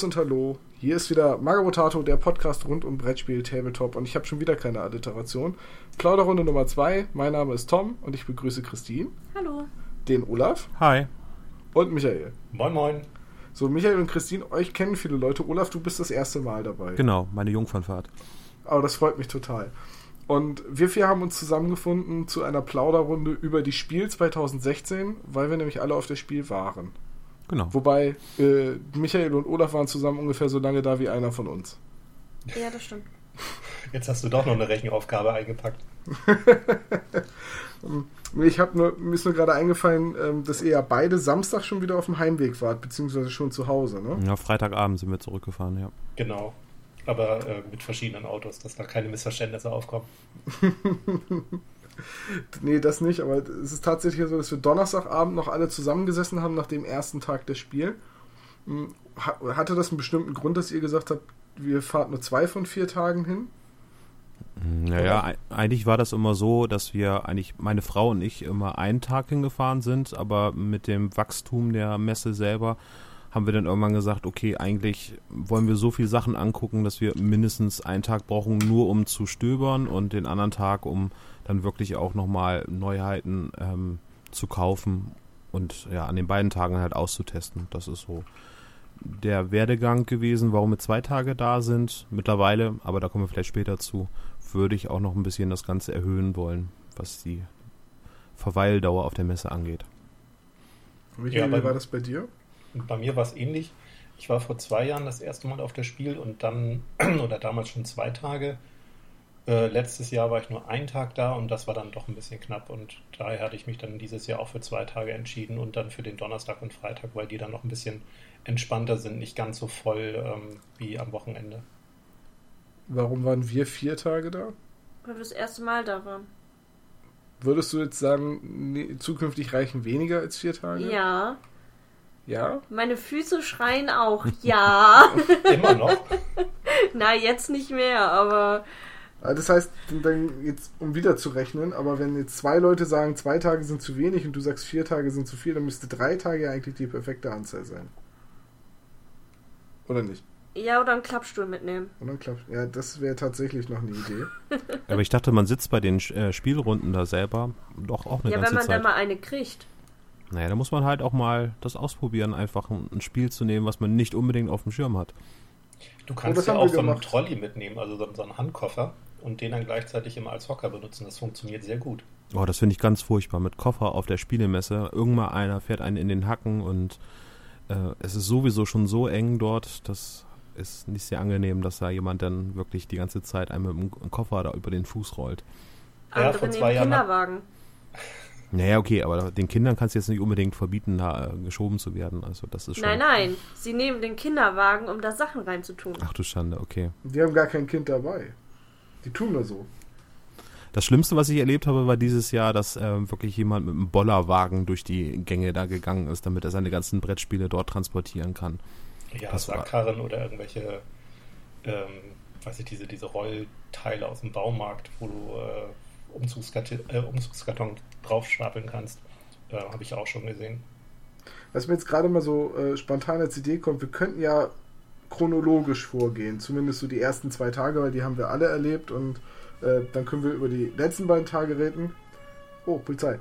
Servus und Hallo. Hier ist wieder Magabotato, der Podcast rund um Brettspiel, Tabletop und ich habe schon wieder keine Alliteration. Plauderrunde Nummer 2. Mein Name ist Tom und ich begrüße Christine. Hallo. Den Olaf. Hi. Und Michael. Moin, moin. So, Michael und Christine, euch kennen viele Leute. Olaf, du bist das erste Mal dabei. Genau, meine Jungfernfahrt. Aber das freut mich total. Und wir vier haben uns zusammengefunden zu einer Plauderrunde über die Spiel 2016, weil wir nämlich alle auf das Spiel waren. Genau. Wobei äh, Michael und Olaf waren zusammen ungefähr so lange da wie einer von uns. Ja, das stimmt. Jetzt hast du doch noch eine Rechenaufgabe eingepackt. ich habe nur, mir ist nur gerade eingefallen, ähm, dass ihr ja beide Samstag schon wieder auf dem Heimweg wart, beziehungsweise schon zu Hause, ne? Ja, Freitagabend sind wir zurückgefahren, ja. Genau. Aber äh, mit verschiedenen Autos, dass da keine Missverständnisse aufkommen. nee, das nicht, aber es ist tatsächlich so, dass wir Donnerstagabend noch alle zusammengesessen haben nach dem ersten Tag des Spiels. Hm, hatte das einen bestimmten Grund, dass ihr gesagt habt, wir fahren nur zwei von vier Tagen hin? Naja, Oder? eigentlich war das immer so, dass wir eigentlich, meine Frau und ich, immer einen Tag hingefahren sind, aber mit dem Wachstum der Messe selber haben wir dann irgendwann gesagt, okay, eigentlich wollen wir so viele Sachen angucken, dass wir mindestens einen Tag brauchen, nur um zu stöbern und den anderen Tag, um dann wirklich auch nochmal Neuheiten ähm, zu kaufen und ja, an den beiden Tagen halt auszutesten. Das ist so der Werdegang gewesen, warum wir zwei Tage da sind. Mittlerweile, aber da kommen wir vielleicht später zu, würde ich auch noch ein bisschen das Ganze erhöhen wollen, was die Verweildauer auf der Messe angeht. Michael, ja, wie war das bei dir? Bei mir war es ähnlich. Ich war vor zwei Jahren das erste Mal auf der Spiel und dann, oder damals schon zwei Tage. Äh, letztes Jahr war ich nur einen Tag da und das war dann doch ein bisschen knapp und daher hatte ich mich dann dieses Jahr auch für zwei Tage entschieden und dann für den Donnerstag und Freitag, weil die dann noch ein bisschen entspannter sind, nicht ganz so voll ähm, wie am Wochenende. Warum waren wir vier Tage da? Weil wir das erste Mal da waren. Würdest du jetzt sagen, nee, zukünftig reichen weniger als vier Tage? Ja. Ja? Meine Füße schreien auch ja. Immer noch? Na, jetzt nicht mehr, aber. Ah, das heißt, dann jetzt, um wieder zu rechnen, aber wenn jetzt zwei Leute sagen, zwei Tage sind zu wenig und du sagst, vier Tage sind zu viel, dann müsste drei Tage eigentlich die perfekte Anzahl sein. Oder nicht? Ja, oder einen Klappstuhl mitnehmen. Oder einen Klappstuhl. Ja, das wäre tatsächlich noch eine Idee. Aber ich dachte, man sitzt bei den äh, Spielrunden da selber doch auch eine ja, ganze Zeit. Ja, wenn man Zeit. da mal eine kriegt. Naja, da muss man halt auch mal das ausprobieren, einfach ein, ein Spiel zu nehmen, was man nicht unbedingt auf dem Schirm hat. Du kannst ja auch so einen Trolley mitnehmen, also so, so einen Handkoffer und den dann gleichzeitig immer als Hocker benutzen. Das funktioniert sehr gut. Oh, das finde ich ganz furchtbar. Mit Koffer auf der Spielemesse. Irgendwann einer fährt einen in den Hacken und äh, es ist sowieso schon so eng dort, das ist nicht sehr angenehm, dass da jemand dann wirklich die ganze Zeit einem mit dem Koffer da über den Fuß rollt. Andere ja, vor zwei Jahren Kinderwagen. Naja, okay, aber den Kindern kannst du jetzt nicht unbedingt verbieten, da äh, geschoben zu werden. Also das ist schon. Nein, nein. Sie nehmen den Kinderwagen, um da Sachen reinzutun. Ach du Schande, okay. Die haben gar kein Kind dabei. Die tun nur so. Das Schlimmste, was ich erlebt habe, war dieses Jahr, dass äh, wirklich jemand mit einem Bollerwagen durch die Gänge da gegangen ist, damit er seine ganzen Brettspiele dort transportieren kann. Ja, das Sackkarren oder irgendwelche, ähm, weiß ich, diese, diese Rollteile aus dem Baumarkt, wo du äh, Umzugskarton, äh, Umzugskarton draufstapeln kannst, äh, habe ich auch schon gesehen. Was mir jetzt gerade mal so äh, spontan als Idee kommt, wir könnten ja chronologisch vorgehen, zumindest so die ersten zwei Tage, weil die haben wir alle erlebt und äh, dann können wir über die letzten beiden Tage reden. Oh, Polizei.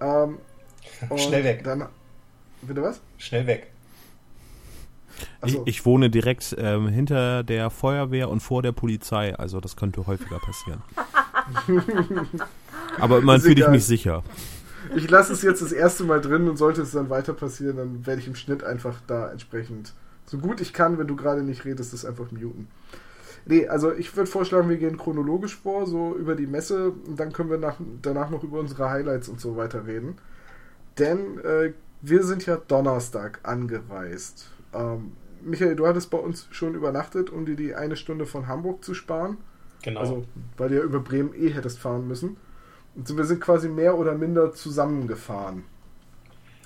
Ähm, Schnell weg. Dann, bitte was? Schnell weg. Ich, ich, wohne direkt ähm, hinter der Feuerwehr und vor der Polizei, also das könnte häufiger passieren. Aber immerhin fühle ich mich sicher. Ich lasse es jetzt das erste Mal drin und sollte es dann weiter passieren, dann werde ich im Schnitt einfach da entsprechend so gut ich kann, wenn du gerade nicht redest, das einfach muten. Nee, also ich würde vorschlagen, wir gehen chronologisch vor, so über die Messe und dann können wir nach, danach noch über unsere Highlights und so weiter reden. Denn äh, wir sind ja Donnerstag angereist. Ähm, Michael, du hattest bei uns schon übernachtet, um dir die eine Stunde von Hamburg zu sparen. Genau. Also, weil du ja über Bremen eh hättest fahren müssen. Und wir sind quasi mehr oder minder zusammengefahren.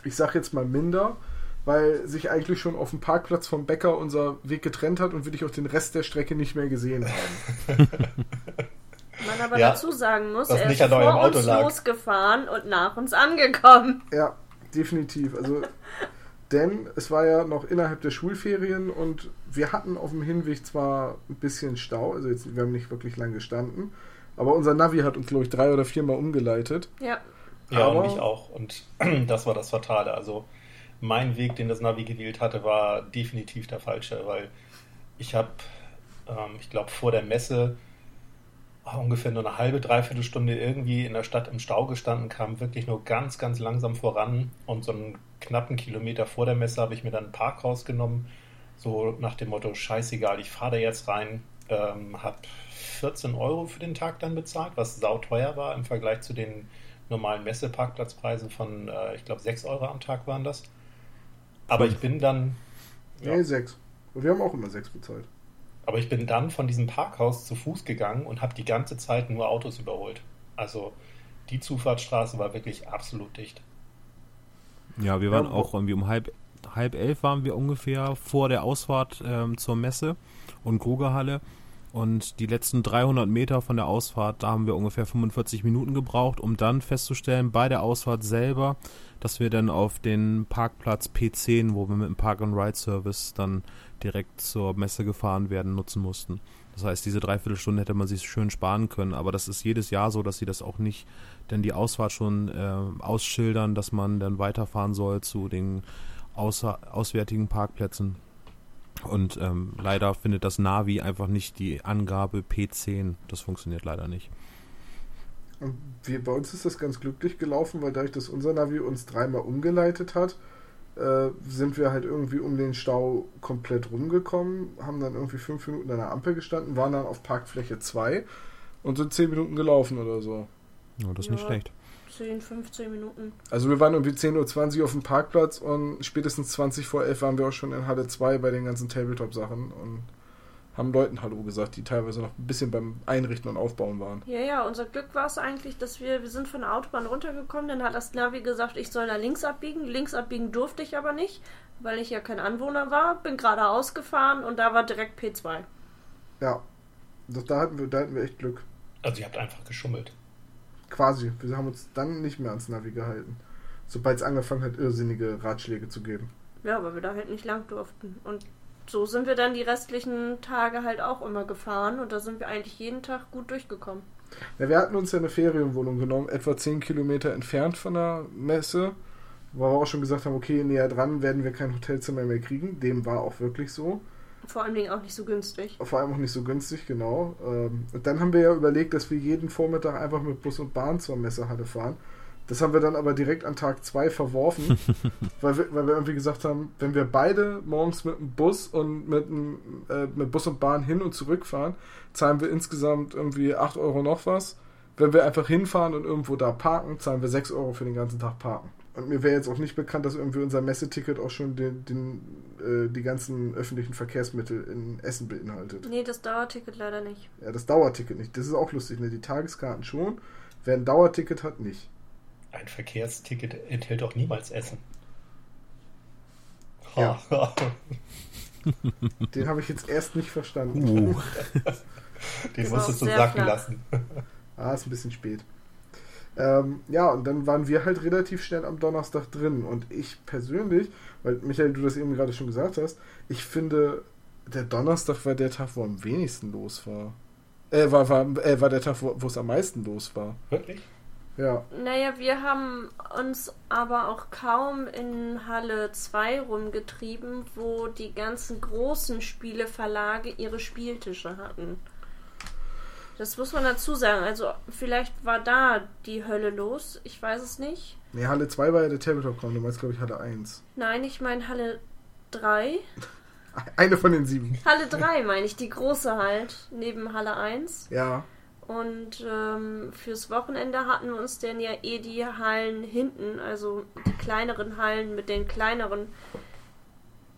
Ich sag jetzt mal minder, weil sich eigentlich schon auf dem Parkplatz vom Bäcker unser Weg getrennt hat und wir dich auch den Rest der Strecke nicht mehr gesehen haben. Man aber ja, dazu sagen muss, er ist vor uns lag. losgefahren und nach uns angekommen. Ja, definitiv. Also Denn es war ja noch innerhalb der Schulferien und wir hatten auf dem Hinweg zwar ein bisschen Stau, also jetzt, wir haben nicht wirklich lang gestanden, aber unser Navi hat uns, glaube ich, drei oder viermal umgeleitet. Ja. Ja, Aber- und mich auch. Und das war das Fatale. Also mein Weg, den das Navi gewählt hatte, war definitiv der falsche, weil ich habe, ähm, ich glaube, vor der Messe ah, ungefähr nur eine halbe, dreiviertel Stunde irgendwie in der Stadt im Stau gestanden, kam wirklich nur ganz, ganz langsam voran. Und so einen knappen Kilometer vor der Messe habe ich mir dann einen Park rausgenommen, so nach dem Motto, scheißegal, ich fahre da jetzt rein, ähm, habe 14 Euro für den Tag dann bezahlt, was sauteuer war im Vergleich zu den normalen Messeparkplatzpreisen von, äh, ich glaube, 6 Euro am Tag waren das. Aber ich bin dann, ja, Nee, sechs. Und wir haben auch immer sechs bezahlt. aber ich bin dann von diesem Parkhaus zu Fuß gegangen und habe die ganze Zeit nur Autos überholt. Also die Zufahrtsstraße war wirklich absolut dicht. Ja, wir waren Ja, auch irgendwie um halb, halb elf waren wir ungefähr vor der Ausfahrt ähm, zur Messe und Grugerhalle. Und die letzten 300 Meter von der Ausfahrt, da haben wir ungefähr 45 Minuten gebraucht, um dann festzustellen, bei der Ausfahrt selber, dass wir dann auf den Parkplatz P10, wo wir mit dem Park-and-Ride-Service dann direkt zur Messe gefahren werden, nutzen mussten. Das heißt, diese Dreiviertelstunde hätte man sich schön sparen können, aber das ist jedes Jahr so, dass sie das auch nicht, denn die Ausfahrt schon äh, ausschildern, dass man dann weiterfahren soll zu den außer, auswärtigen Parkplätzen. Und ähm, leider findet das Navi einfach nicht die Angabe P10. Das funktioniert leider nicht. Und wir, bei uns ist das ganz glücklich gelaufen, weil dadurch, dass unser Navi uns dreimal umgeleitet hat, äh, sind wir halt irgendwie um den Stau komplett rumgekommen, haben dann irgendwie fünf Minuten an der Ampel gestanden, waren dann auf Parkfläche 2 und sind zehn Minuten gelaufen oder so. Ja, das ist nicht Ja. schlecht. 10, 15 Minuten. Also wir waren irgendwie 10.20 Uhr auf dem Parkplatz und spätestens 20 vor 11 waren wir auch schon in Halle 2 bei den ganzen Tabletop-Sachen und haben Leuten Hallo gesagt, die teilweise noch ein bisschen beim Einrichten und Aufbauen waren. Ja, ja, unser Glück war es eigentlich, dass wir, wir sind von der Autobahn runtergekommen, dann hat das Navi gesagt, ich soll da links abbiegen. Links abbiegen durfte ich aber nicht, weil ich ja kein Anwohner war. Bin geradeaus gefahren und da war direkt P2. Ja, das, da, hatten wir, da hatten wir echt Glück. Also ihr habt einfach geschummelt. Quasi. Wir haben uns dann nicht mehr ans Navi gehalten. Sobald es angefangen hat, irrsinnige Ratschläge zu geben. Ja, weil wir da halt nicht lang durften. Und so sind wir dann die restlichen Tage halt auch immer gefahren und da sind wir eigentlich jeden Tag gut durchgekommen. Ja, wir hatten uns ja eine Ferienwohnung genommen, etwa 10 Kilometer entfernt von der Messe, wo wir auch schon gesagt haben, okay, näher dran werden wir kein Hotelzimmer mehr kriegen. Dem war auch wirklich so. Vor allen Dingen auch nicht so günstig. Vor allem auch nicht so günstig, genau. Ähm, Und dann haben wir ja überlegt, dass wir jeden Vormittag einfach mit Bus und Bahn zur Messehalle fahren. Das haben wir dann aber direkt an Tag 2 verworfen, weil, wir, weil wir irgendwie gesagt haben, wenn wir beide morgens mit dem Bus und mit, dem, äh, mit Bus und Bahn hin und zurück fahren, zahlen wir insgesamt irgendwie 8 Euro noch was. Wenn wir einfach hinfahren und irgendwo da parken, zahlen wir 6 Euro für den ganzen Tag parken. Und mir wäre jetzt auch nicht bekannt, dass irgendwie unser Messeticket auch schon den, den, äh, die ganzen öffentlichen Verkehrsmittel in Essen beinhaltet. Nee, das Dauerticket leider nicht. Ja, das Dauerticket nicht. Das ist auch lustig, ne? Die Tageskarten schon. Wer ein Dauerticket hat, nicht. Ein Verkehrsticket enthält doch niemals Essen. Ja. Den habe ich jetzt erst nicht verstanden. Uh. Den Das musstest du sacken flach. lassen. Ah, ist ein bisschen spät. Ähm, ja, und dann waren wir halt relativ schnell am Donnerstag drin. Und ich persönlich, weil Michael, du das eben gerade schon gesagt hast, ich finde, der Donnerstag war der Tag, wo am wenigsten los war. Äh, war, war, äh, war der Tag, wo es am meisten los war. Wirklich? Ja. Naja, wir haben uns aber auch kaum in Halle 2 rumgetrieben, wo die ganzen großen Spieleverlage ihre Spieltische hatten. Das muss man dazu sagen. Also vielleicht war da die Hölle los. Ich weiß es nicht. Nee, Halle 2 war ja der Tabletop-Con, du meinst, glaube ich, Halle 1. Nein, ich meine Halle 3. Eine von den sieben. Halle 3 meine ich, die große halt, neben Halle 1. Ja. Und ähm, fürs Wochenende hatten wir uns dann ja eh die Hallen hinten, also die kleineren Hallen mit den kleineren,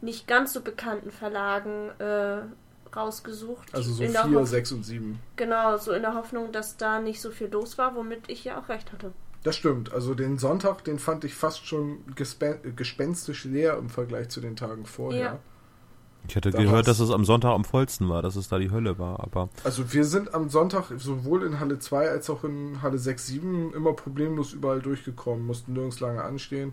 nicht ganz so bekannten Verlagen äh, rausgesucht. Also so In der 4, Hoff- 6 und 7. Genau, so in der Hoffnung, dass da nicht so viel los war, womit ich ja auch recht hatte. Das stimmt. Also den Sonntag, den fand ich fast schon gespen gespenstisch leer im Vergleich zu den Tagen vorher. Ja. Ich hatte Da gehört, dass es am Sonntag am vollsten war, dass es da die Hölle war, aber Also wir sind am Sonntag sowohl in Halle 2 als auch in Halle 6, 7 immer problemlos überall durchgekommen, mussten nirgends lange anstehen.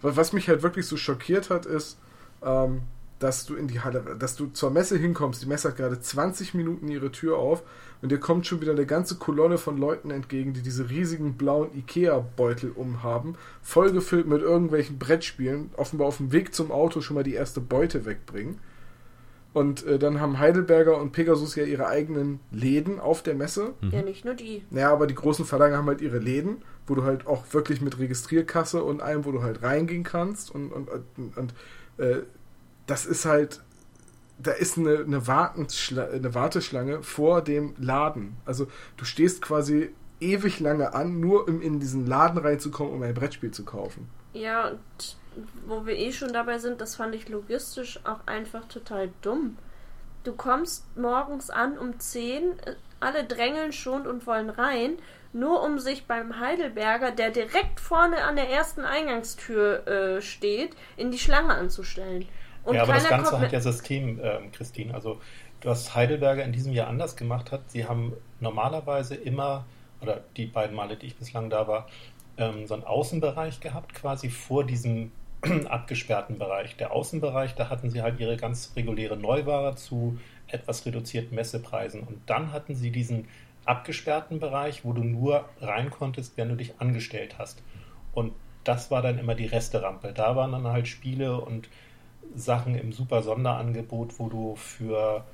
was mich halt wirklich so schockiert hat, ist, ähm, dass du in die Halle, dass du zur Messe hinkommst. Die Messe hat gerade 20 Minuten ihre Tür auf und dir kommt schon wieder eine ganze Kolonne von Leuten entgegen, die diese riesigen blauen Ikea-Beutel umhaben, vollgefüllt mit irgendwelchen Brettspielen, offenbar auf dem Weg zum Auto schon mal die erste Beute wegbringen. Und äh, dann haben Heidelberger und Pegasus ja ihre eigenen Läden auf der Messe. Ja, nicht nur die. Naja, aber die großen Verlage haben halt ihre Läden, wo du halt auch wirklich mit Registrierkasse und allem, wo du halt reingehen kannst. Und, und, und, und äh, das ist halt, da ist eine, eine, eine Warteschlange vor dem Laden. Also du stehst quasi ewig lange an, nur um in diesen Laden reinzukommen, um ein Brettspiel zu kaufen. Ja, und wo wir eh schon dabei sind, das fand ich logistisch auch einfach total dumm. Du kommst morgens an um 10, alle drängeln schon und wollen rein, nur um sich beim Heidelberger, der direkt vorne an der ersten Eingangstür äh, steht, in die Schlange anzustellen. Und ja, aber das Ganze hat ja System, äh, Christine. Also, was Heidelberger in diesem Jahr anders gemacht hat, sie haben normalerweise immer, oder die beiden Male, die ich bislang da war, ähm, so einen Außenbereich gehabt, quasi vor diesem abgesperrten Bereich. Der Außenbereich, da hatten sie halt ihre ganz reguläre Neuware zu etwas reduzierten Messepreisen. Und dann hatten sie diesen abgesperrten Bereich, wo du nur rein konntest, wenn du dich angestellt hast. Und das war dann immer die Resterampe. Da waren dann halt Spiele und Sachen im super Sonderangebot, wo du für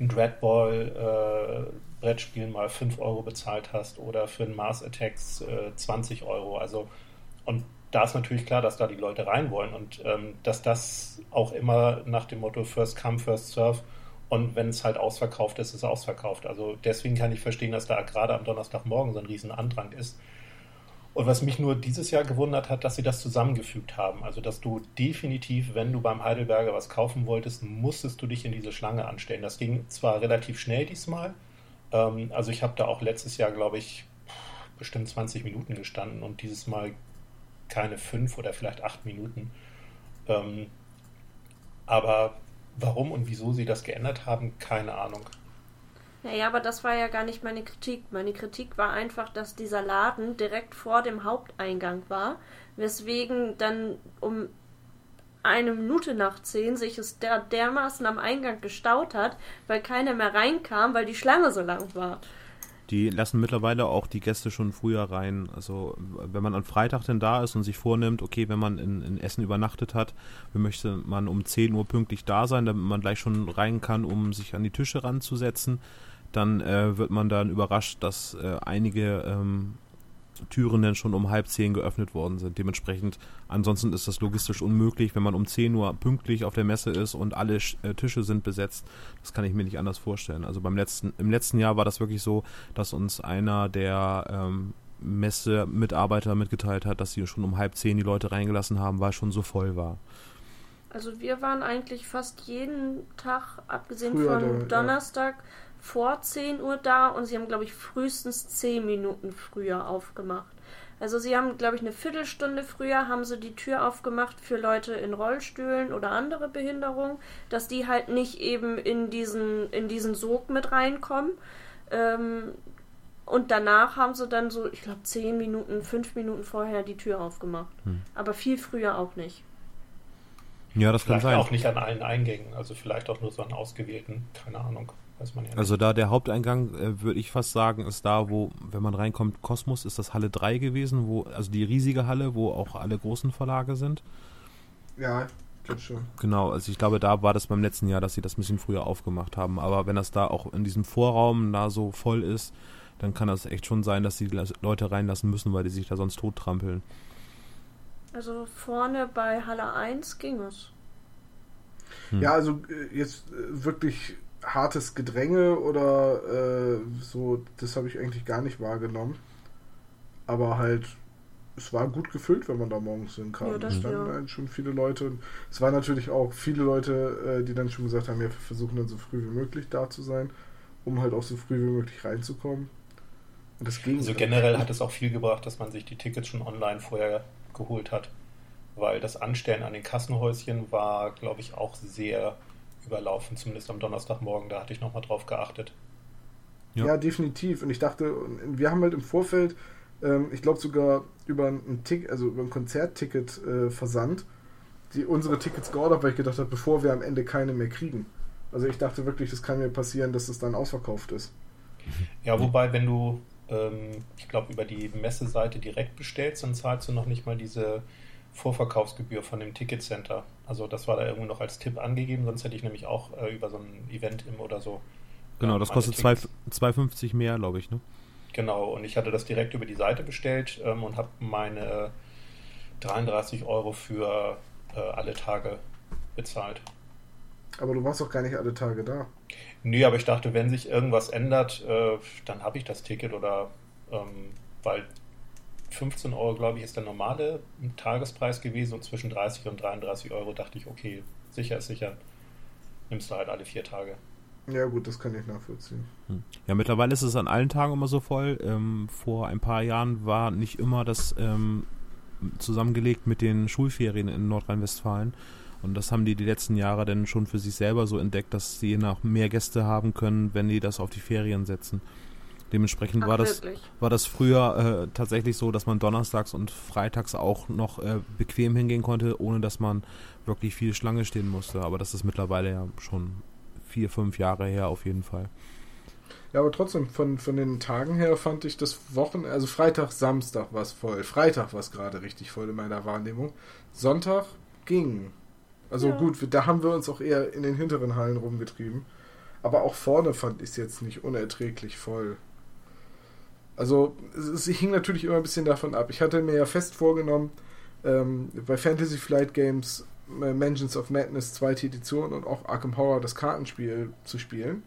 ein Dreadball äh, Brettspiel mal 5 Euro bezahlt hast oder für ein Mars Attacks äh, 20 Euro. Also und da ist natürlich klar, dass da die Leute rein wollen und ähm, dass das auch immer nach dem Motto First Come, First Serve und wenn es halt ausverkauft ist, ist es ausverkauft. Also deswegen kann ich verstehen, dass da gerade am Donnerstagmorgen so ein riesen Andrang ist. Und was mich nur dieses Jahr gewundert hat, dass sie das zusammengefügt haben. Also dass du definitiv, wenn du beim Heidelberger was kaufen wolltest, musstest du dich in diese Schlange anstellen. Das ging zwar relativ schnell diesmal. Ähm, also ich habe da auch letztes Jahr, glaube ich, bestimmt 20 Minuten gestanden und dieses Mal keine fünf oder vielleicht acht Minuten. Ähm, aber warum und wieso sie das geändert haben, keine Ahnung. Naja, aber das war ja gar nicht meine Kritik. Meine Kritik war einfach, dass dieser Laden direkt vor dem Haupteingang war, weswegen dann um eine Minute nach zehn sich es der dermaßen am Eingang gestaut hat, weil keiner mehr reinkam, weil die Schlange so lang war. Die lassen mittlerweile auch die Gäste schon früher rein. Also wenn man am Freitag denn da ist und sich vornimmt, okay, wenn man in, in Essen übernachtet hat, möchte man um 10 Uhr pünktlich da sein, damit man gleich schon rein kann, um sich an die Tische ranzusetzen, dann äh, wird man dann überrascht, dass äh, einige ähm, Türen dann schon um halb zehn geöffnet worden sind. Dementsprechend, ansonsten ist das logistisch unmöglich, wenn man um 10 Uhr pünktlich auf der Messe ist und alle äh, Tische sind besetzt. Das kann ich mir nicht anders vorstellen. Also beim letzten, im letzten Jahr war das wirklich so, dass uns einer der ähm, Messe-Mitarbeiter mitgeteilt hat, dass sie schon um halb zehn die Leute reingelassen haben, weil es schon so voll war. Also wir waren eigentlich fast jeden Tag, abgesehen Früher von Donnerstag, ja vor 10 Uhr da und sie haben, glaube ich, frühestens 10 Minuten früher aufgemacht. Also sie haben, glaube ich, eine Viertelstunde früher haben sie die Tür aufgemacht für Leute in Rollstühlen oder andere Behinderungen, dass die halt nicht eben in diesen, in diesen Sog mit reinkommen. Ähm, und danach haben sie dann so, ich glaube, 10 Minuten, 5 Minuten vorher die Tür aufgemacht. Hm. Aber viel früher auch nicht. Ja, das vielleicht kann sein. auch nicht an allen Eingängen, also vielleicht auch nur so an ausgewählten, keine Ahnung. Weiß man ja also da der Haupteingang, äh, würde ich fast sagen, ist da, wo, wenn man reinkommt, Kosmos ist das Halle 3 gewesen, wo, also die riesige Halle, wo auch alle großen Verlage sind. Ja, glaube schon. Genau, also ich glaube, da war das beim letzten Jahr, dass sie das ein bisschen früher aufgemacht haben. Aber wenn das da auch in diesem Vorraum da so voll ist, dann kann das echt schon sein, dass sie die Leute reinlassen müssen, weil die sich da sonst tot trampeln. Also vorne bei Halle 1 ging es. Hm. Ja, also äh, jetzt äh, wirklich hartes Gedränge oder äh, so, das habe ich eigentlich gar nicht wahrgenommen. Aber halt, es war gut gefüllt, wenn man da morgens hinkam. Ja, es standen ja. halt schon viele Leute. Und es waren natürlich auch viele Leute, äh, die dann schon gesagt haben, ja, wir versuchen dann so früh wie möglich da zu sein, um halt auch so früh wie möglich reinzukommen. Und das ging also generell hat es auch viel gebracht, dass man sich die Tickets schon online vorher geholt hat. Weil das Anstellen an den Kassenhäuschen war, glaube ich, auch sehr überlaufen, zumindest am Donnerstagmorgen. Da hatte ich nochmal drauf geachtet. Ja. ja. definitiv. Und ich dachte, wir haben halt im Vorfeld ähm, ich glaube sogar über ein Tick, also über ein Konzertticket äh, versandt, die unsere Tickets geordert, weil ich gedacht habe, bevor wir am Ende keine mehr kriegen. Also ich dachte wirklich, das kann mir passieren, dass es dann ausverkauft ist. Ja, wobei, wenn du, ähm, ich glaube, über die Messeseite direkt bestellst, dann zahlst du noch nicht mal diese Vorverkaufsgebühr von dem Ticketcenter. Also das war da irgendwo noch als Tipp angegeben, sonst hätte ich nämlich auch äh, über so ein Event im oder so. Genau, das kostet 2,50 mehr, glaube ich, ne? Genau, und ich hatte das direkt über die Seite bestellt ähm, und habe meine 33 Euro für äh, alle Tage bezahlt. Aber du warst doch gar nicht alle Tage da. Nee, aber ich dachte, wenn sich irgendwas ändert, äh, dann habe ich das Ticket oder ähm, weil 15 Euro, glaube ich, ist der normale Tagespreis gewesen und zwischen 30 und 33 Euro dachte ich, okay, sicher ist sicher, nimmst du halt alle vier Tage. Ja, gut, das kann ich nachvollziehen. Hm. Ja, mittlerweile ist es an allen Tagen immer so voll. Ähm, vor ein paar Jahren war nicht immer das ähm, zusammengelegt mit den Schulferien in Nordrhein-Westfalen. Und das haben die die letzten Jahre dann schon für sich selber so entdeckt, dass sie noch mehr Gäste haben können, wenn die das auf die Ferien setzen. Dementsprechend Ach, war das, wirklich? war das früher äh, tatsächlich so, dass man donnerstags und freitags auch noch äh, bequem hingehen konnte, ohne dass man wirklich viel Schlange stehen musste. Aber das ist mittlerweile ja schon vier, fünf Jahre her auf jeden Fall. Ja, aber trotzdem, von, von den Tagen her fand ich das Wochen, also Freitag, Samstag war es voll. Freitag war es gerade richtig voll in meiner Wahrnehmung. Sonntag ging. Also Ja. gut, da haben wir uns auch eher in den hinteren Hallen rumgetrieben. Aber auch vorne fand ich es jetzt nicht unerträglich voll. Also es, hing natürlich immer ein bisschen davon ab. Ich hatte mir ja fest vorgenommen, ähm, bei Fantasy Flight Games äh, Mansions of Madness zweite Edition und auch Arkham Horror das Kartenspiel zu spielen.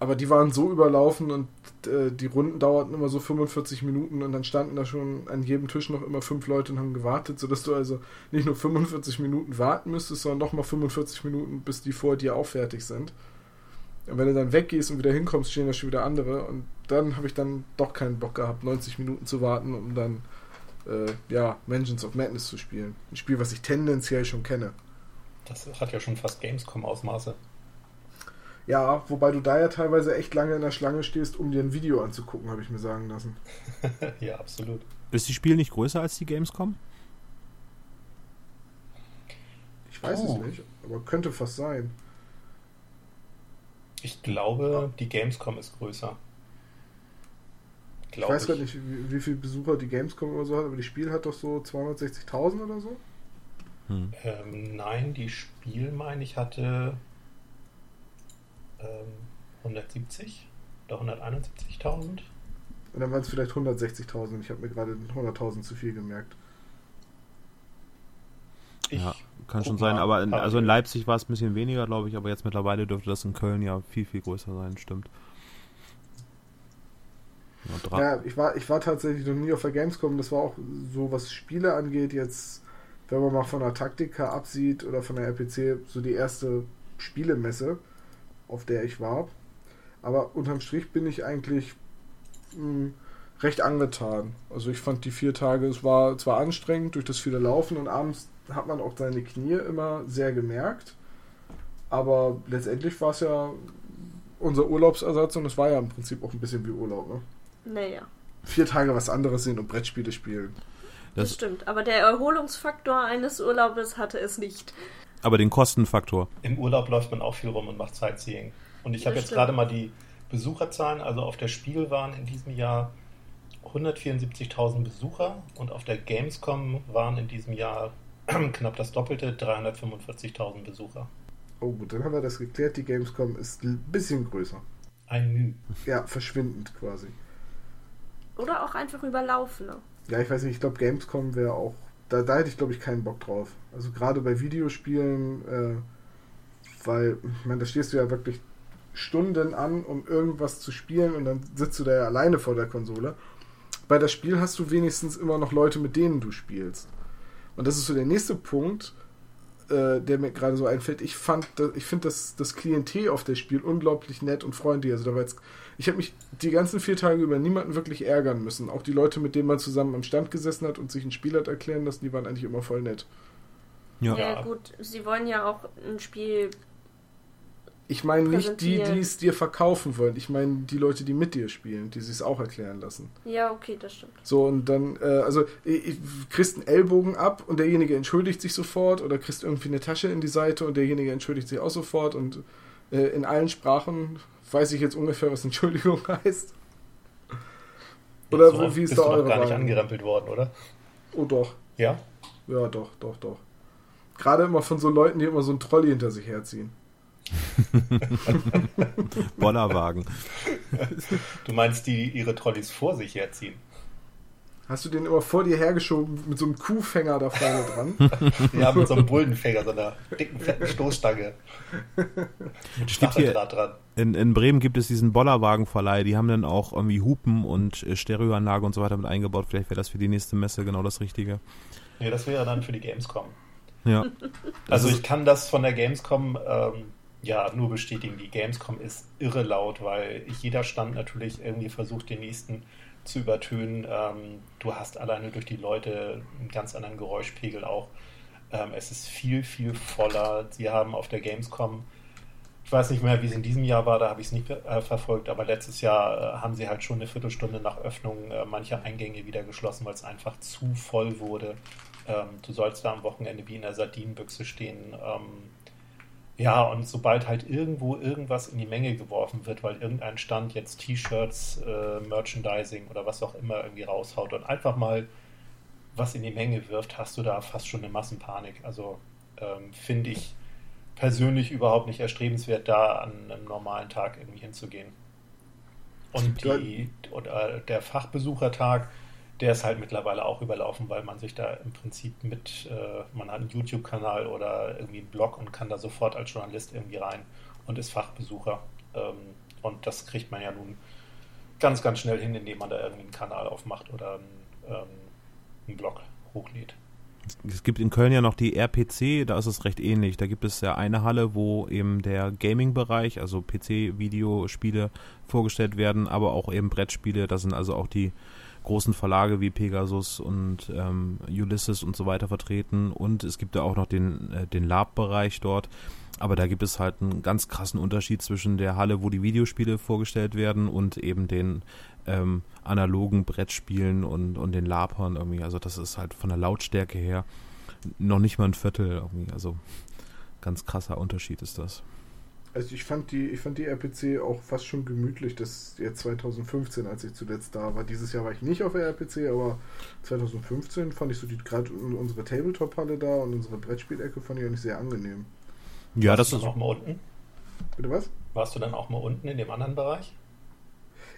Aber die waren so überlaufen und äh, die Runden dauerten immer so 45 Minuten und dann standen da schon an jedem Tisch noch immer fünf Leute und haben gewartet, sodass du also nicht nur 45 Minuten warten müsstest, sondern nochmal 45 Minuten, bis die vor dir auch fertig sind. Und wenn du dann weggehst und wieder hinkommst, stehen da schon wieder andere und dann habe ich dann doch keinen Bock gehabt, 90 Minuten zu warten, um dann äh, ja, Mansions of Madness zu spielen. Ein Spiel, was ich tendenziell schon kenne. Das hat ja schon fast Gamescom-Ausmaße. Ja, wobei du da ja teilweise echt lange in der Schlange stehst, um dir ein Video anzugucken, habe ich mir sagen lassen. ja, absolut. Ist die Spiel nicht größer als die Gamescom? Ich weiß Oh. es nicht, aber könnte fast sein. Ich glaube, die Gamescom ist größer. Ich Glaube weiß gar nicht, wie, wie viele Besucher die Gamescom oder so hat, aber die Spiel hat doch so 260.000 oder so. Hm. Ähm, nein, die Spiel, meine ich, hatte ähm, 170 oder 171.000. Und dann waren es vielleicht 160.000. Ich habe mir gerade 100.000 zu viel gemerkt. Ich ja, kann schon sein, aber in, also in. Leipzig war es ein bisschen weniger, glaube ich, aber jetzt mittlerweile dürfte das in Köln ja viel, viel größer sein, stimmt. Ja, ich war, ich war tatsächlich noch nie auf der Gamescom. Das war auch so, was Spiele angeht, jetzt, wenn man mal von der Taktika absieht oder von der RPC, so die erste Spielemesse, auf der ich war. Aber unterm Strich bin ich eigentlich mh, recht angetan. Also ich fand die vier Tage, es war zwar anstrengend durch das viele Laufen und abends hat man auch seine Knie immer sehr gemerkt. Aber letztendlich war es ja unser Urlaubsersatz und es war ja im Prinzip auch ein bisschen wie Urlaub. Ne? Naja, vier Tage was anderes sehen und Brettspiele spielen. das, das, stimmt. Aber der Erholungsfaktor eines Urlaubes hatte es nicht. aber den Kostenfaktor. Im Urlaub läuft man auch viel rum und macht Sightseeing. Und ich habe jetzt stimmt. gerade mal die Besucherzahlen, also auf der Spiel waren in diesem Jahr 174.000 Besucher und auf der Gamescom waren in diesem Jahr knapp das Doppelte, 345.000 Besucher. Oh gut, dann haben wir das geklärt. Die Gamescom ist ein bisschen größer. Ein Müh. Ja, verschwindend quasi. Oder auch einfach überlaufen. Ne? Ja, ich weiß nicht, ich glaube Gamescom wäre auch, da, da hätte ich glaube ich keinen Bock drauf. Also gerade bei Videospielen, äh, weil, ich meine, da stehst du ja wirklich Stunden an, um irgendwas zu spielen und dann sitzt du da ja alleine vor der Konsole. Bei das Spiel hast du wenigstens immer noch Leute, mit denen du spielst. Und das ist so der nächste Punkt, äh, der mir gerade so einfällt. Ich fand, ich finde das, das Klientel auf der Spiel unglaublich nett und freundlich. Also da war jetzt, ich habe mich die ganzen vier Tage über niemanden wirklich ärgern müssen. Auch die Leute, mit denen man zusammen am Stand gesessen hat und sich ein Spiel hat erklären lassen, die waren eigentlich immer voll nett. Ja. Ja. Gut, sie wollen ja auch ein Spiel Ich meine nicht die, die es dir verkaufen wollen. Ich meine die Leute, die mit dir spielen, die sich es auch erklären lassen. Ja, okay, das stimmt. So, und dann, äh, also, ich, kriegst einen Ellbogen ab und derjenige entschuldigt sich sofort oder kriegst irgendwie eine Tasche in die Seite und derjenige entschuldigt sich auch sofort und äh, in allen Sprachen weiß ich jetzt ungefähr, was Entschuldigung heißt. Oder so, wie ist da eure gar nicht angerempelt worden, oder? Oh doch. Ja? Ja, doch, doch, doch. Gerade immer von so Leuten, die immer so einen Trolley hinter sich herziehen. Bollerwagen. Du meinst, die ihre Trolleys vor sich herziehen? Hast du den immer vor dir hergeschoben mit so einem Kuhfänger da vorne dran? ja, mit so einem Bullenfänger, so einer dicken, fetten Stoßstange. Steht hier, dran. In, in Bremen gibt es diesen Bollerwagenverleih, die haben dann auch irgendwie Hupen und äh, Stereoanlage und so weiter mit eingebaut. Vielleicht wäre das für die nächste Messe genau das Richtige. Nee, das wäre dann für die Gamescom. Ja. Also ich kann das von der Gamescom ähm, ja nur bestätigen. Die Gamescom ist irre laut, weil jeder Stand natürlich irgendwie versucht, den nächsten zu übertönen. Ähm, du hast alleine durch die Leute einen ganz anderen Geräuschpegel auch. Ähm, es ist viel, viel voller. Sie haben auf der Gamescom, ich weiß nicht mehr, wie es in diesem Jahr war, da habe ich es nicht äh, verfolgt, aber letztes Jahr äh, haben sie halt schon eine Viertelstunde nach Öffnung äh, mancher Eingänge wieder geschlossen, weil es einfach zu voll wurde. Ähm, du sollst da am Wochenende wie in der Sardinenbüchse stehen. Ähm, ja, und sobald halt irgendwo irgendwas in die Menge geworfen wird, weil irgendein Stand jetzt T-Shirts, äh, Merchandising oder was auch immer irgendwie raushaut und einfach mal was in die Menge wirft, hast du da fast schon eine Massenpanik. Also ähm, finde ich persönlich überhaupt nicht erstrebenswert, da an einem normalen Tag irgendwie hinzugehen. Und die, oder der Fachbesuchertag, der ist halt mittlerweile auch überlaufen, weil man sich da im Prinzip mit, äh, man hat einen YouTube-Kanal oder irgendwie einen Blog und kann da sofort als Journalist irgendwie rein und ist Fachbesucher. Ähm, und das kriegt man ja nun ganz, ganz schnell hin, indem man da irgendwie einen Kanal aufmacht oder einen, ähm, einen Blog hochlädt. Es gibt in Köln ja noch die RPC, da ist es recht ähnlich. Da gibt es ja eine Halle, wo eben der Gaming-Bereich, also PC-Videospiele vorgestellt werden, aber auch eben Brettspiele. Da sind also auch die großen Verlage wie Pegasus und ähm, Ulysses und so weiter vertreten. Und es gibt ja auch noch den, äh, den Lab-Bereich dort. Aber da gibt es halt einen ganz krassen Unterschied zwischen der Halle, wo die Videospiele vorgestellt werden und eben den ähm, analogen Brettspielen und, und den Labern irgendwie. Also das ist halt von der Lautstärke her noch nicht mal ein Viertel irgendwie. Also ganz krasser Unterschied ist das. Also ich fand die, ich fand die RPC auch fast schon gemütlich, das jetzt 2015, als ich zuletzt da war. Dieses Jahr war ich nicht auf der RPC, aber 2015 fand ich so die gerade unsere Tabletop-Halle da und unsere Brettspielecke fand ich eigentlich sehr angenehm. Ja, Warst das du dann auch mal unten? Bitte was? Warst du dann auch mal unten in dem anderen Bereich?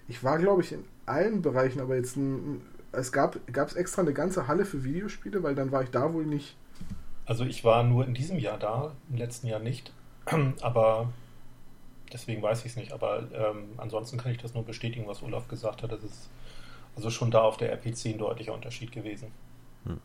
Ich war, glaube ich, in allen Bereichen, aber jetzt ein, es gab es extra eine ganze Halle für Videospiele, weil dann war ich da wohl nicht. Also ich war nur in diesem Jahr da, im letzten Jahr nicht. Aber deswegen weiß ich es nicht. Aber ähm, ansonsten kann ich das nur bestätigen, was Olaf gesagt hat. Das ist also schon da auf der RPC ein deutlicher Unterschied gewesen. Hm.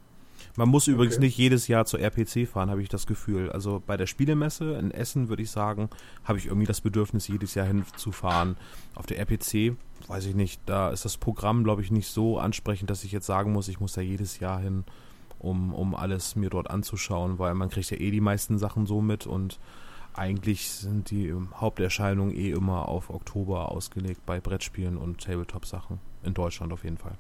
Man muss übrigens okay. nicht jedes Jahr zur RPC fahren, habe ich das Gefühl. Also bei der Spielemesse in Essen würde ich sagen, habe ich irgendwie das Bedürfnis, jedes Jahr hinzufahren. Auf der RPC, weiß ich nicht, da ist das Programm, glaube ich, nicht so ansprechend, dass ich jetzt sagen muss, ich muss da jedes Jahr hin, um, um alles mir dort anzuschauen, weil man kriegt ja eh die meisten Sachen so mit und eigentlich sind die Haupterscheinungen eh immer auf Oktober ausgelegt bei Brettspielen und Tabletop-Sachen. In Deutschland auf jeden Fall.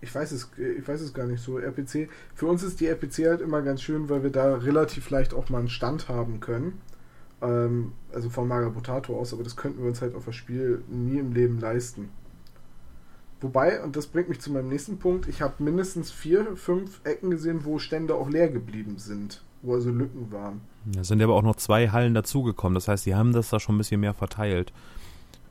Ich weiß es, ich weiß es gar nicht so. RPC, für uns ist die RPC halt immer ganz schön, weil wir da relativ leicht auch mal einen Stand haben können. Ähm, also von Magabotato aus, aber das könnten wir uns halt auf das Spiel nie im Leben leisten. Wobei, und das bringt mich zu meinem nächsten Punkt, ich habe mindestens vier, fünf Ecken gesehen, wo Stände auch leer geblieben sind wo also Lücken waren. Es sind aber auch noch zwei Hallen dazugekommen. Das heißt, die haben das da schon ein bisschen mehr verteilt.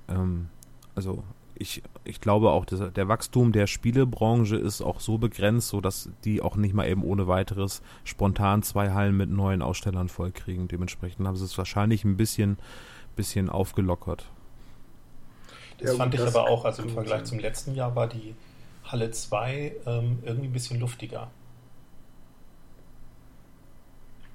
Ähm, also ich, ich glaube auch, der, der Wachstum der Spielebranche ist auch so begrenzt, sodass die auch nicht mal eben ohne weiteres spontan zwei Hallen mit neuen Ausstellern vollkriegen. Dementsprechend haben sie es wahrscheinlich ein bisschen, bisschen aufgelockert. Das ja, fand ich aber auch, also im Vergleich sein. zum letzten Jahr war die Halle 2 ähm, irgendwie ein bisschen luftiger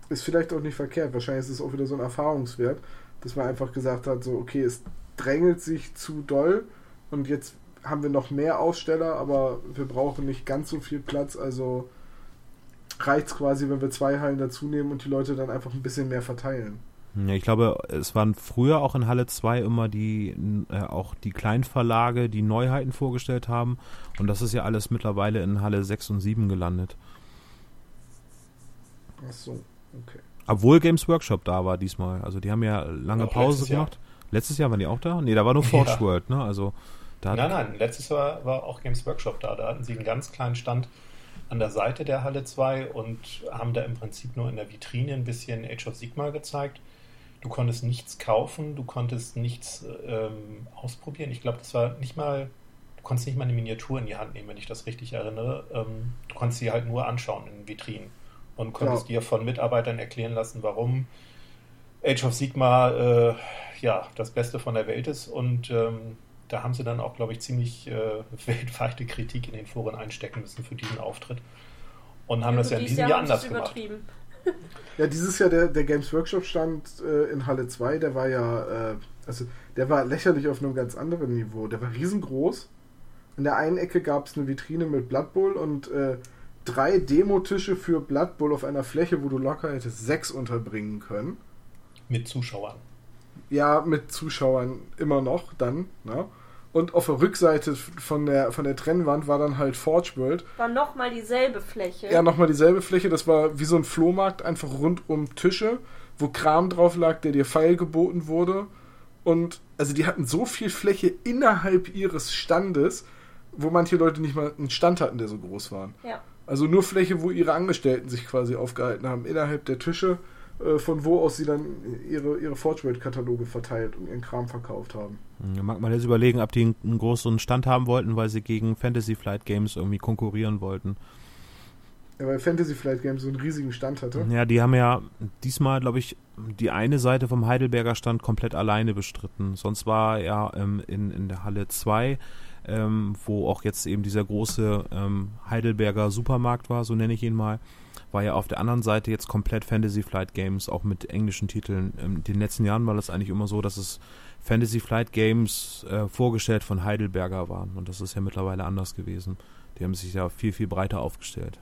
ist vielleicht auch nicht verkehrt. Wahrscheinlich ist es auch wieder so ein Erfahrungswert, dass man einfach gesagt hat, so, okay, es drängelt sich zu doll und jetzt haben wir noch mehr Aussteller, aber wir brauchen nicht ganz so viel Platz, also reicht es quasi, wenn wir zwei Hallen dazu nehmen und die Leute dann einfach ein bisschen mehr verteilen. Ja, ich glaube, es waren früher auch in Halle 2 immer die äh, auch die Kleinverlage, die Neuheiten vorgestellt haben. Und das ist ja alles mittlerweile in Halle 6 und 7 gelandet. Ach so, okay. Obwohl Games Workshop da war diesmal. Also die haben ja lange Auch Pause letztes Jahr. gemacht. Letztes Jahr waren die auch da? Nee, da war nur Forge Ja. World, ne? Also da Nein, nein, letztes Jahr war auch Games Workshop da. Da hatten sie einen ganz kleinen Stand an der Seite der Halle 2 und haben da im Prinzip nur in der Vitrine ein bisschen Age of Sigma gezeigt. Du konntest nichts kaufen, du konntest nichts ähm, ausprobieren. Ich glaube, das war nicht mal, du konntest nicht mal eine Miniatur in die Hand nehmen, wenn ich das richtig erinnere. Ähm, du konntest sie halt nur anschauen in Vitrinen und konntest dir von Mitarbeitern erklären lassen, warum Age of Sigma äh, ja das Beste von der Welt ist und ähm, da haben sie dann auch, glaube ich, ziemlich äh, weltweite Kritik in den Foren einstecken müssen für diesen Auftritt und haben das ja in diesem Jahr es anders gemacht. übertrieben. Ja, dieses Jahr der, der Games Workshop stand äh, in Halle 2, der war ja, äh, also der war lächerlich auf einem ganz anderen Niveau. Der war riesengroß. In der einen Ecke gab es eine Vitrine mit Blood Bowl und äh, drei Demotische für Blood Bowl auf einer Fläche, wo du locker hättest sechs unterbringen können. Mit Zuschauern. Ja, mit Zuschauern immer noch dann, ne? Und auf der Rückseite von der, von der Trennwand war dann halt Forge World. War nochmal dieselbe Fläche. Ja, nochmal dieselbe Fläche. Das war wie so ein Flohmarkt, einfach rund um Tische, wo Kram drauf lag, der dir feil geboten wurde. Und also die hatten so viel Fläche innerhalb ihres Standes, wo manche Leute nicht mal einen Stand hatten, der so groß war. Ja. Also nur Fläche, wo ihre Angestellten sich quasi aufgehalten haben, innerhalb der Tische, äh, von wo aus sie dann ihre, ihre Forge World-Kataloge verteilt und ihren Kram verkauft haben. Ja, mag man jetzt überlegen, ob die einen, einen großen Stand haben wollten, weil sie gegen Fantasy Flight Games irgendwie konkurrieren wollten. Ja, weil Fantasy Flight Games so einen riesigen Stand hatte. Ja, die haben ja diesmal, glaube ich, die eine Seite vom Heidelberger Stand komplett alleine bestritten. Sonst war ja ähm, in, in der Halle 2, ähm, wo auch jetzt eben dieser große ähm, Heidelberger Supermarkt war, so nenne ich ihn mal, war ja auf der anderen Seite jetzt komplett Fantasy Flight Games, auch mit englischen Titeln. In den letzten Jahren war das eigentlich immer so, dass es Fantasy Flight Games äh, vorgestellt von Heidelberger waren. Und das ist ja mittlerweile anders gewesen. Die haben sich ja viel, viel breiter aufgestellt.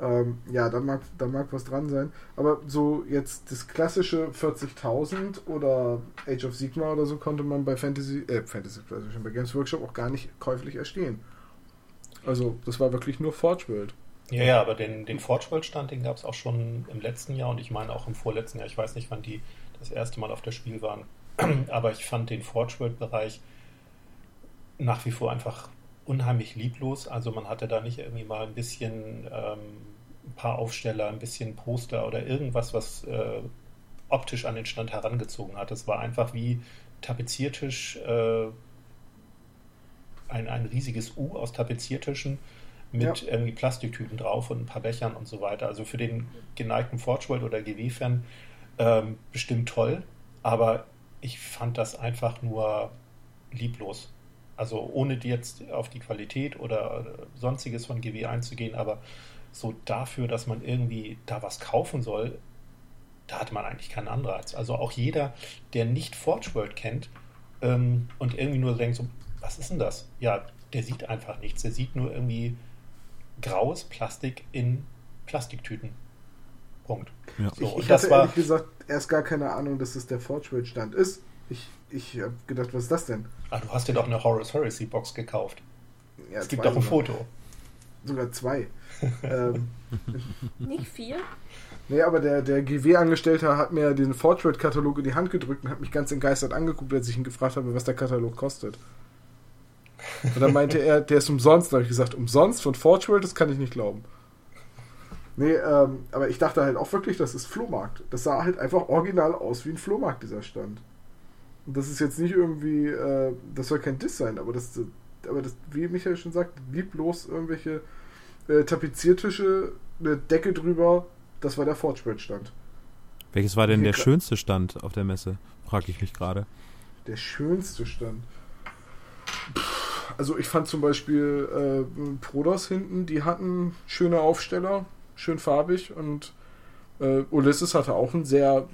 Ähm, ja, da mag, da mag was dran sein. Aber so jetzt das klassische 40.000 oder Age of Sigma oder so konnte man bei Fantasy, äh, Fantasy, also schon bei Games Workshop auch gar nicht käuflich erstehen. Also, das war wirklich nur Forge World. Ja, ja, aber den, den Forge World Stand, den gab es auch schon im letzten Jahr und ich meine auch im vorletzten Jahr. Ich weiß nicht, wann die das erste Mal auf der Spiel waren. aber ich fand den Forge World Bereich nach wie vor einfach unheimlich lieblos. Also man hatte da nicht irgendwie mal ein bisschen ähm, ein paar Aufsteller, ein bisschen Poster oder irgendwas, was äh, optisch an den Stand herangezogen hat. Es war einfach wie Tapeziertisch, äh, ein, ein riesiges U aus Tapeziertischen mit Ja. irgendwie Plastiktüten drauf und ein paar Bechern und so weiter. Also für den geneigten Forge World oder GW-Fan ähm, bestimmt toll, aber ich fand das einfach nur lieblos. Also ohne jetzt auf die Qualität oder sonstiges von GW einzugehen, aber so dafür, dass man irgendwie da was kaufen soll, da hat man eigentlich keinen Anreiz. Also auch jeder, der nicht Forge World kennt ähm, und irgendwie nur denkt, so, was ist denn das? Ja, der sieht einfach nichts. Der sieht nur irgendwie graues Plastik in Plastiktüten. Punkt. Ja. So, ich ich das hatte war- ehrlich gesagt erst gar keine Ahnung, dass es der Forge World Stand ist. Ich, ich habe gedacht, was ist das denn? Ah, du hast dir doch eine Horus Heresy Box gekauft. Ja, es gibt doch ein. Foto. Sogar zwei. ähm, Nicht viel. Nee, aber der, der GW-Angestellte hat mir den Forge World-Katalog in die Hand gedrückt und hat mich ganz entgeistert angeguckt, als ich ihn gefragt habe, was der Katalog kostet. Und dann meinte er, der ist umsonst. Da habe ich gesagt, umsonst von Forge World, das kann ich nicht glauben. Nee, ähm, aber ich dachte halt auch wirklich, das ist Flohmarkt. Das sah halt einfach original aus wie ein Flohmarkt, dieser Stand. Und das ist jetzt nicht irgendwie, äh, das soll kein Diss sein, aber das, aber das, wie Michael schon sagt, lieblos irgendwelche äh, Tapeziertische, eine Decke drüber, das war der Forge World Stand. Welches war denn der schönste Stand auf der Messe? Frage ich mich gerade. Der schönste Stand. Also ich fand zum Beispiel äh, Prodos hinten, die hatten schöne Aufsteller, schön farbig und äh, Ulysses hatte auch einen sehr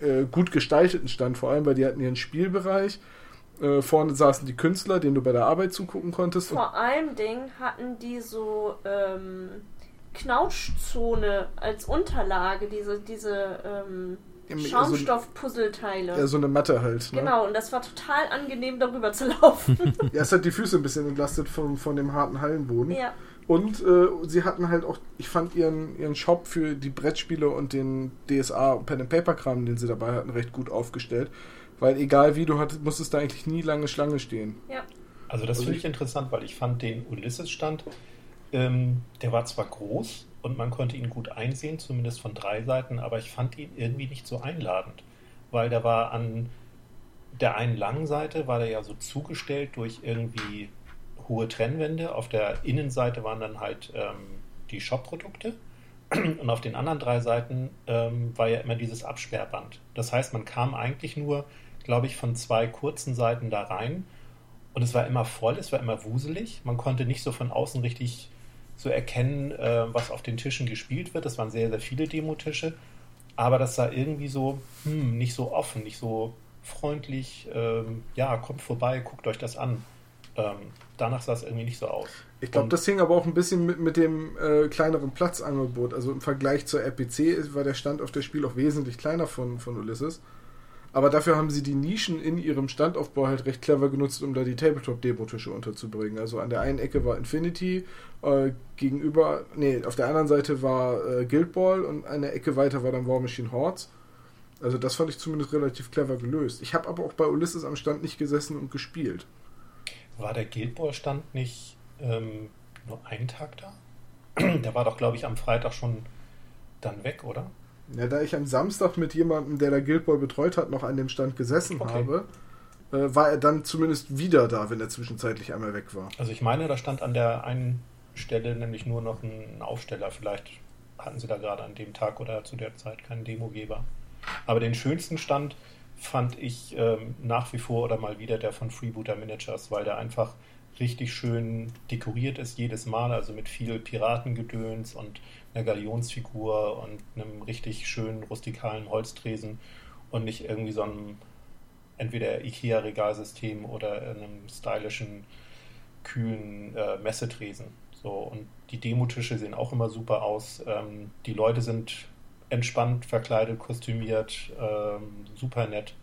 äh, gut gestalteten Stand, vor allem weil die hatten ihren Spielbereich. Äh, vorne saßen die Künstler, denen du bei der Arbeit zugucken konntest. Vor allem Ding hatten die so ähm, Knautschzone als Unterlage, diese, diese, ähm, Schaumstoff-Puzzleteile. Ja, so eine Matte halt. Ne? Genau, und das war total angenehm, darüber zu laufen. ja, es hat die Füße ein bisschen entlastet von, von dem harten Hallenboden. Ja. Und äh, sie hatten halt auch, ich fand ihren, ihren Shop für die Brettspiele und den DSA Pen and Paper Kram, den sie dabei hatten, recht gut aufgestellt. Weil egal wie du hattest, musstest da eigentlich nie lange Schlange stehen. Ja. Also das also finde ich interessant, weil ich fand den Ulysses-Stand, ähm, der war zwar groß und man konnte ihn gut einsehen, zumindest von drei Seiten, aber ich fand ihn irgendwie nicht so einladend, weil der war an der einen langen Seite war der ja so zugestellt durch irgendwie hohe Trennwände. Auf der Innenseite waren dann halt ähm, die Shop-Produkte. Und auf den anderen drei Seiten ähm, war ja immer dieses Absperrband. Das heißt, man kam eigentlich nur, glaube ich, von zwei kurzen Seiten da rein. Und es war immer voll, es war immer wuselig. Man konnte nicht so von außen richtig so erkennen, äh, was auf den Tischen gespielt wird. Es waren sehr, sehr viele Demotische. Aber das sah irgendwie so, hm, nicht so offen, nicht so freundlich. Ähm, ja, kommt vorbei, guckt euch das an. Ähm, danach sah es irgendwie nicht so aus. Ich glaube, das hing aber auch ein bisschen mit, mit dem äh, kleineren Platzangebot. Also im Vergleich zur RPC war der Stand auf der Spiel auch wesentlich kleiner von, von Ulysses. Aber dafür haben sie die Nischen in ihrem Standaufbau halt recht clever genutzt, um da die Tabletop-Demo-Tische unterzubringen. Also an der einen Ecke war Infinity, äh, gegenüber, nee, auf der anderen Seite war äh, Guild Ball und eine Ecke weiter war dann War Machine Hordes. Also das fand ich zumindest relativ clever gelöst. Ich habe aber auch bei Ulysses am Stand nicht gesessen und gespielt. War der Guild Ball Stand nicht ähm, nur einen Tag da? der war doch, glaube ich, am Freitag schon dann weg, oder? Ja, da ich am Samstag mit jemandem, der der Guild Ball betreut hat, noch an dem Stand gesessen okay. habe, äh, war er dann zumindest wieder da, wenn er zwischenzeitlich einmal weg war. Also ich meine, da stand an der einen Stelle nämlich nur noch ein Aufsteller. Vielleicht hatten sie da gerade an dem Tag oder zu der Zeit keinen Demogeber. Aber den schönsten Stand fand ich ähm, nach wie vor oder mal wieder der von Freebooter Miniatures, weil der einfach richtig schön dekoriert ist jedes Mal, also mit viel Piratengedöns und einer Galionsfigur und einem richtig schönen rustikalen Holztresen und nicht irgendwie so einem entweder IKEA-Regalsystem oder einem stylischen, kühlen äh, Messetresen. So, und die Demotische sehen auch immer super aus. Ähm, die Leute sind entspannt verkleidet, kostümiert, ähm, super nett.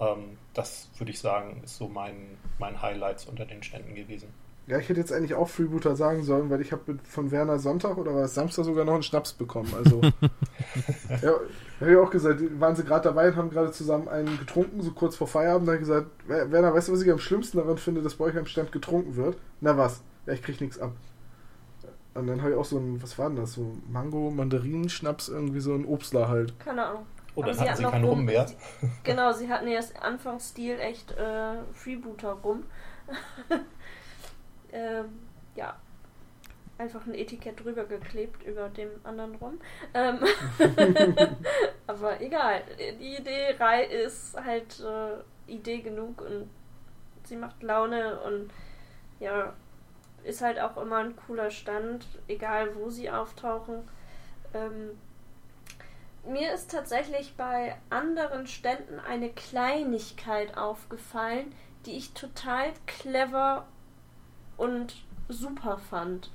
Ähm, das würde ich sagen, ist so mein, mein Highlights unter den Ständen gewesen. Ja, ich hätte jetzt eigentlich auch Freebooter sagen sollen, weil ich habe von Werner Sonntag oder war es Samstag sogar noch einen Schnaps bekommen. Also, ja, habe ich auch gesagt, waren sie gerade dabei und haben gerade zusammen einen getrunken, so kurz vor Feierabend. Da habe ich gesagt, Werner, weißt du, was ich am schlimmsten daran finde, dass bei euch am Stand getrunken wird? Na was? Ja, ich krieg nichts ab. Und dann habe ich auch so ein, was war denn das? So Mango, Mandarinenschnaps, irgendwie so ein Obstler halt. Keine Ahnung. Oh, dann hatten sie, keinen rum mehr. Genau, sie hatten erst Anfangsstil echt äh, Freebooter rum. ähm, ja. Einfach ein Etikett drüber geklebt über dem anderen rum. Ähm aber egal. Die Idee ist halt äh, Idee genug und sie macht Laune und ja, ist halt auch immer ein cooler Stand, egal wo sie auftauchen. Ähm, mir ist tatsächlich bei anderen Ständen eine Kleinigkeit aufgefallen, die ich total clever und super fand.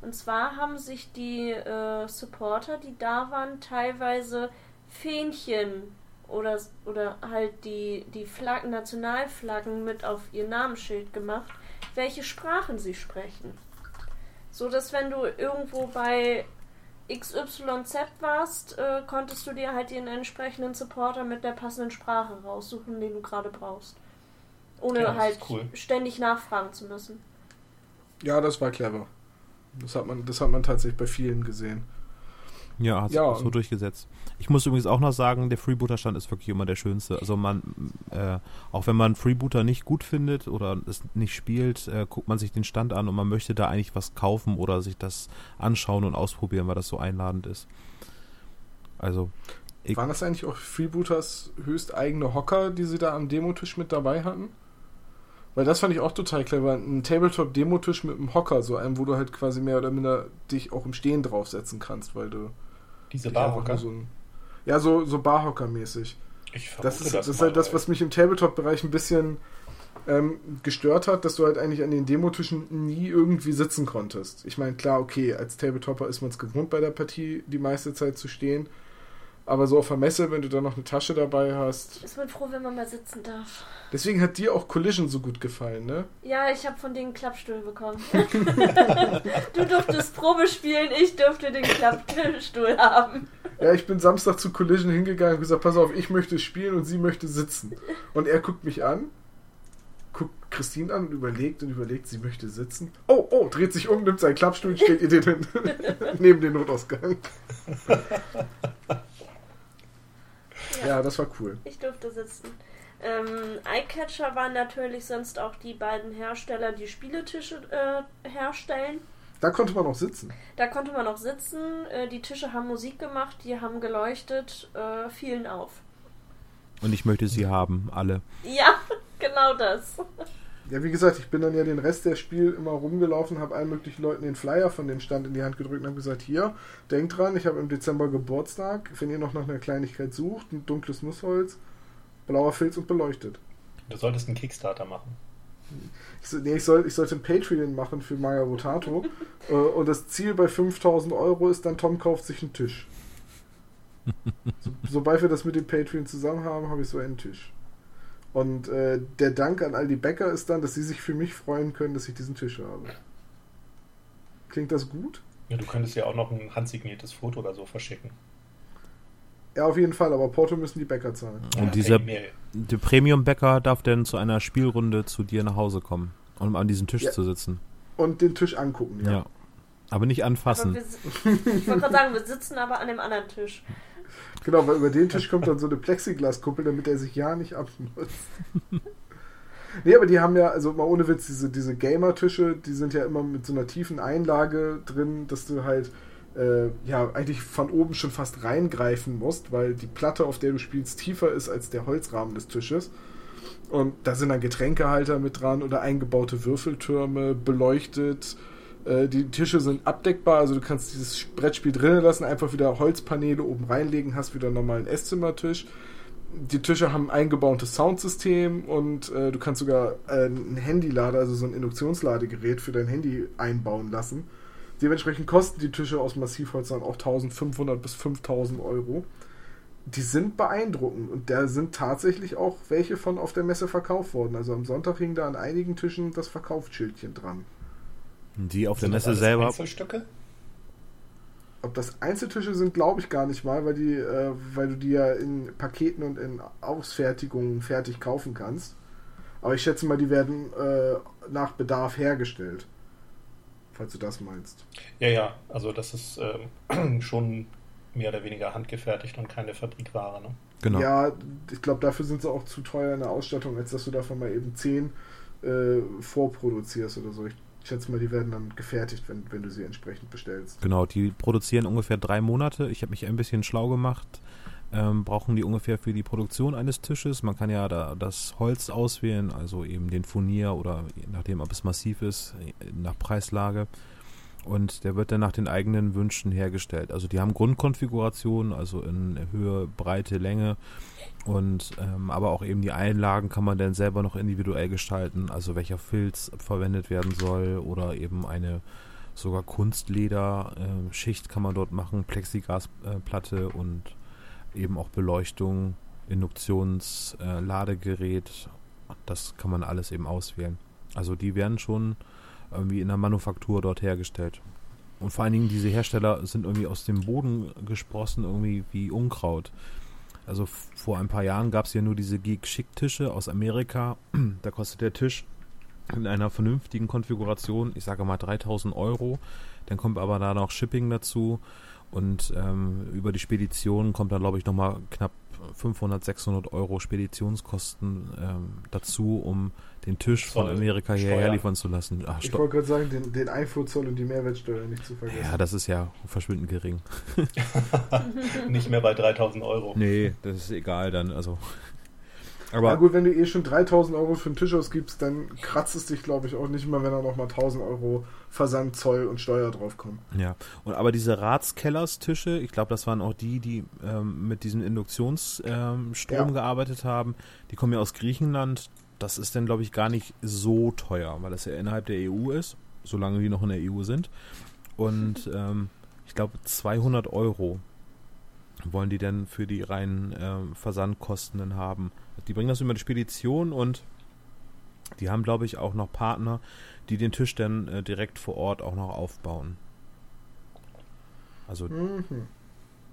Und zwar haben sich die äh, Supporter, die da waren, teilweise Fähnchen oder, oder halt die, die Flaggen, Nationalflaggen mit auf ihr Namensschild gemacht welche Sprachen sie sprechen. So dass wenn du irgendwo bei XYZ warst, äh, konntest du dir halt den entsprechenden Supporter mit der passenden Sprache raussuchen, den du gerade brauchst. Ohne ja, halt cool. ständig nachfragen zu müssen. Ja, das war clever. Das hat man, das hat man tatsächlich bei vielen gesehen. Ja, hat ja. so durchgesetzt. Ich muss übrigens auch noch sagen, der Freebooter-Stand ist wirklich immer der schönste. Also man, äh, auch wenn man Freebooter nicht gut findet oder es nicht spielt, äh, guckt man sich den Stand an und man möchte da eigentlich was kaufen oder sich das anschauen und ausprobieren, weil das so einladend ist. Also. Waren das eigentlich auch Freebooters höchst eigene Hocker, die sie da am Demotisch mit dabei hatten? Weil das fand ich auch total clever. Ein Tabletop-Demotisch mit einem Hocker, so einem, wo du halt quasi mehr oder minder dich auch im Stehen draufsetzen kannst, weil du. Diese Barhocker? So ein, ja, so, so Barhocker-mäßig. Das ist, das, das ist halt das, was mich im Tabletop-Bereich ein bisschen ähm, gestört hat, dass du halt eigentlich an den Demotischen nie irgendwie sitzen konntest. Ich meine, klar, okay, als Tabletopper ist man es gewohnt, bei der Partie die meiste Zeit zu stehen. Aber so auf der Messe, wenn du da noch eine Tasche dabei hast. Ist man froh, wenn man mal sitzen darf. Deswegen hat dir auch Collision so gut gefallen, ne? Ja, ich habe von denen einen Klappstuhl bekommen. du durftest Probe spielen, ich durfte den Klappstuhl haben. Ja, ich bin Samstag zu Collision hingegangen und gesagt, pass auf, ich möchte spielen und sie möchte sitzen. Und er guckt mich an, guckt Christine an und überlegt und überlegt, sie möchte sitzen. Oh, oh, dreht sich um, nimmt seinen Klappstuhl und stellt ihr den hin, neben den Notausgang. Ja, das war cool. Ich durfte sitzen. Ähm, Eyecatcher waren natürlich sonst auch die beiden Hersteller, die Spieletische äh, herstellen. Da konnte man auch sitzen. Da konnte man auch sitzen. Äh, die Tische haben Musik gemacht, die haben geleuchtet, äh, fielen auf. Und ich möchte sie haben, alle. Ja, genau das. Ja, wie gesagt, ich bin dann ja den Rest der Spiel immer rumgelaufen, habe allen möglichen Leuten den Flyer von den Stand in die Hand gedrückt und habe gesagt, hier, denkt dran, ich habe im Dezember Geburtstag, wenn ihr noch nach einer Kleinigkeit sucht, ein dunkles Nussholz, blauer Filz und beleuchtet. Du solltest einen Kickstarter machen. Ich, so, nee, ich, soll, ich sollte ein Patreon machen für Maya Rotato äh, und das Ziel bei 5000 Euro ist dann, Tom kauft sich einen Tisch. So, sobald wir das mit dem Patreon zusammen haben, habe ich so einen Tisch. Und äh, der Dank an all die Bäcker ist dann, dass sie sich für mich freuen können, dass ich diesen Tisch habe. Klingt das gut? Ja, du könntest ja auch noch ein handsigniertes Foto oder so verschicken. Ja, auf jeden Fall, aber Porto müssen die Bäcker zahlen. Und Ja, dieser der Premium-Bäcker darf dann zu einer Spielrunde zu dir nach Hause kommen, um an diesem Tisch Ja. zu sitzen. Und den Tisch angucken, Ja. ja. Aber nicht Aber anfassen. wir, si- ich wollte gerade sagen, wir sitzen aber an dem anderen Tisch. Genau, weil über den Tisch kommt dann so eine Plexiglaskuppel, damit er sich ja nicht abnutzt. nee, aber die haben ja, also mal ohne Witz, diese, diese Gamer-Tische, die sind ja immer mit so einer tiefen Einlage drin, dass du halt äh, ja eigentlich von oben schon fast reingreifen musst, weil die Platte, auf der du spielst, tiefer ist als der Holzrahmen des Tisches. Und da sind dann Getränkehalter mit dran oder eingebaute Würfeltürme, beleuchtet. Äh, Die Tische sind abdeckbar, also du kannst dieses Brettspiel drinnen lassen, einfach wieder Holzpaneele oben reinlegen, hast wieder einen normalen Esszimmertisch. Die Tische haben ein eingebautes Soundsystem und äh, du kannst sogar äh, ein Handylader, also so ein Induktionsladegerät für dein Handy einbauen lassen. Dementsprechend kosten die Tische aus Massivholz dann auch 1500 bis 5000 Euro. Die sind beeindruckend und da sind tatsächlich auch welche von auf der Messe verkauft worden. Also am Sonntag hing da an einigen Tischen das Verkaufsschildchen dran. Die auf der Sind das Messe selber. Einzelstücke? Ob das Einzeltische sind, glaube ich gar nicht mal, weil die, äh, weil du die ja in Paketen und in Ausfertigungen fertig kaufen kannst. Aber ich schätze mal, die werden äh, nach Bedarf hergestellt. Falls du das meinst. Ja, ja, also das ist ähm, schon mehr oder weniger handgefertigt und keine Fabrikware. Ne? Genau. Ja, ich glaube, dafür sind sie auch zu teuer in der Ausstattung, als dass du davon mal eben 10 äh, vorproduzierst oder so. Ich schätze mal, die werden dann gefertigt, wenn, wenn du sie entsprechend bestellst. Genau, die produzieren ungefähr drei Monate. Ich habe mich ein bisschen schlau gemacht. Ähm, brauchen die ungefähr für die Produktion eines Tisches. Man kann ja da das Holz auswählen, also eben den Furnier oder je nachdem, ob es massiv ist, nach Preislage. Und der wird dann nach den eigenen Wünschen hergestellt. Also die haben Grundkonfigurationen, also in Höhe, Breite, Länge. Und ähm, aber auch eben die Einlagen kann man dann selber noch individuell gestalten, also welcher Filz verwendet werden soll oder eben eine sogar Kunstleder-Schicht kann man dort machen, Plexiglasplatte und eben auch Beleuchtung, Induktions-Ladegerät. das kann man alles eben auswählen. Also die werden schon irgendwie in der Manufaktur dort hergestellt. Und vor allen Dingen diese Hersteller sind irgendwie aus dem Boden gesprossen, irgendwie wie Unkraut. Also vor ein paar Jahren gab es ja nur diese Geek-Schick-Tische aus Amerika. Da kostet der Tisch in einer vernünftigen Konfiguration, ich sage mal 3000 Euro. Dann kommt aber da noch Shipping dazu und ähm, über die Spedition kommt da glaube ich nochmal knapp 500, 600 Euro Speditionskosten ähm, dazu, um den Tisch von Zoll, Amerika hierher liefern zu lassen. Ach, Ich wollte gerade sagen, den, den Einfuhrzoll und die Mehrwertsteuer nicht zu vergessen. ja, das ist ja verschwindend gering. Nicht mehr bei 3000 Euro. Nee, das ist egal dann. Also. Na Aber gut, wenn du eh schon 3000 Euro für einen Tisch ausgibst, dann kratzt es dich, glaube ich, auch nicht mehr, wenn da nochmal 1000 Euro Versand, Zoll und Steuer draufkommen. Ja, und aber diese Ratskellerstische, ich glaube, das waren auch die, die ähm, mit diesem Induktionsstrom ähm, Ja. gearbeitet haben. Die kommen ja aus Griechenland. Das ist dann, glaube ich, gar nicht so teuer, weil das ja innerhalb der EU ist, solange die noch in der EU sind. Und ähm, ich glaube, 200 Euro wollen die denn für die reinen äh, Versandkosten denn haben? Die bringen das über die Spedition und die haben, glaube ich, auch noch Partner, die den Tisch dann äh, direkt vor Ort auch noch aufbauen. Also. Mhm.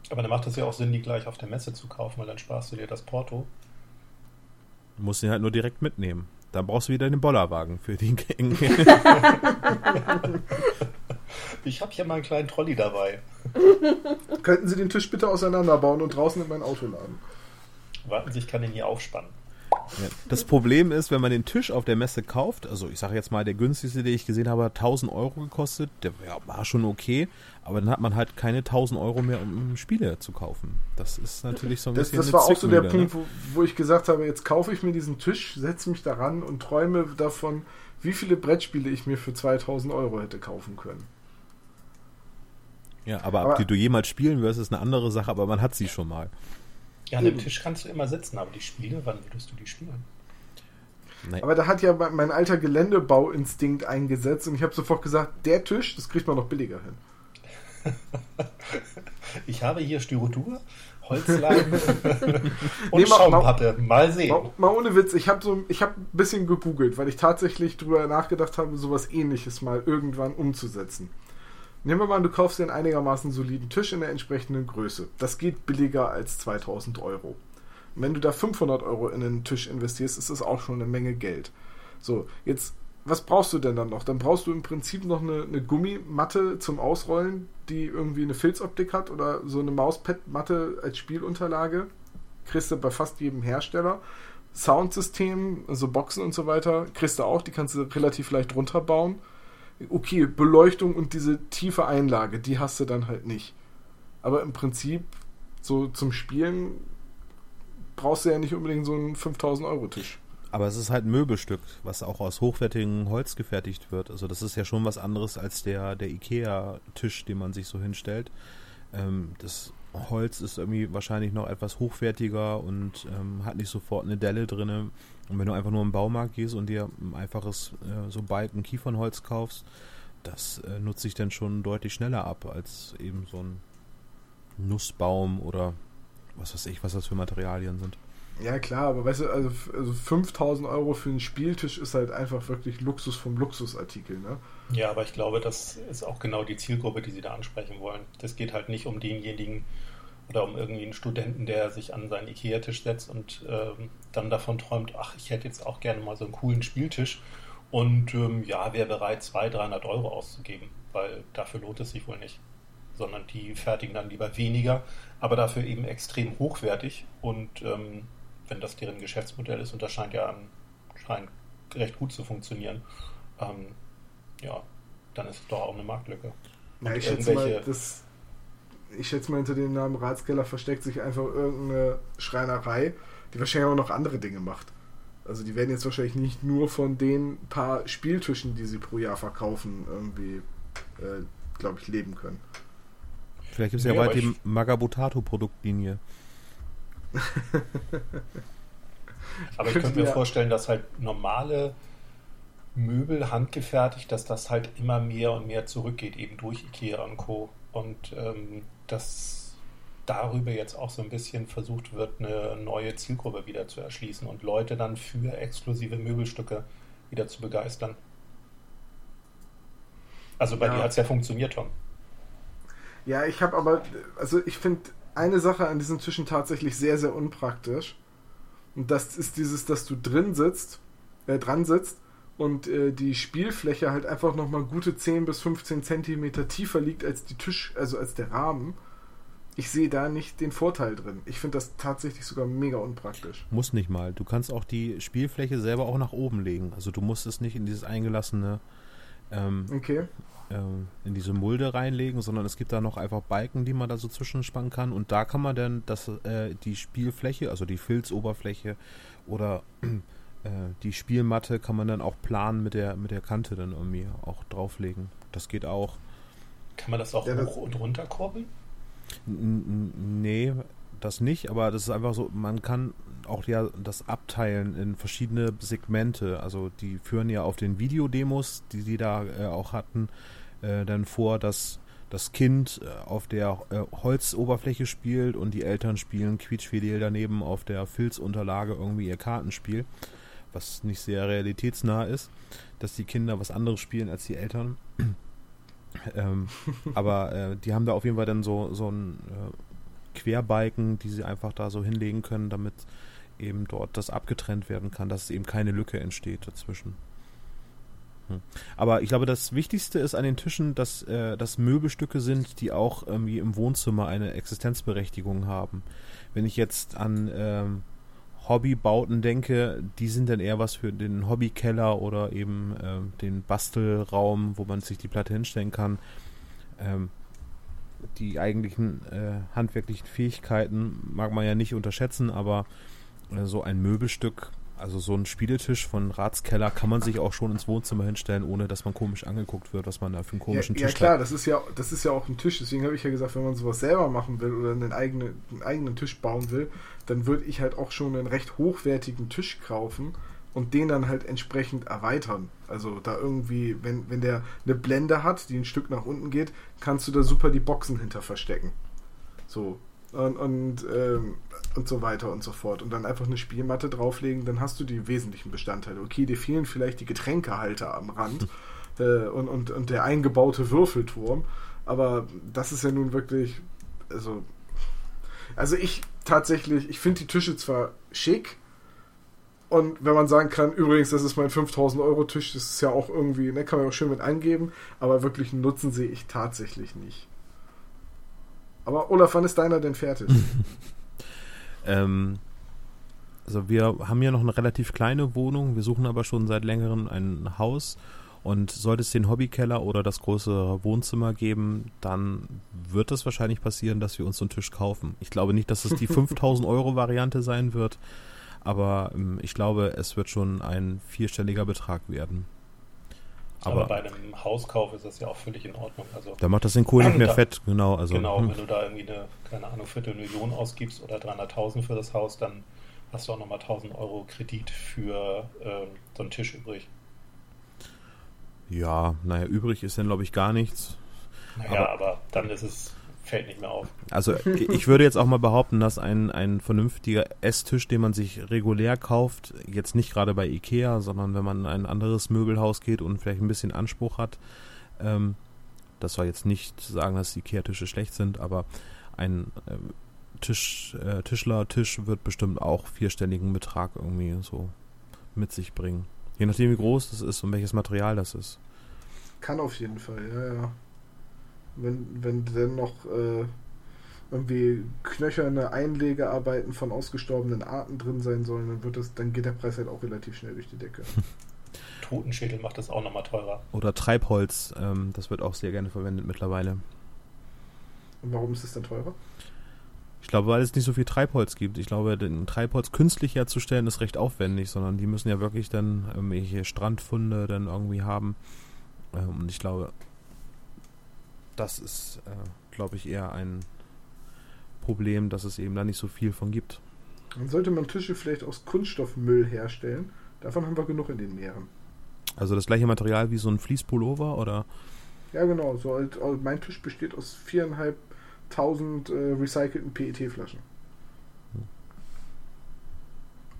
Aber dann macht es ja auch Sinn, die gleich auf der Messe zu kaufen, weil dann sparst du dir das Porto. Du musst ihn halt nur direkt mitnehmen. Dann brauchst du wieder den Bollerwagen für die Gänge. ich habe hier mal einen kleinen Trolley dabei. Könnten Sie den Tisch bitte auseinanderbauen und draußen in mein Auto laden? Warten Sie, ich kann den hier aufspannen. Das Problem ist, wenn man den Tisch auf der Messe kauft, also ich sage jetzt mal, der günstigste, den ich gesehen habe, hat 1000 Euro gekostet, der war schon okay, aber dann hat man halt keine 1000 Euro mehr, um Spiele zu kaufen. Das ist natürlich so ein das, bisschen. Das war auch so der ne? Punkt, wo, wo, ich gesagt habe, jetzt kaufe ich mir diesen Tisch, setze mich daran und träume davon, wie viele Brettspiele ich mir für 2000 Euro hätte kaufen können. Ja, aber, aber ob die du jemals spielen wirst, ist eine andere Sache, aber man hat sie schon mal. Ja, an dem Tisch kannst du immer sitzen, aber die Spiele, wann würdest du die spielen? Nein. Aber da hat ja mein alter Geländebauinstinkt eingesetzt und ich habe sofort gesagt, der Tisch, das kriegt man noch billiger hin. ich habe hier Styrodur, Holzleim und nee, Schaumpappe. Mal sehen. Mal, mal, ohne Witz, ich habe so, hab ein bisschen gegoogelt, weil ich tatsächlich drüber nachgedacht habe, sowas ähnliches mal irgendwann umzusetzen. Nehmen wir mal, du kaufst dir einen einigermaßen soliden Tisch in der entsprechenden Größe. Das geht billiger als 2000 Euro. Und wenn du da 500 Euro in einen Tisch investierst, ist das auch schon eine Menge Geld. So, jetzt, was brauchst du denn dann noch? Dann brauchst du im Prinzip noch eine, eine Gummimatte zum Ausrollen, die irgendwie eine Filzoptik hat oder so eine Mauspad-Matte als Spielunterlage. Kriegst du bei fast jedem Hersteller. Soundsystem, also Boxen und so weiter, kriegst du auch, die kannst du relativ leicht runterbauen okay, Beleuchtung und diese tiefe Einlage, die hast du dann halt nicht. Aber im Prinzip, so zum Spielen, brauchst du ja nicht unbedingt so einen 5000 Euro Tisch. Aber es ist halt ein Möbelstück, was auch aus hochwertigem Holz gefertigt wird. Also das ist ja schon was anderes als der, der Ikea-Tisch, den man sich so hinstellt. Ähm, das Holz ist irgendwie wahrscheinlich noch etwas hochwertiger und ähm, hat nicht sofort eine Delle drinne. Und wenn du einfach nur im Baumarkt gehst und dir ein einfaches äh, so Balken Kiefernholz kaufst, das äh, nutzt sich dann schon deutlich schneller ab als eben so ein Nussbaum oder was weiß ich, was das für Materialien sind. Ja, klar, aber weißt du, also, also 5000 Euro für einen Spieltisch ist halt einfach wirklich Luxus vom Luxusartikel, ne? Ja, aber ich glaube, das ist auch genau die Zielgruppe, die sie da ansprechen wollen. Das geht halt nicht um denjenigen oder um irgendwie einen Studenten, der sich an seinen Ikea-Tisch setzt und ähm, dann davon träumt, ach, ich hätte jetzt auch gerne mal so einen coolen Spieltisch und ähm, ja, wäre bereit, 200, 300 Euro auszugeben, weil dafür lohnt es sich wohl nicht. Sondern die fertigen dann lieber weniger, aber dafür eben extrem hochwertig und ähm, wenn das deren Geschäftsmodell ist und das scheint ja scheint recht gut zu funktionieren, ähm, ja, dann ist es doch auch eine Marktlücke. Ja, ich, schätze mal, das, ich schätze mal, hinter dem Namen Ratskeller versteckt sich einfach irgendeine Schreinerei, die wahrscheinlich auch noch andere Dinge macht. Also die werden jetzt wahrscheinlich nicht nur von den paar Spieltischen, die sie pro Jahr verkaufen, irgendwie, äh, glaube ich, leben können. Vielleicht gibt es ja, ja bald die Magabotato-Produktlinie. aber ich könnte mir ja vorstellen, dass halt normale Möbel handgefertigt, dass das halt immer mehr und mehr zurückgeht, eben durch Ikea und Co. Und ähm, dass darüber jetzt auch so ein bisschen versucht wird, eine neue Zielgruppe wieder zu erschließen und Leute dann für exklusive Möbelstücke wieder zu begeistern. Also bei ja. dir hat es ja funktioniert, Tom. Ja, ich habe aber, also ich finde eine Sache an diesen Tischen tatsächlich sehr, sehr unpraktisch. Und das ist dieses, dass du drin sitzt, äh, dran sitzt und äh, die Spielfläche halt einfach nochmal gute 10 bis 15 Zentimeter tiefer liegt als die Tisch, also als der Rahmen. Ich sehe da nicht den Vorteil drin. Ich finde das tatsächlich sogar mega unpraktisch. Muss nicht mal. Du kannst auch die Spielfläche selber auch nach oben legen. Also du musst es nicht in dieses eingelassene ähm, okay. ähm, in diese Mulde reinlegen, sondern es gibt da noch einfach Balken, die man da so zwischenspannen kann und da kann man dann das, äh, die Spielfläche, also die Filzoberfläche oder äh, die Spielmatte kann man dann auch planen mit der, mit der Kante dann irgendwie auch drauflegen. Das geht auch. Kann man das auch ja, hoch und runter kurbeln? Nee, das nicht, aber das ist einfach so, man kann auch ja das abteilen in verschiedene Segmente. Also die führen ja auf den Videodemos, die sie da äh, auch hatten, äh, dann vor, dass das Kind äh, auf der äh, Holzoberfläche spielt und die Eltern spielen quietschfidel daneben auf der Filzunterlage irgendwie ihr Kartenspiel, was nicht sehr realitätsnah ist, dass die Kinder was anderes spielen als die Eltern. ähm, aber äh, die haben da auf jeden Fall dann so, so ein äh, Querbalken, die sie einfach da so hinlegen können, damit eben dort das abgetrennt werden kann, dass eben keine Lücke entsteht dazwischen. Hm. Aber ich glaube, das Wichtigste ist an den Tischen, dass äh, das Möbelstücke sind, die auch irgendwie im Wohnzimmer eine Existenzberechtigung haben. Wenn ich jetzt an ähm, Hobbybauten denke, die sind dann eher was für den Hobbykeller oder eben äh, den Bastelraum, wo man sich die Platte hinstellen kann. Ähm, die eigentlichen äh, handwerklichen Fähigkeiten mag man ja nicht unterschätzen, aber äh, so ein Möbelstück also so ein Spieletisch von Ratskeller kann man sich auch schon ins Wohnzimmer hinstellen, ohne dass man komisch angeguckt wird, was man da für einen komischen ja, Tisch hat. Ja klar, hat. das ist ja, das ist ja auch ein Tisch. Deswegen habe ich ja gesagt, wenn man sowas selber machen will oder einen eigenen, einen eigenen Tisch bauen will, dann würde ich halt auch schon einen recht hochwertigen Tisch kaufen und den dann halt entsprechend erweitern. Also da irgendwie, wenn, wenn der eine Blende hat, die ein Stück nach unten geht, kannst du da super die Boxen hinter verstecken. So. Und, und ähm, und so weiter und so fort. Und dann einfach eine Spielmatte drauflegen, dann hast du die wesentlichen Bestandteile. Okay, dir fehlen vielleicht die Getränkehalter am Rand äh, und, und, und der eingebaute Würfelturm, aber das ist ja nun wirklich, also, also ich tatsächlich, ich finde die Tische zwar schick, und wenn man sagen kann, übrigens, das ist mein 5000 Euro Tisch, das ist ja auch irgendwie, ne, kann man auch schön mit eingeben, aber wirklich einen Nutzen sehe ich tatsächlich nicht. Aber Olaf, wann ist deiner denn fertig? Ähm, also wir haben ja noch eine relativ kleine Wohnung, wir suchen aber schon seit längerem ein Haus. Und sollte es den Hobbykeller oder das große Wohnzimmer geben, dann wird es wahrscheinlich passieren, dass wir uns so einen Tisch kaufen. Ich glaube nicht, dass es die 5000 Euro Variante sein wird, aber ähm, ich glaube, es wird schon ein vierstelliger Betrag werden. Aber, aber, bei einem Hauskauf ist das ja auch völlig in Ordnung. Also, da macht das den Kohl nicht mehr da, fett, genau. Also, genau, hm. wenn du da irgendwie eine, keine Ahnung, Viertelmillion ausgibst oder 300.000 für das Haus, dann hast du auch nochmal 1000 Euro Kredit für äh, so einen Tisch übrig. Ja, naja, übrig ist dann, glaube ich, gar nichts. Naja, aber, aber dann ist es fällt nicht mehr auf. Also ich würde jetzt auch mal behaupten, dass ein, ein vernünftiger Esstisch, den man sich regulär kauft, jetzt nicht gerade bei Ikea, sondern wenn man in ein anderes Möbelhaus geht und vielleicht ein bisschen Anspruch hat, ähm, das soll jetzt nicht sagen, dass Ikea-Tische schlecht sind, aber ein äh, Tisch, äh, Tischler-Tisch wird bestimmt auch vierstelligen Betrag irgendwie so mit sich bringen. Je nachdem, wie groß das ist und welches Material das ist. Kann auf jeden Fall, ja, ja wenn, wenn denn noch äh, irgendwie knöcherne Einlegearbeiten von ausgestorbenen Arten drin sein sollen, dann wird das, dann geht der Preis halt auch relativ schnell durch die Decke. Totenschädel macht das auch nochmal teurer. Oder Treibholz, ähm, das wird auch sehr gerne verwendet mittlerweile. Und warum ist es dann teurer? Ich glaube, weil es nicht so viel Treibholz gibt. Ich glaube, den Treibholz künstlich herzustellen ist recht aufwendig, sondern die müssen ja wirklich dann irgendwelche Strandfunde dann irgendwie haben. Ähm, und ich glaube, das ist, äh, glaube ich, eher ein Problem, dass es eben da nicht so viel von gibt. Dann sollte man Tische vielleicht aus Kunststoffmüll herstellen. Davon haben wir genug in den Meeren. Also das gleiche Material wie so ein Fließpullover oder? Ja, genau. So halt, mein Tisch besteht aus viereinhalbtausend äh, recycelten PET-Flaschen. Hm.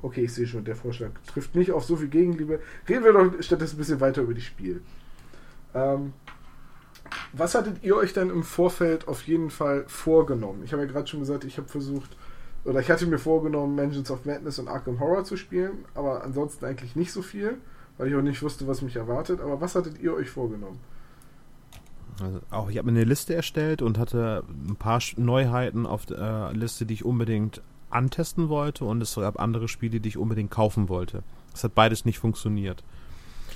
Okay, ich sehe schon, der Vorschlag trifft nicht auf so viel Gegenliebe. Reden wir doch stattdessen ein bisschen weiter über das Spiel. Ähm, was hattet ihr euch denn im Vorfeld auf jeden Fall vorgenommen? Ich habe ja gerade schon gesagt, ich habe versucht, oder ich hatte mir vorgenommen, Mansions of Madness und Arkham Horror zu spielen, aber ansonsten eigentlich nicht so viel, weil ich auch nicht wusste, was mich erwartet. Aber was hattet ihr euch vorgenommen? Also auch ich habe mir eine Liste erstellt und hatte ein paar Neuheiten auf der Liste, die ich unbedingt antesten wollte und es gab andere Spiele, die ich unbedingt kaufen wollte. Es hat beides nicht funktioniert.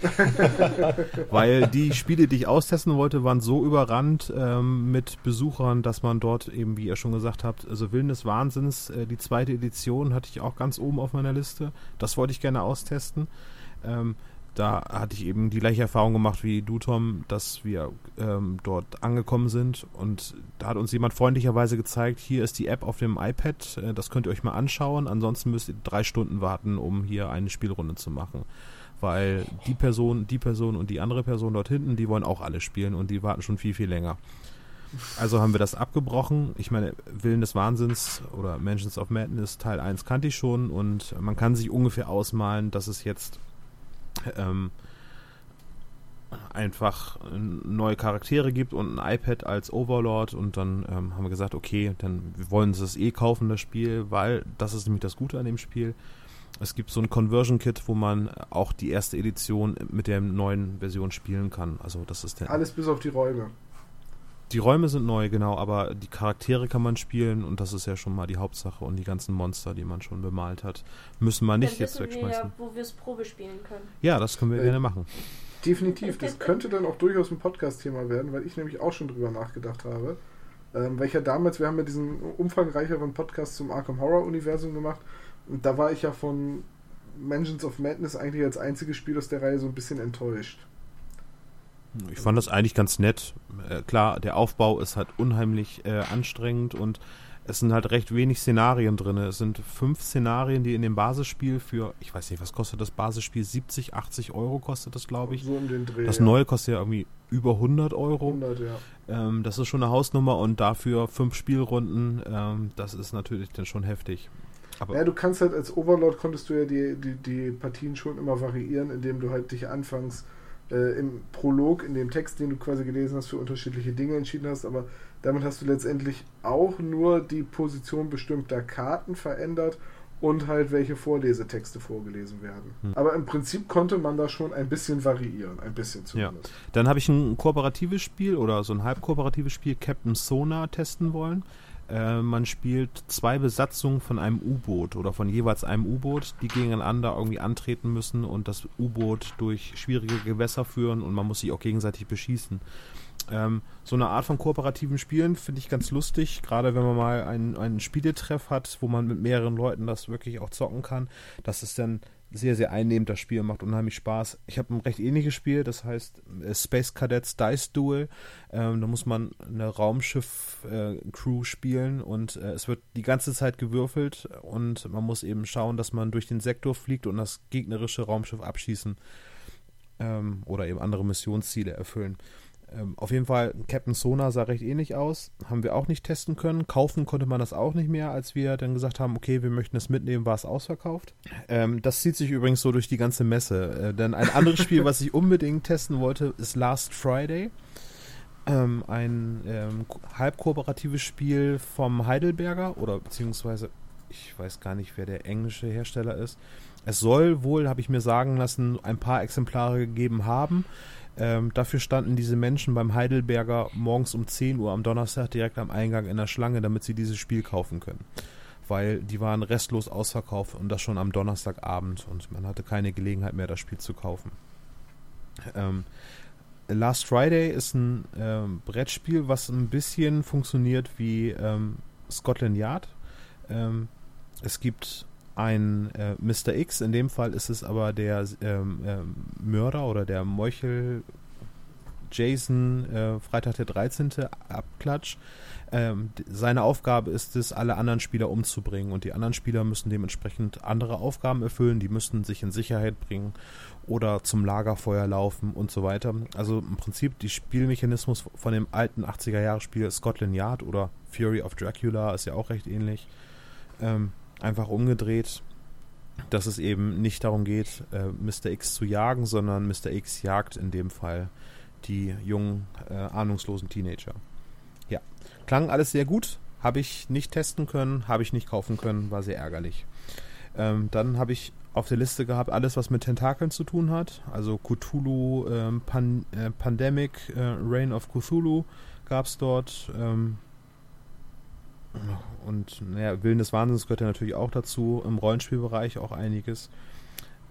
Weil die Spiele, die ich austesten wollte, waren so überrannt ähm, mit Besuchern, dass man dort eben, wie ihr schon gesagt habt, also Willen des Wahnsinns, äh, die zweite Edition hatte ich auch ganz oben auf meiner Liste. Das wollte ich gerne austesten. Ähm, da hatte ich eben die gleiche Erfahrung gemacht wie du, Tom, dass wir ähm, dort angekommen sind und da hat uns jemand freundlicherweise gezeigt, hier ist die App auf dem iPad, äh, das könnt ihr euch mal anschauen, ansonsten müsst ihr drei Stunden warten, um hier eine Spielrunde zu machen weil die Person, die Person und die andere Person dort hinten, die wollen auch alle spielen und die warten schon viel, viel länger. Also haben wir das abgebrochen. Ich meine, Willen des Wahnsinns oder Mansions of Madness Teil 1 kannte ich schon und man kann sich ungefähr ausmalen, dass es jetzt ähm, einfach neue Charaktere gibt und ein iPad als Overlord und dann ähm, haben wir gesagt, okay, dann wollen sie es eh kaufen, das Spiel, weil das ist nämlich das Gute an dem Spiel. Es gibt so ein Conversion-Kit, wo man auch die erste Edition mit der neuen Version spielen kann. Also das ist der Alles bis auf die Räume. Die Räume sind neu, genau, aber die Charaktere kann man spielen und das ist ja schon mal die Hauptsache. Und die ganzen Monster, die man schon bemalt hat, müssen wir nicht Dann jetzt wir wegschmeißen. ja, wo wir es Probe spielen können. Ja, das können wir Äh, gerne machen. Definitiv. Das könnte dann auch durchaus ein Podcast-Thema werden, weil ich nämlich auch schon drüber nachgedacht habe. Ähm, ja damals, wir haben ja diesen umfangreicheren Podcast zum Arkham Horror-Universum gemacht und da war ich ja von Mansions of Madness eigentlich als einziges Spiel aus der Reihe so ein bisschen enttäuscht. Ich fand das eigentlich ganz nett. Äh, klar, der Aufbau ist halt unheimlich äh, anstrengend und es sind halt recht wenig Szenarien drin. Es sind fünf Szenarien, die in dem Basisspiel für, ich weiß nicht, was kostet das Basisspiel? 70, 80 Euro kostet das, glaube ich. So um den Dreh. Das ja. neue kostet ja irgendwie über 100 Euro. 100, ja. Ähm, das ist schon eine Hausnummer und dafür fünf Spielrunden, ähm, das ist natürlich dann schon heftig. Aber Ja, du kannst halt als Overlord konntest du ja die, die, die Partien schon immer variieren, indem du halt dich anfangs äh, im Prolog, in dem Text, den du quasi gelesen hast, für unterschiedliche Dinge entschieden hast, aber damit hast du letztendlich auch nur die Position bestimmter Karten verändert und halt welche Vorlesetexte vorgelesen werden. Hm. Aber im Prinzip konnte man da schon ein bisschen variieren, ein bisschen zumindest. Dann habe ich ein kooperatives Spiel oder so ein halb kooperatives Spiel Captain Sonar testen wollen. Äh, man spielt zwei Besatzungen von einem U-Boot oder von jeweils einem U-Boot, die gegeneinander irgendwie antreten müssen und das U-Boot durch schwierige Gewässer führen und man muss sich auch gegenseitig beschießen. Ähm, so eine Art von kooperativen Spielen finde ich ganz lustig, gerade wenn man mal einen, einen Spieletreff hat, wo man mit mehreren Leuten das wirklich auch zocken kann. Das ist dann sehr, sehr einnehmend, das Spiel macht unheimlich Spaß. Ich habe ein recht ähnliches Spiel, das heißt äh, Space Cadets Dice Duel. Ähm, da muss man eine Raumschiff-Crew spielen und äh, es wird die ganze Zeit gewürfelt und man muss eben schauen, dass man durch den Sektor fliegt und das gegnerische Raumschiff abschießen ähm, oder eben andere Missionsziele erfüllen. Ähm, auf jeden Fall, Captain Sonar sah recht ähnlich aus. Haben wir auch nicht testen können. Kaufen konnte man das auch nicht mehr. Als wir dann gesagt haben, okay, wir möchten es mitnehmen, war es ausverkauft. Ähm, das zieht sich übrigens so durch die ganze Messe. Äh, denn ein anderes Spiel, was ich unbedingt testen wollte, ist Last Friday. Ähm, ein ähm, halb kooperatives Spiel vom Heidelberger oder beziehungsweise ich weiß gar nicht, wer der englische Hersteller ist. Es soll wohl, habe ich mir sagen lassen, ein paar Exemplare gegeben haben. Ähm, dafür standen diese Menschen beim Heidelberger morgens um 10 Uhr am Donnerstag direkt am Eingang in der Schlange, damit sie dieses Spiel kaufen können. Weil die waren restlos ausverkauft und das schon am Donnerstagabend und man hatte keine Gelegenheit mehr, das Spiel zu kaufen. Ähm, Last Friday ist ein ähm, Brettspiel, was ein bisschen funktioniert wie ähm, Scotland Yard. Ähm, es gibt ein äh, Mr. X, in dem Fall ist es aber der ähm, ähm, Mörder oder der Meuchel Jason, äh, Freitag der 13. Abklatsch. Ähm, seine Aufgabe ist es, alle anderen Spieler umzubringen und die anderen Spieler müssen dementsprechend andere Aufgaben erfüllen, die müssen sich in Sicherheit bringen oder zum Lagerfeuer laufen und so weiter. Also im Prinzip die Spielmechanismus von dem alten 80er-Jahre-Spiel Scotland Yard oder Fury of Dracula ist ja auch recht ähnlich. Ähm, einfach umgedreht, dass es eben nicht darum geht, äh, Mr. X zu jagen, sondern Mr. X jagt in dem Fall die jungen, äh, ahnungslosen Teenager. Ja, klang alles sehr gut, habe ich nicht testen können, habe ich nicht kaufen können, war sehr ärgerlich. Ähm, dann habe ich auf der Liste gehabt, alles, was mit Tentakeln zu tun hat. Also Cthulhu, ähm, Pan äh, Pandemic, äh, Reign of Cthulhu gab es dort. Ähm, und naja, Willen des Wahnsinns gehört ja natürlich auch dazu. Im Rollenspielbereich auch einiges.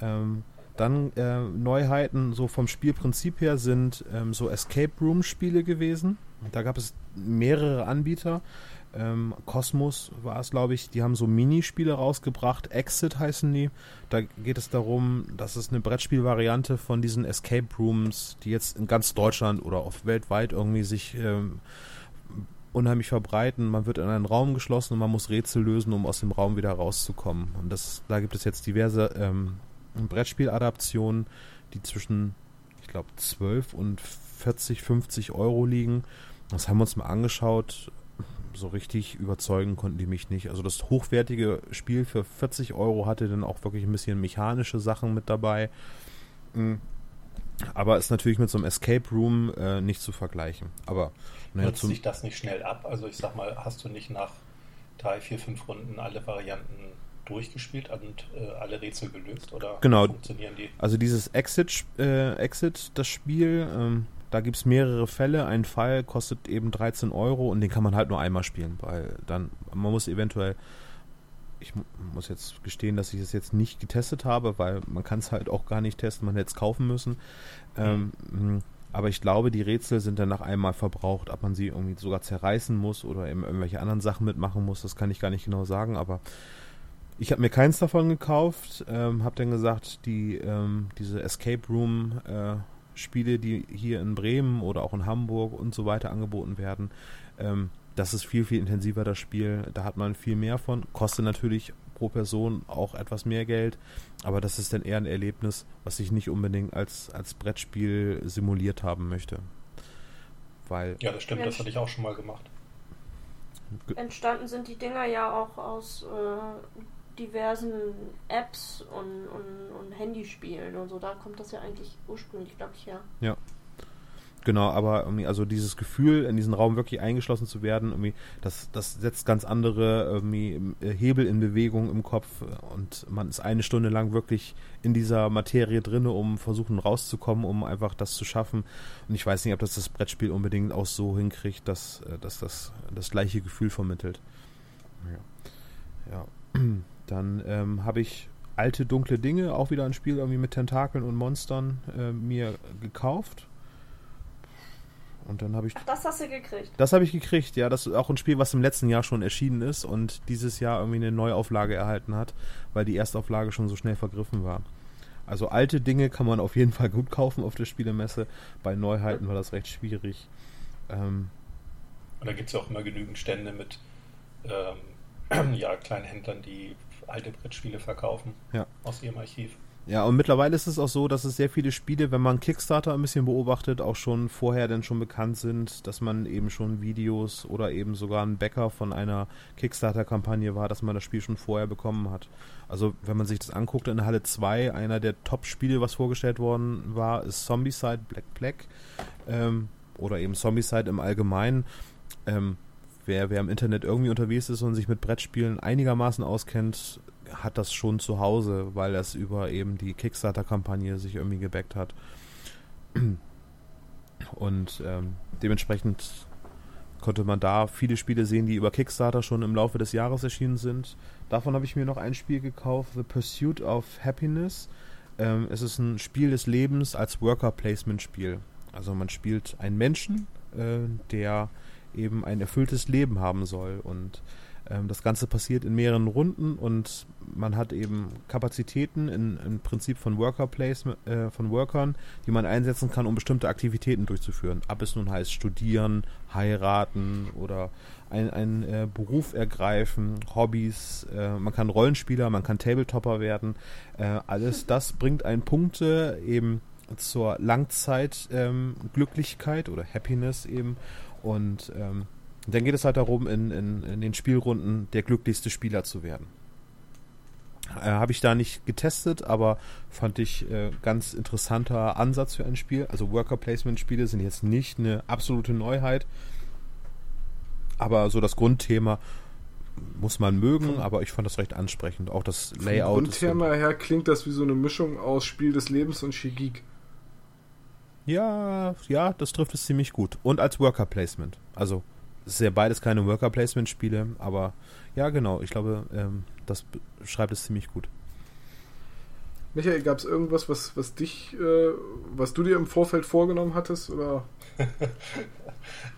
Ähm, dann äh, Neuheiten so vom Spielprinzip her sind ähm, so Escape Room Spiele gewesen. Da gab es mehrere Anbieter. Ähm, Cosmos war es, glaube ich. Die haben so Minispiele rausgebracht. Exit heißen die. Da geht es darum, dass es eine Brettspielvariante von diesen Escape Rooms, die jetzt in ganz Deutschland oder auch weltweit irgendwie sich ähm, unheimlich verbreiten. Man wird in einen Raum geschlossen und man muss Rätsel lösen, um aus dem Raum wieder rauszukommen. Und das, da gibt es jetzt diverse ähm, Brettspieladaptionen, die zwischen, ich glaube, 12 und 40, 50 Euro liegen. Das haben wir uns mal angeschaut. So richtig überzeugen konnten die mich nicht. Also das hochwertige Spiel für 40 Euro hatte dann auch wirklich ein bisschen mechanische Sachen mit dabei. Mhm. Aber ist natürlich mit so einem Escape Room äh, nicht zu vergleichen. Aber naja, nutzt sich das nicht schnell ab? Also ich sag mal, hast du nicht nach drei, vier, fünf Runden alle Varianten durchgespielt und äh, alle Rätsel gelöst oder genau. funktionieren die? Also dieses Exit, äh, Exit das Spiel, ähm, da gibt es mehrere Fälle. Ein Fall kostet eben 13 Euro und den kann man halt nur einmal spielen, weil dann, man muss eventuell ich muss jetzt gestehen, dass ich es jetzt nicht getestet habe, weil man kann es halt auch gar nicht testen, man hätte es kaufen müssen. Ähm, mhm. aber ich glaube, die Rätsel sind dann nach einmal verbraucht. Ob man sie irgendwie sogar zerreißen muss oder eben irgendwelche anderen Sachen mitmachen muss, das kann ich gar nicht genau sagen. Aber ich habe mir keins davon gekauft, ähm, habe dann gesagt, die ähm, diese Escape Room äh, Spiele, die hier in Bremen oder auch in Hamburg und so weiter angeboten werden, ähm, das ist viel, viel intensiver, das Spiel. Da hat man viel mehr von. Kostet natürlich pro Person auch etwas mehr Geld, aber das ist dann eher ein Erlebnis, was ich nicht unbedingt als, als Brettspiel simuliert haben möchte. Weil ja, das stimmt, das hatte ich auch schon mal gemacht. Entstanden sind die Dinger ja auch aus äh, diversen Apps und, und, und Handyspielen und so. Da kommt das ja eigentlich ursprünglich, glaube ich, her. Ja, Genau, aber also dieses Gefühl, in diesen Raum wirklich eingeschlossen zu werden, irgendwie, das, das setzt ganz andere irgendwie, äh, Hebel in Bewegung im Kopf und man ist eine Stunde lang wirklich in dieser Materie drin, um versuchen rauszukommen, um einfach das zu schaffen. Und ich weiß nicht, ob das das Brettspiel unbedingt auch so hinkriegt, dass, äh, dass das das gleiche Gefühl vermittelt. Ja. ja. Dann ähm, habe ich alte dunkle Dinge, auch wieder ein Spiel irgendwie mit Tentakeln und Monstern, äh, mir gekauft und dann habe ich. Ach, das hast du gekriegt. Das habe ich gekriegt, ja. Das ist auch ein Spiel, was im letzten Jahr schon erschienen ist und dieses Jahr irgendwie eine Neuauflage erhalten hat, weil die Erstauflage schon so schnell vergriffen war. Also alte Dinge kann man auf jeden Fall gut kaufen auf der Spielemesse. Bei Neuheiten war das recht schwierig. Ähm, und da gibt es ja auch immer genügend Stände mit ähm, ja, kleinen Händlern, die alte Brettspiele verkaufen ja. aus ihrem Archiv. Ja, und mittlerweile ist es auch so, dass es sehr viele Spiele, wenn man Kickstarter ein bisschen beobachtet, auch schon vorher dann schon bekannt sind, dass man eben schon Videos oder eben sogar ein Bäcker von einer Kickstarter-Kampagne war, dass man das Spiel schon vorher bekommen hat. Also, wenn man sich das anguckt, in Halle 2, einer der Top-Spiele, was vorgestellt worden war, ist Zombicide Black Black. Ähm, oder eben Zombicide im Allgemeinen. Ähm, wer, wer im Internet irgendwie unterwegs ist und sich mit Brettspielen einigermaßen auskennt, hat das schon zu Hause, weil es über eben die Kickstarter-Kampagne sich irgendwie gebackt hat. Und ähm, dementsprechend konnte man da viele Spiele sehen, die über Kickstarter schon im Laufe des Jahres erschienen sind. Davon habe ich mir noch ein Spiel gekauft, The Pursuit of Happiness. Ähm, es ist ein Spiel des Lebens als Worker-Placement-Spiel. Also man spielt einen Menschen, äh, der eben ein erfülltes Leben haben soll und das Ganze passiert in mehreren Runden und man hat eben Kapazitäten in, im Prinzip von Worker Placement, äh, von Workern, die man einsetzen kann, um bestimmte Aktivitäten durchzuführen. Ab es nun heißt studieren, heiraten oder einen äh, Beruf ergreifen, Hobbys, äh, man kann Rollenspieler, man kann Tabletopper werden. Äh, alles das bringt einen Punkte eben zur Langzeitglücklichkeit ähm, oder Happiness eben und ähm, und dann geht es halt darum, in, in, in den Spielrunden der glücklichste Spieler zu werden. Äh, Habe ich da nicht getestet, aber fand ich äh, ganz interessanter Ansatz für ein Spiel. Also Worker Placement Spiele sind jetzt nicht eine absolute Neuheit, aber so das Grundthema muss man mögen, aber ich fand das recht ansprechend. Auch das Layout. Vom Grundthema her klingt das wie so eine Mischung aus Spiel des Lebens und Shigik. Ja, ja, das trifft es ziemlich gut. Und als Worker Placement. Also es ist ja beides keine Worker-Placement-Spiele, aber ja, genau, ich glaube, ähm, das schreibt es ziemlich gut. Michael, gab es irgendwas, was, was dich, äh, was du dir im Vorfeld vorgenommen hattest? Oder?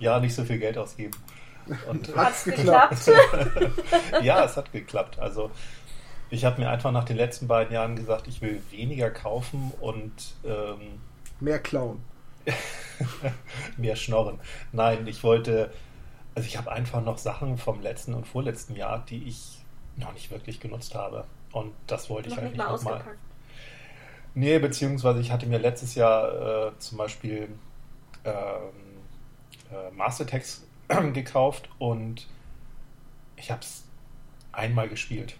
ja, nicht so viel Geld ausgeben. Hat es geklappt? ja, es hat geklappt. Also ich habe mir einfach nach den letzten beiden Jahren gesagt, ich will weniger kaufen und ähm, mehr klauen. mehr schnorren. Nein, ich wollte also ich habe einfach noch Sachen vom letzten und vorletzten Jahr, die ich noch nicht wirklich genutzt habe. Und das wollte noch ich eigentlich noch mal. Nee, beziehungsweise ich hatte mir letztes Jahr äh, zum Beispiel ähm, äh, Mastertext gekauft und ich habe es einmal gespielt.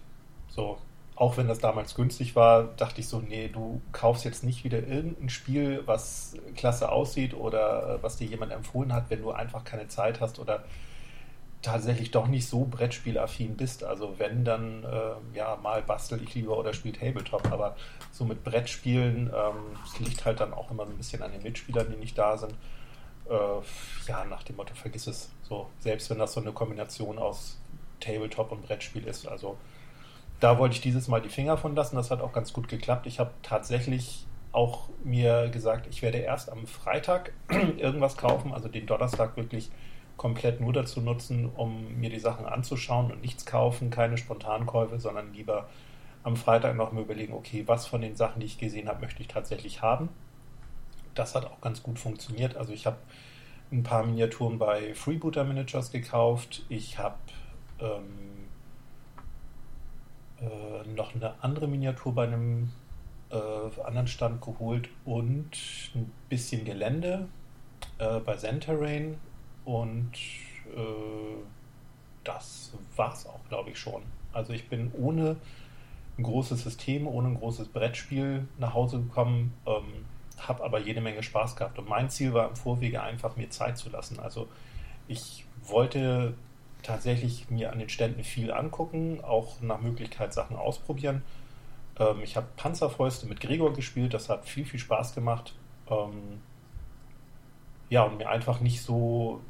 So, auch wenn das damals günstig war, dachte ich so, nee, du kaufst jetzt nicht wieder irgendein Spiel, was klasse aussieht oder äh, was dir jemand empfohlen hat, wenn du einfach keine Zeit hast oder tatsächlich doch nicht so Brettspielaffin bist. Also wenn, dann äh, ja, mal bastel ich lieber oder spiele Tabletop. Aber so mit Brettspielen, ähm, es ähm, liegt halt dann auch immer ein bisschen an den Mitspielern, die nicht da sind. Äh, ja, nach dem Motto, vergiss es. So, selbst wenn das so eine Kombination aus Tabletop und Brettspiel ist. Also da wollte ich dieses Mal die Finger von lassen. Das hat auch ganz gut geklappt. Ich habe tatsächlich auch mir gesagt, ich werde erst am Freitag irgendwas kaufen, also den Donnerstag wirklich komplett nur dazu nutzen, um mir die Sachen anzuschauen und nichts kaufen, keine Spontankäufe, sondern lieber am Freitag noch mal überlegen, okay, was von den Sachen, die ich gesehen habe, möchte ich tatsächlich haben. Das hat auch ganz gut funktioniert. Also ich habe ein paar Miniaturen bei Freebooter Managers gekauft. Ich habe ähm, äh, noch eine andere Miniatur bei einem äh, anderen Stand geholt und ein bisschen Gelände äh, bei Zenterrain und äh, das war's auch, glaube ich, schon. Also ich bin ohne ein großes System, ohne ein großes Brettspiel nach Hause gekommen, ähm, habe aber jede Menge Spaß gehabt. Und mein Ziel war im Vorwege einfach, mir Zeit zu lassen. Also ich wollte tatsächlich mir an den Ständen viel angucken, auch nach Möglichkeit Sachen ausprobieren. Ähm, ich habe Panzerfäuste mit Gregor gespielt, das hat viel, viel Spaß gemacht. Ähm, ja, und mir einfach nicht so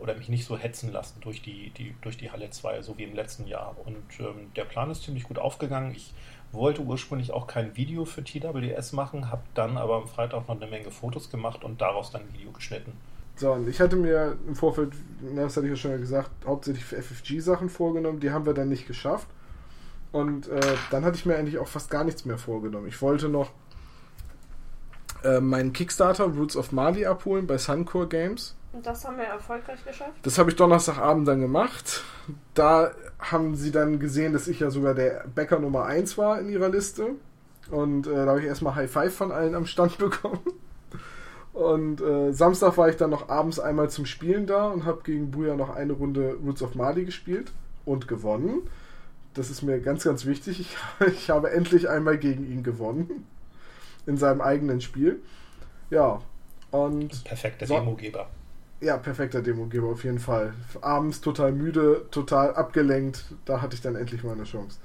oder mich nicht so hetzen lassen durch die, die, durch die Halle 2, so wie im letzten Jahr. Und ähm, der Plan ist ziemlich gut aufgegangen. Ich wollte ursprünglich auch kein Video für TWS machen, habe dann aber am Freitag noch eine Menge Fotos gemacht und daraus dann ein Video geschnitten. So, und ich hatte mir im Vorfeld, das hatte ich ja schon gesagt, hauptsächlich für FFG-Sachen vorgenommen. Die haben wir dann nicht geschafft. Und äh, dann hatte ich mir eigentlich auch fast gar nichts mehr vorgenommen. Ich wollte noch äh, meinen Kickstarter Roots of Mali abholen bei Suncore Games. Und das haben wir erfolgreich geschafft? Das habe ich Donnerstagabend dann gemacht. Da haben sie dann gesehen, dass ich ja sogar der Bäcker Nummer 1 war in ihrer Liste. Und äh, da habe ich erstmal High Five von allen am Stand bekommen. Und äh, Samstag war ich dann noch abends einmal zum Spielen da und habe gegen Buja noch eine Runde Roots of Mali gespielt und gewonnen. Das ist mir ganz, ganz wichtig. Ich, ich habe endlich einmal gegen ihn gewonnen. In seinem eigenen Spiel. Ja. Und. Perfekter so, Demogeber. Ja, perfekter Demogeber auf jeden Fall. Abends total müde, total abgelenkt. Da hatte ich dann endlich mal eine Chance.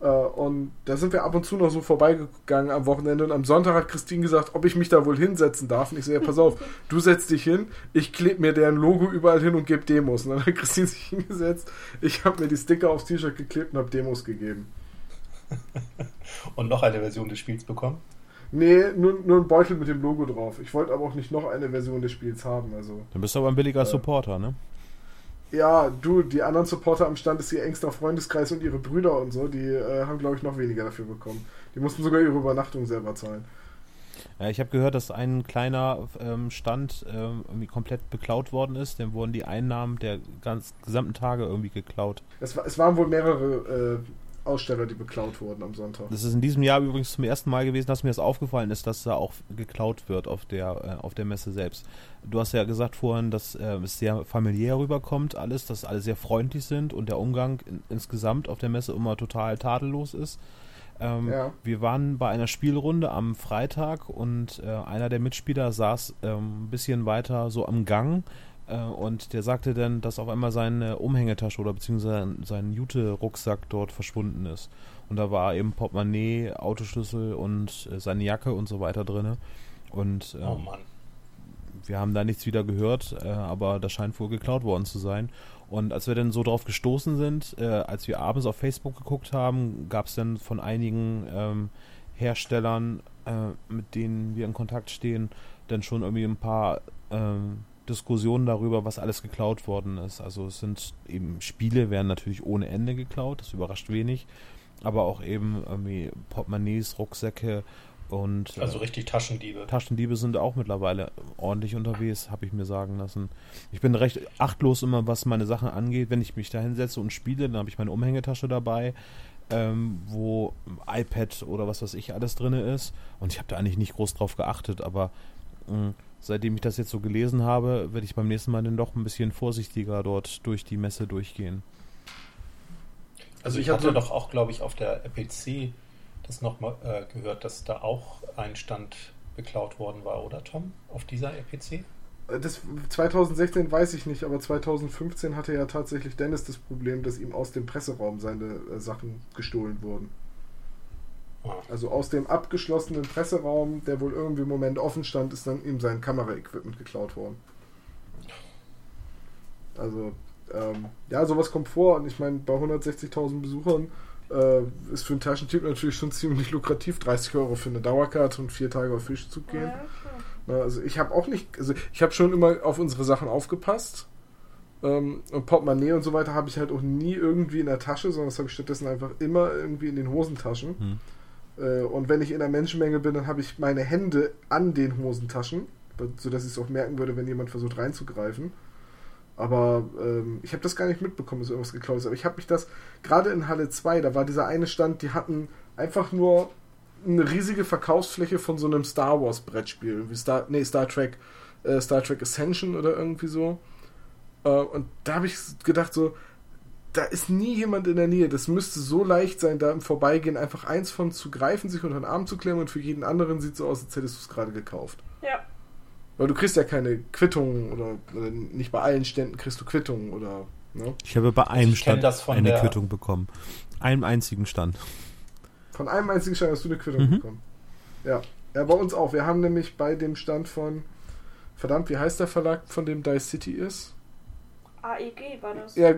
Äh, und da sind wir ab und zu noch so vorbeigegangen am Wochenende. Und am Sonntag hat Christine gesagt, ob ich mich da wohl hinsetzen darf. Und ich so, ja, pass auf, du setzt dich hin, ich klebe mir deren Logo überall hin und gebe Demos. Und dann hat Christine sich hingesetzt, ich habe mir die Sticker aufs T-Shirt geklebt und habe Demos gegeben. und noch eine Version des Spiels bekommen? Nee, nur, nur ein Beutel mit dem Logo drauf. Ich wollte aber auch nicht noch eine Version des Spiels haben. Also, Dann bist du aber ein billiger äh, Supporter, ne? Ja, du, die anderen Supporter am Stand ist ihr engster Freundeskreis und ihre Brüder und so, die äh, haben, glaube ich, noch weniger dafür bekommen. Die mussten sogar ihre Übernachtung selber zahlen. Ja, ich habe gehört, dass ein kleiner ähm, Stand ähm, irgendwie komplett beklaut worden ist. Dem wurden die Einnahmen der ganz gesamten Tage irgendwie geklaut. Es, war, es waren wohl mehrere äh, Aussteller, die beklaut wurden am Sonntag. Das ist in diesem Jahr übrigens zum ersten Mal gewesen, dass mir das aufgefallen ist, dass da auch geklaut wird auf der, äh, auf der Messe selbst. Du hast ja gesagt vorhin, dass äh, es sehr familiär rüberkommt, alles, dass alle sehr freundlich sind und der Umgang in, insgesamt auf der Messe immer total tadellos ist. Ähm, ja. Wir waren bei einer Spielrunde am Freitag und äh, einer der Mitspieler saß ähm, ein bisschen weiter so am Gang und der sagte dann, dass auf einmal seine Umhängetasche oder beziehungsweise sein Jute-Rucksack dort verschwunden ist. Und da war eben Portemonnaie, Autoschlüssel und äh, seine Jacke und so weiter drin. Und äh, oh Mann. wir haben da nichts wieder gehört, äh, aber das scheint wohl geklaut worden zu sein. Und als wir dann so drauf gestoßen sind, äh, als wir abends auf Facebook geguckt haben, gab es dann von einigen ähm, Herstellern, äh, mit denen wir in Kontakt stehen, dann schon irgendwie ein paar ähm, Diskussionen darüber, was alles geklaut worden ist. Also es sind eben Spiele werden natürlich ohne Ende geklaut, das überrascht wenig, aber auch eben irgendwie Portemonnaies, Rucksäcke und also äh, richtig Taschendiebe. Taschendiebe sind auch mittlerweile ordentlich unterwegs, habe ich mir sagen lassen. Ich bin recht achtlos immer, was meine Sachen angeht. Wenn ich mich da hinsetze und spiele, dann habe ich meine Umhängetasche dabei, ähm, wo iPad oder was weiß ich alles drin ist. Und ich habe da eigentlich nicht groß drauf geachtet, aber mh, mm, seitdem ich das jetzt so gelesen habe, werde ich beim nächsten Mal dann doch ein bisschen vorsichtiger dort durch die Messe durchgehen. Also ich hatte doch auch, glaube ich, auf der RPC das nochmal äh, gehört, dass da auch ein Stand beklaut worden war, oder Tom? Auf dieser RPC? Das 2016 weiß ich nicht, aber 2015 hatte ja tatsächlich Dennis das Problem, dass ihm aus dem Presseraum seine äh, Sachen gestohlen wurden. Also aus dem abgeschlossenen Presseraum, der wohl irgendwie im Moment offen stand, ist dann ihm sein Kameraequipment geklaut worden. Also, ähm, ja, sowas kommt vor und ich meine, bei 160.000 Besuchern äh, ist für einen Taschentyp natürlich schon ziemlich lukrativ, 30 Euro für eine Dauerkarte und vier Tage auf Fischzug gehen. Ja, Na, also ich habe auch nicht, also ich habe schon immer auf unsere Sachen aufgepasst. Ähm, und Portemonnaie und so weiter habe ich halt auch nie irgendwie in der Tasche, sondern das habe ich stattdessen einfach immer irgendwie in den Hosentaschen. Hm. Äh, und wenn ich in der Menschenmenge bin, dann habe ich meine Hände an den Hosentaschen, sodass ich es auch merken würde, wenn jemand versucht reinzugreifen. Aber ähm, ich habe das gar nicht mitbekommen, dass irgendwas geklaut ist. Aber ich habe mich das, gerade in Halle 2, da war dieser eine Stand, die hatten einfach nur eine riesige Verkaufsfläche von so einem Star Wars Brettspiel. Wie Star, nee, Star Trek, äh, Star Trek Ascension oder irgendwie so. Äh, und da habe ich gedacht so, da ist nie jemand in der Nähe. Das müsste so leicht sein, da im Vorbeigehen einfach eins von zu greifen, sich unter den Arm zu klemmen und für jeden anderen sieht so aus, als hättest du es gerade gekauft. Ja. Weil du kriegst ja keine Quittungen oder, oder nicht bei allen Ständen kriegst du Quittungen oder. Ne? Ich habe bei einem Stand eine Quittung bekommen. Einem einzigen Stand. Von einem einzigen Stand hast du eine Quittung mhm. bekommen. Ja. Ja, bei uns auch. Wir haben nämlich bei dem Stand von. Verdammt, wie heißt der Verlag, von dem Dice City ist? AEG war das. Ja,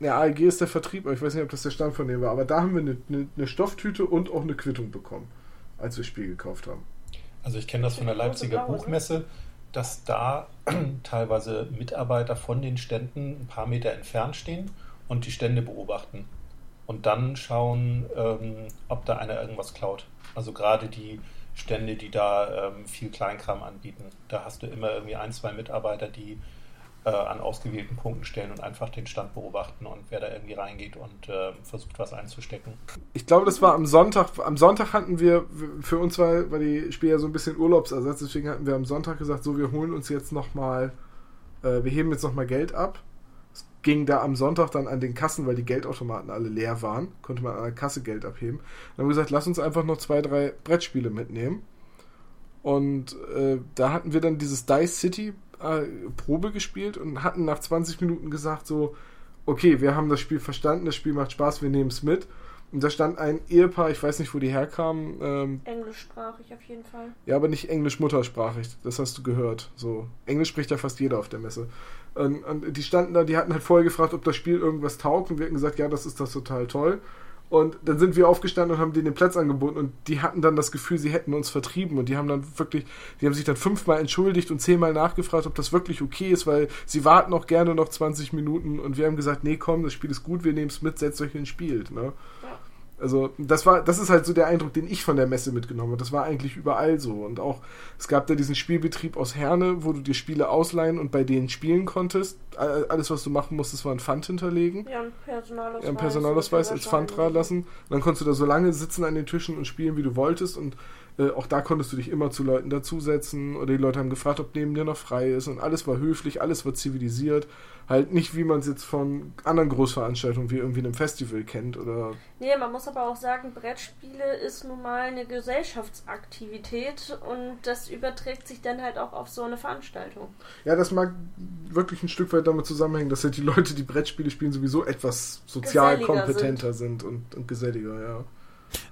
ja, AEG ist der Vertrieb, aber ich weiß nicht, ob das der Stand von dem war. Aber da haben wir eine, eine, eine Stofftüte und auch eine Quittung bekommen, als wir das Spiel gekauft haben. Also ich kenne das von der Leipziger Buchmesse, dass da teilweise Mitarbeiter von den Ständen ein paar Meter entfernt stehen und die Stände beobachten. Und dann schauen, ähm, ob da einer irgendwas klaut. Also gerade die Stände, die da ähm, viel Kleinkram anbieten. Da hast du immer irgendwie ein, zwei Mitarbeiter, die äh, an ausgewählten Punkten stellen und einfach den Stand beobachten und wer da irgendwie reingeht und äh, versucht was einzustecken. Ich glaube, das war am Sonntag. Am Sonntag hatten wir, für uns war, war die Spiel ja so ein bisschen Urlaubsersatz, deswegen hatten wir am Sonntag gesagt, so, wir holen uns jetzt nochmal, äh, wir heben jetzt nochmal Geld ab. Es ging da am Sonntag dann an den Kassen, weil die Geldautomaten alle leer waren, konnte man an der Kasse Geld abheben. Dann haben wir gesagt, lass uns einfach noch zwei, drei Brettspiele mitnehmen. Und äh, da hatten wir dann dieses Dice City äh, Probe gespielt und hatten nach 20 Minuten gesagt so, okay, wir haben das Spiel verstanden, das Spiel macht Spaß, wir nehmen es mit. Und da stand ein Ehepaar, ich weiß nicht, wo die herkamen. Ähm, Englischsprachig auf jeden Fall. Ja, aber nicht englisch-muttersprachig, das hast du gehört. So, Englisch spricht ja fast jeder auf der Messe. Und, und die standen da, die hatten halt vorher gefragt, ob das Spiel irgendwas taugt und wir hatten gesagt, ja, das ist das total toll. Und dann sind wir aufgestanden und haben denen den Platz angeboten und die hatten dann das Gefühl, sie hätten uns vertrieben und die haben dann wirklich, die haben sich dann fünfmal entschuldigt und zehnmal nachgefragt, ob das wirklich okay ist, weil sie warten auch gerne noch 20 Minuten und wir haben gesagt, nee, komm, das Spiel ist gut, wir nehmen es mit, setzt euch ins Spiel. Ne? Ja. Also das war, das ist halt so der Eindruck, den ich von der Messe mitgenommen habe. Das war eigentlich überall so. Und auch, es gab da diesen Spielbetrieb aus Herne, wo du dir Spiele ausleihen und bei denen spielen konntest. Alles, was du machen musstest, war ein Pfand hinterlegen. Ja, ein Personalausweis. Ja, ein Personalausweis als Pfand dran lassen. Und dann konntest du da so lange sitzen an den Tischen und spielen, wie du wolltest. Und äh, auch da konntest du dich immer zu Leuten dazusetzen. Oder die Leute haben gefragt, ob neben dir noch frei ist. Und alles war höflich, alles war zivilisiert. Halt nicht, wie man es jetzt von anderen Großveranstaltungen wie irgendwie einem Festival kennt oder. Nee, man muss aber auch sagen, Brettspiele ist nun mal eine Gesellschaftsaktivität und das überträgt sich dann halt auch auf so eine Veranstaltung. Ja, das mag wirklich ein Stück weit damit zusammenhängen, dass halt die Leute, die Brettspiele spielen, sowieso etwas sozial kompetenter sind. sind, und, und geselliger, ja.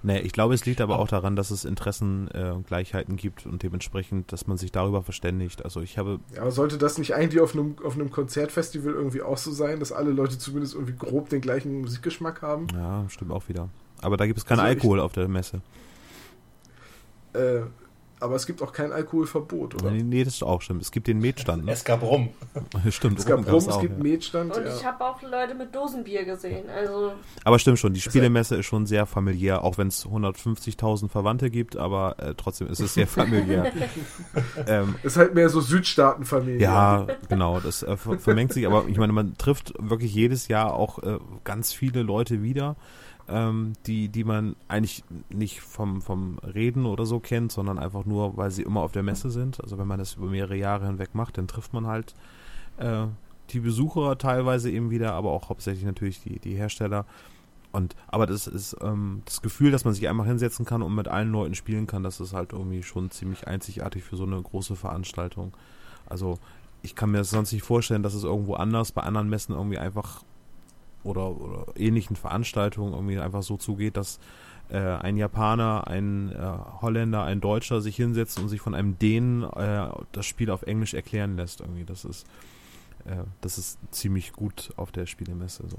Nee, ich glaube, es liegt aber auch daran, dass es Interessengleichheiten äh, gibt und dementsprechend, dass man sich darüber verständigt. Also ich habe. Ja, aber sollte das nicht eigentlich auf einem, auf einem Konzertfestival irgendwie auch so sein, dass alle Leute zumindest irgendwie grob den gleichen Musikgeschmack haben? Ja, stimmt auch wieder. Aber da gibt es keinen also Alkohol ich, auf der Messe. Äh, aber es gibt auch kein Alkoholverbot, oder? Nee, nee, das ist auch stimmt. Es gibt den Metstand. Ne? Es gab Rum. stimmt, es gab Rum, es gibt ja. Metstand. Und ja. ich habe auch Leute mit Dosenbier gesehen. Also aber stimmt schon, die Spielemesse ist schon sehr familiär, auch wenn es 150.000 Verwandte gibt, aber äh, trotzdem ist es sehr familiär. ähm, ist halt mehr so Südstaatenfamilie. Ja, genau, das äh, vermengt sich, aber ich meine, man trifft wirklich jedes Jahr auch äh, ganz viele Leute wieder ähm, die, die man eigentlich nicht vom, vom Reden oder so kennt, sondern einfach nur, weil sie immer auf der Messe sind. Also wenn man das über mehrere Jahre hinweg macht, dann trifft man halt äh, die Besucher teilweise eben wieder, aber auch hauptsächlich natürlich die, die Hersteller. Und aber das ist ähm, das Gefühl, dass man sich einfach hinsetzen kann und mit allen Leuten spielen kann, das ist halt irgendwie schon ziemlich einzigartig für so eine große Veranstaltung. Also ich kann mir das sonst nicht vorstellen, dass es irgendwo anders bei anderen Messen irgendwie einfach oder, oder ähnlichen Veranstaltungen irgendwie einfach so zugeht, dass äh, ein Japaner, ein äh, Holländer, ein Deutscher sich hinsetzt und sich von einem Dänen äh, das Spiel auf Englisch erklären lässt. Irgendwie, das ist äh, das ist ziemlich gut auf der Spielemesse so.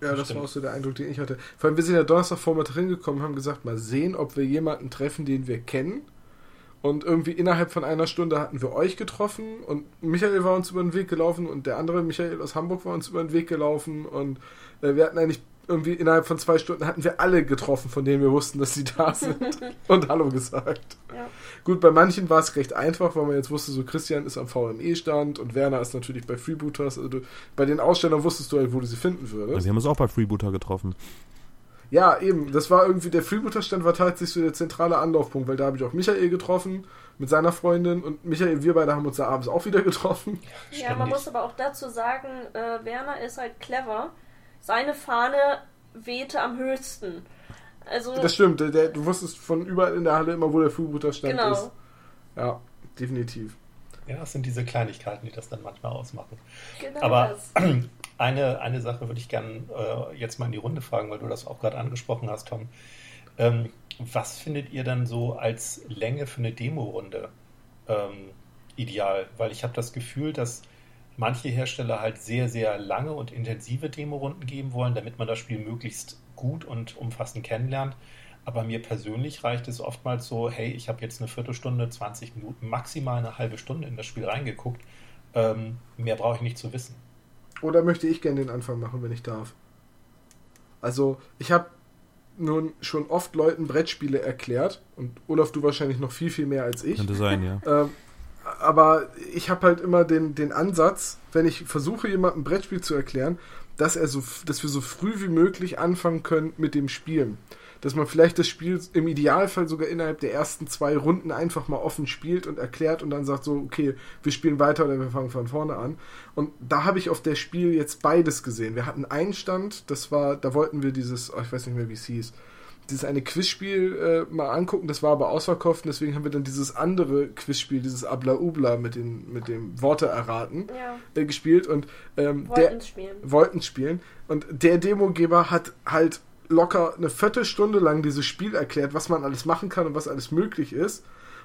Ja, das Stimmt. war auch so der Eindruck, den ich hatte. Vor allem, wir sind ja Donnerstag Vormittag hingekommen, haben gesagt, mal sehen, ob wir jemanden treffen, den wir kennen. Und irgendwie innerhalb von einer Stunde hatten wir euch getroffen und Michael war uns über den Weg gelaufen und der andere Michael aus Hamburg war uns über den Weg gelaufen und äh, wir hatten eigentlich irgendwie innerhalb von zwei Stunden hatten wir alle getroffen, von denen wir wussten, dass sie da sind und Hallo gesagt. Ja. Gut, bei manchen war es recht einfach, weil man jetzt wusste, so Christian ist am VME-Stand und Werner ist natürlich bei Freebooters. Also du, bei den Ausstellern wusstest du halt, wo du sie finden würdest. Also sie haben uns auch bei Freebooter getroffen. Ja, eben. Das war irgendwie, der Freebooter-Stand war tatsächlich so der zentrale Anlaufpunkt, weil da habe ich auch Michael getroffen mit seiner Freundin und Michael, wir beide haben uns da abends auch wieder getroffen. Ja, man muss aber auch dazu sagen, äh, Werner ist halt clever. Seine Fahne wehte am höchsten. Also, das stimmt, der, der, du wusstest von überall in der Halle immer, wo der Freebooter-Stand genau. ist. Ja, definitiv. Ja, es sind diese Kleinigkeiten, die das dann manchmal ausmachen. Genau aber das. Eine, eine Sache würde ich gerne äh, jetzt mal in die Runde fragen, weil du das auch gerade angesprochen hast, Tom. Ähm, was findet ihr dann so als Länge für eine Demo-Runde ähm, ideal? Weil ich habe das Gefühl, dass manche Hersteller halt sehr, sehr lange und intensive Demo-Runden geben wollen, damit man das Spiel möglichst gut und umfassend kennenlernt. Aber mir persönlich reicht es oftmals so, hey, ich habe jetzt eine Viertelstunde, 20 Minuten, maximal eine halbe Stunde in das Spiel reingeguckt. Ähm, mehr brauche ich nicht zu wissen. Oder möchte ich gerne den Anfang machen, wenn ich darf? Also, ich habe nun schon oft Leuten Brettspiele erklärt und Olaf, du wahrscheinlich noch viel, viel mehr als ich. Könnte sein, ja. Ähm, aber ich habe halt immer den, den Ansatz, wenn ich versuche, jemandem ein Brettspiel zu erklären, dass, er so, dass wir so früh wie möglich anfangen können mit dem Spielen dass man vielleicht das Spiel im Idealfall sogar innerhalb der ersten zwei Runden einfach mal offen spielt und erklärt und dann sagt so, okay, wir spielen weiter oder wir fangen von vorne an. Und da habe ich auf der Spiel jetzt beides gesehen. Wir hatten einen Stand, das war, da wollten wir dieses, oh, ich weiß nicht mehr, wie es hieß, dieses eine Quizspiel äh, mal angucken, das war aber ausverkauft und deswegen haben wir dann dieses andere Quizspiel, dieses Abla Ubla mit, den, mit dem Worte erraten ja. äh, gespielt und ähm, wollten spielen. wollten spielen und der Demogeber hat halt locker eine Viertelstunde lang dieses Spiel erklärt, was man alles machen kann und was alles möglich ist.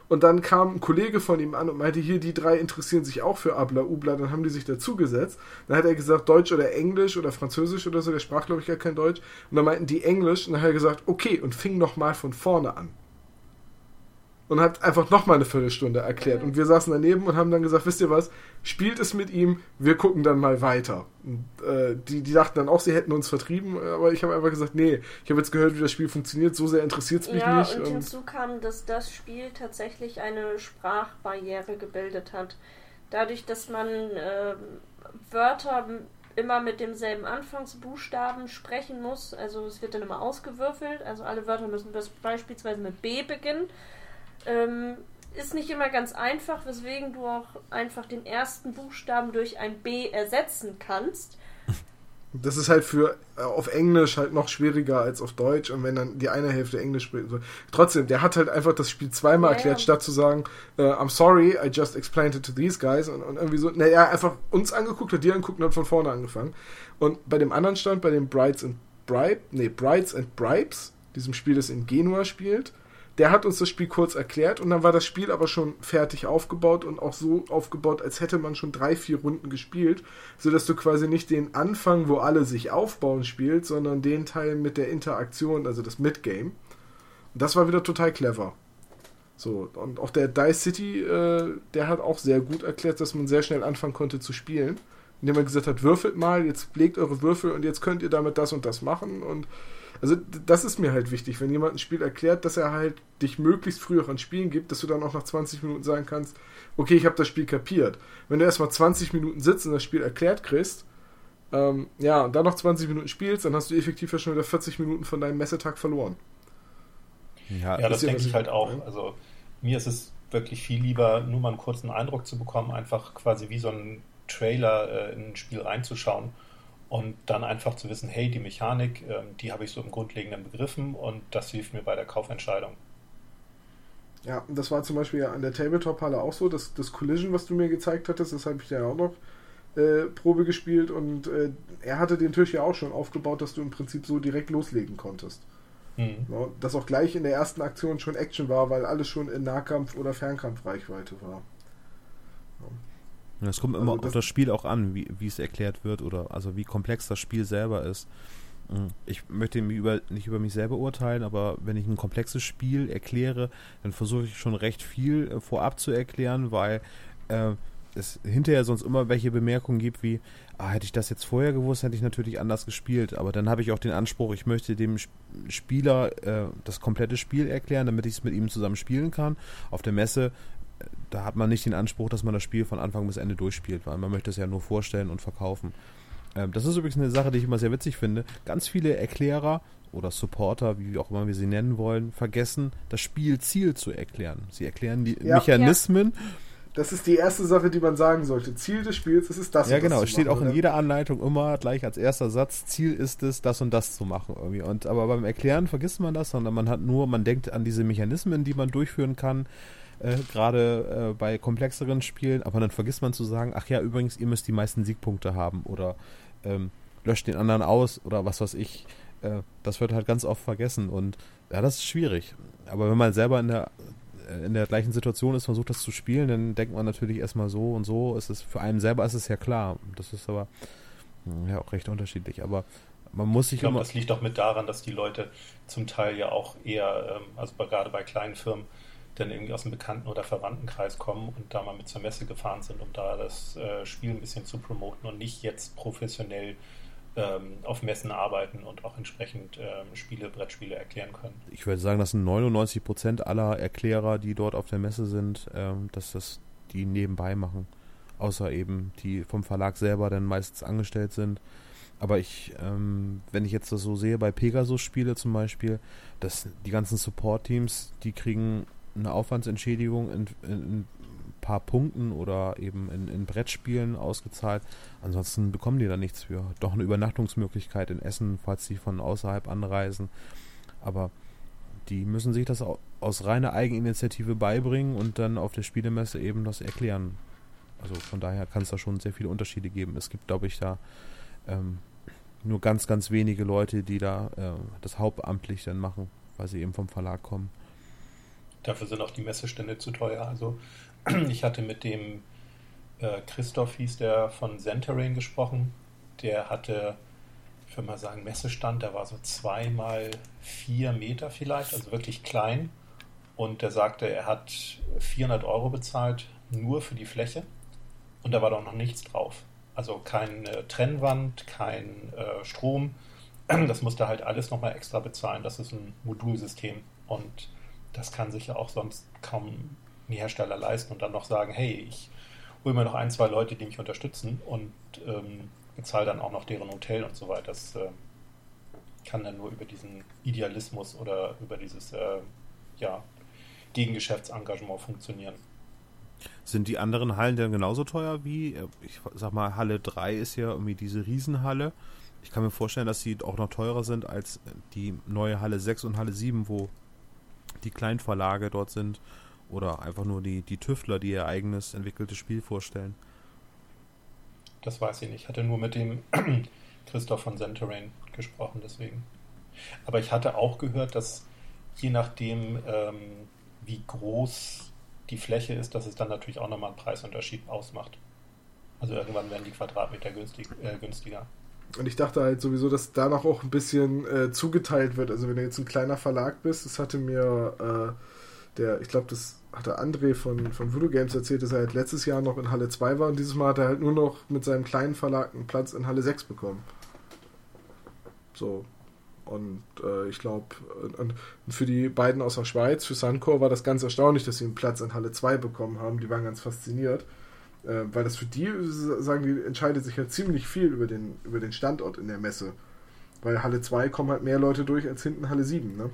Und dann kam ein Kollege von ihm an und meinte, hier, die drei interessieren sich auch für Abla Ubla. Dann haben die sich dazugesetzt. Dann hat er gesagt, Deutsch oder Englisch oder Französisch oder so. Der sprach, glaube ich, gar kein Deutsch. Und dann meinten die Englisch. Und dann hat er gesagt, okay, und fing nochmal von vorne an und hat einfach nochmal eine Viertelstunde erklärt. Und wir saßen daneben und haben dann gesagt, wisst ihr was, spielt es mit ihm, wir gucken dann mal weiter. Und, äh, die, die dachten dann auch, sie hätten uns vertrieben, aber ich habe einfach gesagt, nee, ich habe jetzt gehört, wie das Spiel funktioniert, so sehr interessiert es mich ja, nicht. Und, und hinzu kam, dass das Spiel tatsächlich eine Sprachbarriere gebildet hat. Dadurch, dass man äh, Wörter immer mit demselben Anfangsbuchstaben sprechen muss. Also es wird dann immer ausgewürfelt. Also alle Wörter müssen beispielsweise mit B beginnen. Ähm, ist nicht immer ganz einfach, weswegen du auch einfach den ersten Buchstaben durch ein B ersetzen kannst. Das ist halt für äh, auf Englisch halt noch schwieriger als auf Deutsch und wenn dann die eine Hälfte Englisch spricht. So. Trotzdem, der hat halt einfach das Spiel zweimal ja, erklärt, ja. statt zu sagen, uh, I'm sorry, I just explained it to these guys und, und irgendwie so, naja, einfach uns angeguckt, hat die angeguckt und hat von vorne angefangen. Und bei dem anderen Stand, bei dem Brides and Bribe, nee, Brides and Bribes, diesem Spiel, das in Genua spielt, der hat uns das Spiel kurz erklärt und dann war das Spiel aber schon fertig aufgebaut und auch so aufgebaut, als hätte man schon drei, vier Runden gespielt, sodass du quasi nicht den Anfang, wo alle sich aufbauen, spielst, sondern den Teil mit der Interaktion, also das Midgame. Und das war wieder total clever. So, und auch der Dice City, äh, der hat auch sehr gut erklärt, dass man sehr schnell anfangen konnte zu spielen. Indem er gesagt hat, würfelt mal, jetzt legt eure Würfel und jetzt könnt ihr damit das und das machen und also das ist mir halt wichtig, wenn jemand ein Spiel erklärt, dass er halt dich möglichst früh auch an Spielen gibt, dass du dann auch nach 20 Minuten sagen kannst, okay, ich habe das Spiel kapiert. Wenn du erstmal 20 Minuten sitzt und das Spiel erklärt kriegst, Ähm, ja, und dann noch 20 Minuten spielst, dann hast du effektiv ja schon wieder 40 Minuten von deinem Messetag verloren. Ja, ja das denke ich halt auch. Also mir ist es wirklich viel lieber, nur mal einen kurzen Eindruck zu bekommen, einfach quasi wie so ein Trailer äh, in ein Spiel reinzuschauen und dann einfach zu wissen, hey, die Mechanik, äh, die habe ich so im Grundlegenden begriffen und das hilft mir bei der Kaufentscheidung. Ja, das war zum Beispiel ja an der Tabletop-Halle auch so, das, das Collision, was du mir gezeigt hattest, das habe ich ja auch noch äh, Probe gespielt und äh, er hatte den Tisch ja auch schon aufgebaut, dass du im Prinzip so direkt loslegen konntest. Mhm. Ja, dass auch gleich in der ersten Aktion schon Action war, weil alles schon in Nahkampf- oder Fernkampfreichweite war. Ja. Es kommt immer also das auf das Spiel auch an, wie, wie es erklärt wird oder also wie komplex das Spiel selber ist. Mhm. Ich möchte über, nicht über mich selber urteilen, aber wenn ich ein komplexes Spiel erkläre, dann versuche ich schon recht viel äh, vorab zu erklären, weil äh, es hinterher sonst immer welche Bemerkungen gibt wie, ah, hätte ich das jetzt vorher gewusst, hätte ich natürlich anders gespielt. Aber dann habe ich auch den Anspruch, ich möchte dem Spieler äh, das komplette Spiel erklären, damit ich es mit ihm zusammen spielen kann. Auf der Messe, da hat man nicht den Anspruch, dass man das Spiel von Anfang bis Ende durchspielt, weil man möchte es ja nur vorstellen und verkaufen. Ähm, das ist übrigens eine Sache, die ich immer sehr witzig finde. Ganz viele Erklärer oder Supporter, wie auch immer wir sie nennen wollen, vergessen, das Spielziel zu erklären. Sie erklären die ja. Mechanismen. Ja das ist die erste Sache, die man sagen sollte. Ziel des Spiels ist es, das Ja, genau. Es steht machen, auch in oder? jeder Anleitung immer gleich als erster Satz, Ziel ist es, das und das zu machen irgendwie. Und, aber beim Erklären vergisst man das, sondern man hat nur, man denkt an diese Mechanismen, die man durchführen kann, äh, gerade äh, bei komplexeren Spielen, aber dann vergisst man zu sagen, ach ja, übrigens, ihr müsst die meisten Siegpunkte haben oder ähm, löscht den anderen aus oder was weiß ich. Äh, das wird halt ganz oft vergessen und ja, das ist schwierig. Aber wenn man selber in der in der gleichen Situation ist, versucht das zu spielen, dann denkt man natürlich erstmal so und so. Ist es für einen selber ist es ja klar. Das ist aber hm, ja auch recht unterschiedlich. Aber man muss sich ich glaube, das liegt auch mit daran, dass die Leute zum Teil ja auch eher, ähm, also gerade bei kleinen Firmen, dann irgendwie aus dem Bekannten- oder Verwandtenkreis kommen und da mal mit zur Messe gefahren sind, um da das äh, Spiel ein bisschen zu promoten und nicht jetzt professionell ähm, auf Messen arbeiten und auch entsprechend ähm, Spiele, Brettspiele erklären können. Ich würde sagen, das sind 99 Prozent aller Erklärer, die dort auf der Messe sind, ähm, dass das die nebenbei machen. Außer eben die vom Verlag selber dann meistens angestellt sind. Aber ich, ähm, wenn ich jetzt das so sehe bei Pegasus Spiele zum Beispiel, dass die ganzen Support-Teams, die kriegen eine Aufwandsentschädigung in, in, paar Punkten oder eben in, in Brettspielen ausgezahlt. Ansonsten bekommen die da nichts für. Doch eine Übernachtungsmöglichkeit in Essen, falls sie von außerhalb anreisen. Aber die müssen sich das aus reiner Eigeninitiative beibringen und dann auf der Spielemesse eben das erklären. Also von daher kann es da schon sehr viele Unterschiede geben. Es gibt, glaube ich, da ähm, nur ganz, ganz wenige Leute, die da äh, das hauptamtlich dann machen, weil sie eben vom Verlag kommen. Dafür sind auch die Messestände zu teuer. Also ich hatte mit dem äh, Christoph, hieß der, von Centerain gesprochen. Der hatte, ich würde mal sagen, Messestand, der war so zwei mal vier Meter vielleicht, also wirklich klein. Und der sagte, er hat 400 Euro bezahlt, nur für die Fläche. Und da war doch noch nichts drauf. Also keine Trennwand, kein äh, Strom. Das musste halt alles nochmal extra bezahlen. Das ist ein Modulsystem. Und das kann sich ja auch sonst kaum die Hersteller leisten und dann noch sagen, hey, ich hole mir noch ein, zwei Leute, die mich unterstützen und ähm, bezahle dann auch noch deren Hotel und so weiter. Das äh, kann dann nur über diesen Idealismus oder über dieses äh, ja, Gegengeschäftsengagement funktionieren. Sind die anderen Hallen denn genauso teuer wie, äh, ich sag mal, Halle 3 ist ja irgendwie diese Riesenhalle. Ich kann mir vorstellen, dass sie auch noch teurer sind als die neue Halle 6 und Halle 7, wo die Kleinverlage dort sind oder einfach nur die, die Tüftler, die ihr eigenes entwickeltes Spiel vorstellen. Das weiß ich nicht. Ich hatte nur mit dem Christoph von Centerain gesprochen, deswegen. Aber ich hatte auch gehört, dass je nachdem, ähm, wie groß die Fläche ist, dass es dann natürlich auch nochmal einen Preisunterschied ausmacht. Also irgendwann werden die Quadratmeter günstig, äh, günstiger. Und ich dachte halt sowieso, dass danach auch ein bisschen äh, zugeteilt wird. Also wenn du jetzt ein kleiner Verlag bist, das hatte mir äh, der, ich glaube, das hatte André von, von Voodoo Games erzählt, dass er halt letztes Jahr noch in Halle 2 war und dieses Mal hat er halt nur noch mit seinem kleinen Verlag einen Platz in Halle 6 bekommen. So. Und äh, ich glaube, für die beiden aus der Schweiz, für Suncor, war das ganz erstaunlich, dass sie einen Platz in Halle 2 bekommen haben. Die waren ganz fasziniert. Äh, weil das für die, sagen die, entscheidet sich halt ziemlich viel über den, über den Standort in der Messe. Weil Halle 2 kommen halt mehr Leute durch als hinten Halle 7, ne?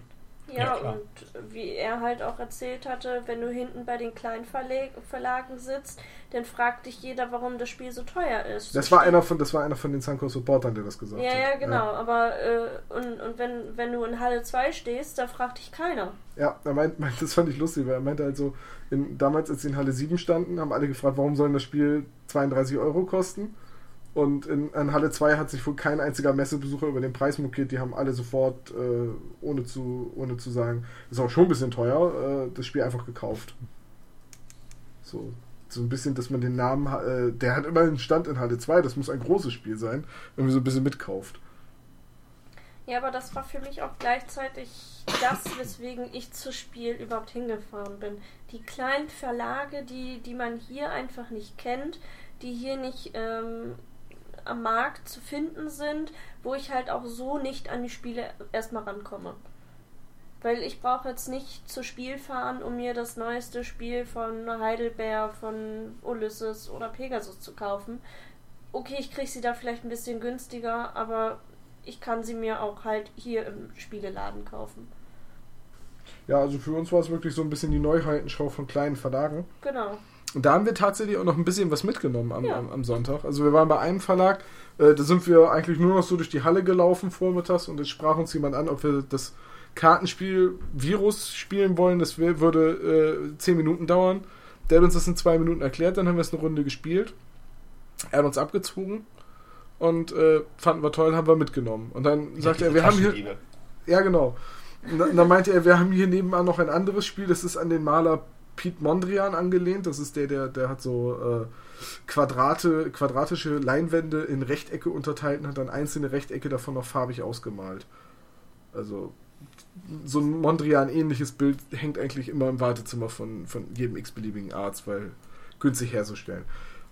Ja, ja und wie er halt auch erzählt hatte, wenn du hinten bei den kleinen Verleg Verlagen sitzt, dann fragt dich jeder, warum das Spiel so teuer ist. Das war einer von, das war einer von den Sunco Supportern, der das gesagt ja, hat. Ja, genau, ja. aber äh, und, und wenn, wenn du in Halle 2 stehst, da fragt dich keiner. Ja, er meint, meint, das fand ich lustig, weil er meinte halt so, in, damals als sie in Halle 7 standen, haben alle gefragt, warum soll das Spiel 32 Euro kosten? Und in, in, Halle 2 hat sich wohl kein einziger Messebesucher über den Preis mokiert. Die haben alle sofort, äh, ohne, zu, ohne zu sagen, ist auch schon ein bisschen teuer, äh, das Spiel einfach gekauft. So, so ein bisschen, dass man den Namen, äh, der hat immer einen Stand in Halle 2, das muss ein großes Spiel sein, man so ein bisschen mitkauft. Ja, aber das war für mich auch gleichzeitig das, weswegen ich zu Spiel überhaupt hingefahren bin. Die kleinen Verlage, die, die man hier einfach nicht kennt, die hier nicht ähm, am Markt zu finden sind, wo ich halt auch so nicht an die Spiele erstmal rankomme. Weil ich brauche jetzt nicht zu Spiel fahren, um mir das neueste Spiel von Heidelberg, von Ulysses oder Pegasus zu kaufen. Okay, ich kriege sie da vielleicht ein bisschen günstiger, aber ich kann sie mir auch halt hier im Spieleladen kaufen. Ja, also für uns war es wirklich so ein bisschen die Neuheitenschau von kleinen Verlagen. Genau. Und da haben wir tatsächlich auch noch ein bisschen was mitgenommen am, ja. am, am, Sonntag. Also wir waren bei einem Verlag, äh, da sind wir eigentlich nur noch so durch die Halle gelaufen vormittags und es sprach uns jemand an, ob wir das Kartenspiel Virus spielen wollen. Das würde äh, zehn Minuten dauern. Der hat uns das in zwei Minuten erklärt, dann haben wir es eine Runde gespielt. Er hat uns abgezogen und äh, fanden wir toll, haben wir mitgenommen. Und dann ja, sagte er, wir haben hier. Ja, genau. Und dann meinte er, wir haben hier nebenan noch ein anderes Spiel, das ist an den Maler Pete Mondrian angelehnt. Das ist der, der, der hat so äh, Quadrate, quadratische Leinwände in Rechtecke unterteilt und hat dann einzelne Rechtecke davon noch farbig ausgemalt. Also so ein Mondrian-ähnliches Bild hängt eigentlich immer im Wartezimmer von, von jedem x-beliebigen Arzt, weil günstig herzustellen.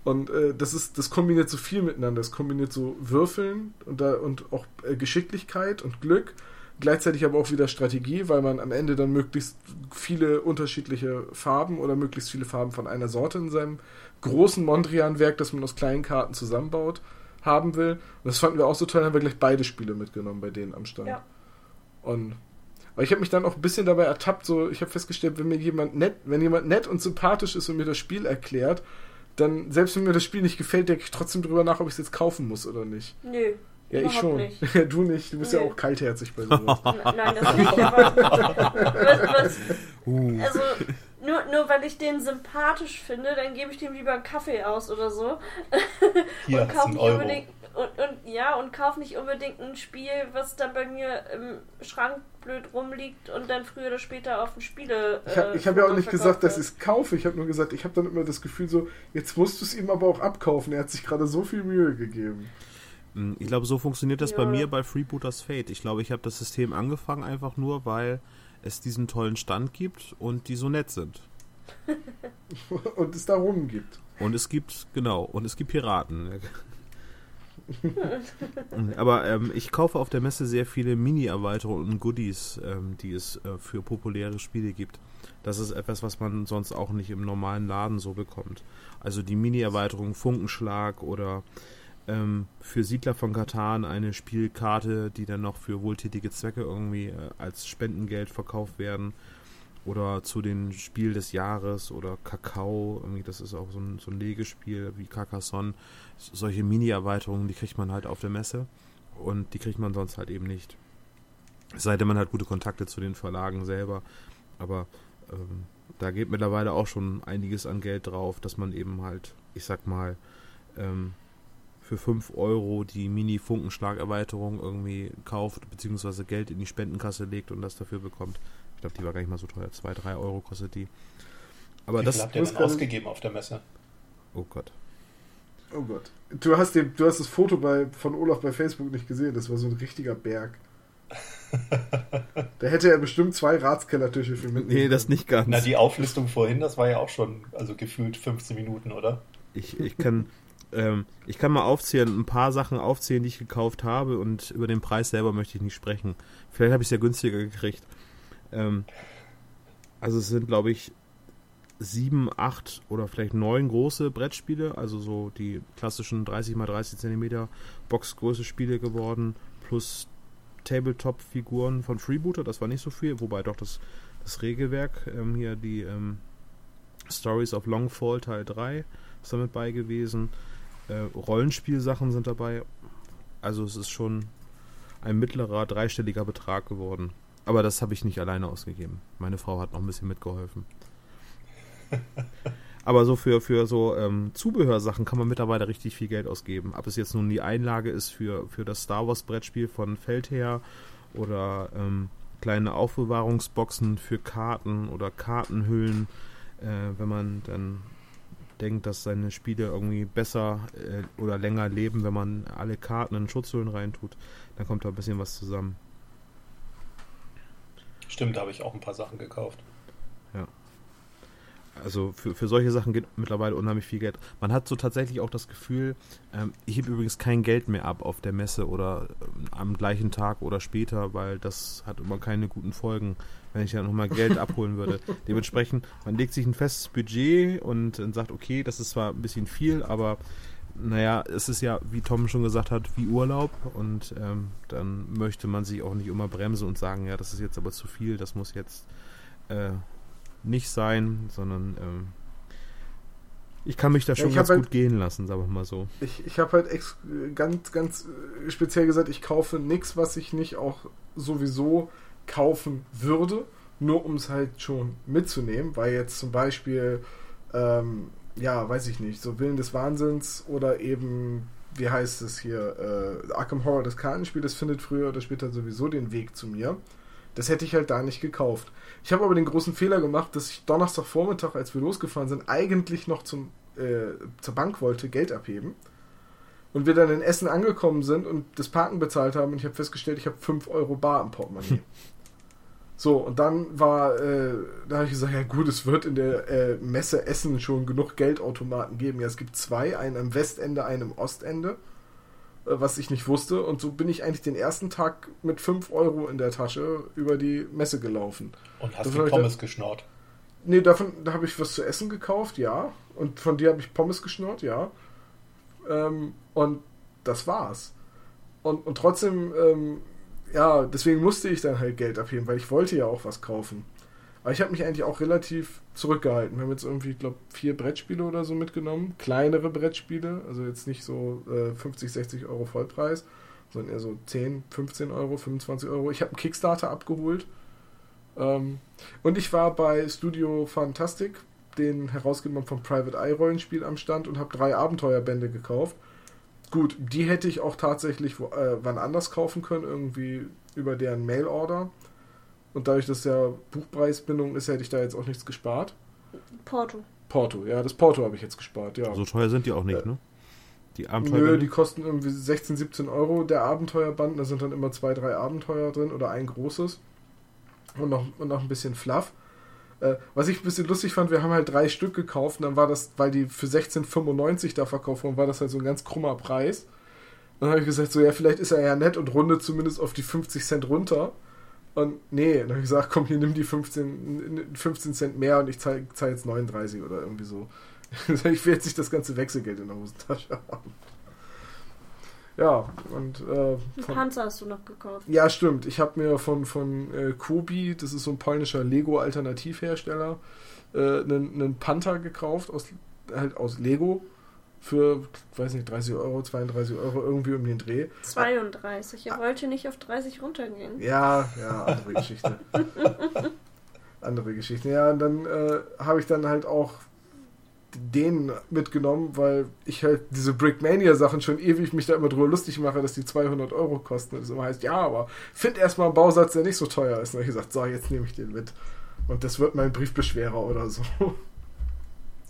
Und äh, das ist, das kombiniert so viel miteinander. Das kombiniert so Würfeln und, da, und auch äh, Geschicklichkeit und Glück gleichzeitig aber auch wieder Strategie, weil man am Ende dann möglichst viele unterschiedliche Farben oder möglichst viele Farben von einer Sorte in seinem großen Mondrian-Werk, das man aus kleinen Karten zusammenbaut, haben will. Und das fanden wir auch so toll, haben wir gleich beide Spiele mitgenommen bei denen am Stand. Ja. Und aber ich habe mich dann auch ein bisschen dabei ertappt, so ich habe festgestellt, wenn mir jemand nett, wenn jemand nett und sympathisch ist und mir das Spiel erklärt, dann selbst wenn mir das Spiel nicht gefällt, denke ich trotzdem drüber nach, ob ich es jetzt kaufen muss oder nicht. Nö. Ja, ich schon. Nicht. du nicht. Du bist nee. ja auch kaltherzig bei sowas. Nein, das nicht. Aber was, was, uh. Also, nur, nur weil ich den sympathisch finde, dann gebe ich dem lieber einen Kaffee aus oder so. Hier, und kaufe nicht Euro. unbedingt. Und, und, ja, und kauf nicht unbedingt ein Spiel, was dann bei mir im Schrank blöd rumliegt und dann früher oder später auf dem Spiele. Äh, ich habe hab ja auch nicht gesagt, dass ich es kaufe. Ich habe nur gesagt, ich habe dann immer das Gefühl so, jetzt musst du es ihm aber auch abkaufen. Er hat sich gerade so viel Mühe gegeben. Hm, ich glaube, so funktioniert das ja. bei mir bei Freebooters Fate. Ich glaube, ich habe das System angefangen einfach nur, weil es diesen tollen Stand gibt und die so nett sind. und es da rum gibt. Und es gibt, genau, und es gibt Piraten. Aber ähm, ich kaufe auf der Messe sehr viele Mini-Erweiterungen und Goodies, ähm, die es äh, für populäre Spiele gibt. Das ist etwas, was man sonst auch nicht im normalen Laden so bekommt. Also die Mini-Erweiterung Funkenschlag oder ähm, für Siedler von Katan eine Spielkarte, die dann noch für wohltätige Zwecke irgendwie äh, als Spendengeld verkauft werden. Oder zu den Spiel des Jahres oder Kakao, irgendwie, das ist auch so ein, so ein Legespiel wie Carcassonne. Solche Mini-Erweiterungen, die kriegt man halt auf der Messe und die kriegt man sonst halt eben nicht. Es sei denn, man hat gute Kontakte zu den Verlagen selber. Aber ähm, da geht mittlerweile auch schon einiges an Geld drauf, dass man eben halt, ich sag mal, ähm, für 5 Euro die Mini-Funkenschlag-Erweiterung irgendwie kauft, beziehungsweise Geld in die Spendenkasse legt und das dafür bekommt. Ich glaube, die war gar nicht mal so teuer. 2, 3 Euro kostet die. Aber Wie das habt ihr denn ausgegeben auf der Messe? Oh Gott. Oh Gott. Du hast, den, du hast das Foto bei, von Olaf bei Facebook nicht gesehen. Das war so ein richtiger Berg. da hätte er bestimmt zwei Ratskellertische für mit. Nee, das nicht ganz. Na, die Auflistung vorhin, das war ja auch schon, also gefühlt 15 Minuten, oder? Ich, ich kann, ähm, ich kann mal aufzählen, ein paar Sachen aufzählen, die ich gekauft habe und über den Preis selber möchte ich nicht sprechen. Vielleicht habe ich es ja günstiger gekriegt. Ähm, also es sind, glaube ich, sieben, acht oder vielleicht neun große Brettspiele, also so die klassischen 30 x 30 cm Boxgröße Spiele geworden, plus Tabletop-Figuren von Freebooter, das war nicht so viel, wobei doch das, das Regelwerk, ähm, hier die ähm, Stories of Longfall Teil 3 ist damit bei gewesen. Äh, Rollenspielsachen sind dabei. Also es ist schon ein mittlerer, dreistelliger Betrag geworden. Aber das habe ich nicht alleine ausgegeben. Meine Frau hat noch ein bisschen mitgeholfen. Aber so für, für so ähm, Zubehörsachen kann man mittlerweile richtig viel Geld ausgeben. Ob es jetzt nun die Einlage ist für, für das Star Wars Brettspiel von Feldherr oder ähm, kleine Aufbewahrungsboxen für Karten oder Kartenhüllen, äh, wenn man dann denkt, dass seine Spiele irgendwie besser äh, oder länger leben, wenn man alle Karten in Schutzhüllen reintut, dann kommt da ein bisschen was zusammen. Stimmt, da habe ich auch ein paar Sachen gekauft. Ja. Also für, für solche Sachen geht mittlerweile unheimlich viel Geld. Man hat so tatsächlich auch das Gefühl, ähm, ich hebe übrigens kein Geld mehr ab auf der Messe oder ähm, am gleichen Tag oder später, weil das hat immer keine guten Folgen, wenn ich ja nochmal Geld abholen würde. Dementsprechend, man legt sich ein festes Budget und, und sagt, okay, das ist zwar ein bisschen viel, aber naja, es ist ja, wie Tom schon gesagt hat, wie Urlaub und ähm, dann möchte man sich auch nicht immer bremsen und sagen, ja, das ist jetzt aber zu viel, das muss jetzt äh, nicht sein, sondern ähm, ich kann mich da schon ja, ganz halt, gut gehen lassen, sagen wir mal so. Ich, ich habe halt ganz, ganz äh, speziell gesagt, ich kaufe nichts, was ich nicht auch sowieso kaufen würde, nur um es halt schon mitzunehmen, weil jetzt zum Beispiel ähm, ja, weiß ich nicht, so Willen des Wahnsinns oder eben, wie heißt es hier, äh, Arkham Horror, das Kartenspiel, das findet früher oder später sowieso den Weg zu mir. Das hätte ich halt da nicht gekauft. Ich habe aber den großen Fehler gemacht, dass ich Donnerstagvormittag, als wir losgefahren sind, eigentlich noch zum, äh, zur Bank wollte, Geld abheben. Und wir dann in Essen angekommen sind und das Parken bezahlt haben und ich habe festgestellt, ich habe 5 Euro bar im Portemonnaie. So, und dann war, äh, da habe ich gesagt, ja gut, es wird in der äh, Messe Essen schon genug Geldautomaten geben. Ja, es gibt zwei, einen am Westende, einen im Ostende, äh, was ich nicht wusste. Und so bin ich eigentlich den ersten Tag mit 5 Euro in der Tasche über die Messe gelaufen. Und hast du Pommes da, geschnort? Nee, davon da habe ich was zu essen gekauft, ja. Und von dir habe ich Pommes geschnort, ja. Ähm, und das war's. Und, und trotzdem ähm, ja, deswegen musste ich dann halt Geld abheben, weil ich wollte ja auch was kaufen. Aber ich habe mich eigentlich auch relativ zurückgehalten. Wir haben jetzt irgendwie, ich glaube, vier Brettspiele oder so mitgenommen. Kleinere Brettspiele, also jetzt nicht so äh, 50, 60 Euro Vollpreis, sondern eher so 10, 15 Euro, 25 Euro. Ich habe einen Kickstarter abgeholt. Ähm, und ich war bei Studio Fantastic, den Herausgebern vom Private Eye Rollenspiel am Stand und habe drei Abenteuerbände gekauft. Gut, die hätte ich auch tatsächlich wo, äh, wann anders kaufen können, irgendwie über deren Mailorder. Und dadurch, dass ja Buchpreisbindung ist, hätte ich da jetzt auch nichts gespart. Porto. Porto, ja, das Porto habe ich jetzt gespart, ja. So teuer sind die auch nicht, äh, ne? Die Abenteuerbände? Nö, die kosten irgendwie 16, 17 Euro, der Abenteuerband. Da sind dann immer zwei, drei Abenteuer drin oder ein großes. Und noch, und noch ein bisschen Fluff. Äh, was ich ein bisschen lustig fand, wir haben halt drei Stück gekauft und dann war das, weil die für 16,95 da verkauft wurden, war das halt so ein ganz krummer Preis. Dann habe ich gesagt, so ja, vielleicht ist er ja nett und rundet zumindest auf die 50 Cent runter. Und nee, dann habe ich gesagt, komm, hier nimm die 15, 15 Cent mehr und ich zahle zahl jetzt 39 oder irgendwie so. ich will jetzt nicht das ganze Wechselgeld in der Hosentasche haben. Ja, und. Äh, von, Panzer hast du noch gekauft. Ja, stimmt. Ich habe mir von, von äh, Kobi, das ist so ein polnischer Lego-Alternativhersteller, äh, einen, einen Panther gekauft, aus, halt aus Lego. Für, weiß nicht, 30 Euro, 32 Euro, irgendwie um den Dreh. 32. Er wollte nicht auf 30 runtergehen. Ja, ja, andere Geschichte. andere Geschichte. Ja, und dann äh, habe ich dann halt auch den mitgenommen, weil ich halt diese Brickmania-Sachen schon ewig mich da immer drüber lustig mache, dass die 200 Euro kosten. Und es immer heißt, ja, aber find erstmal einen Bausatz, der nicht so teuer ist. Und dann habe ich gesagt, so, jetzt nehme ich den mit. Und das wird mein Briefbeschwerer oder so.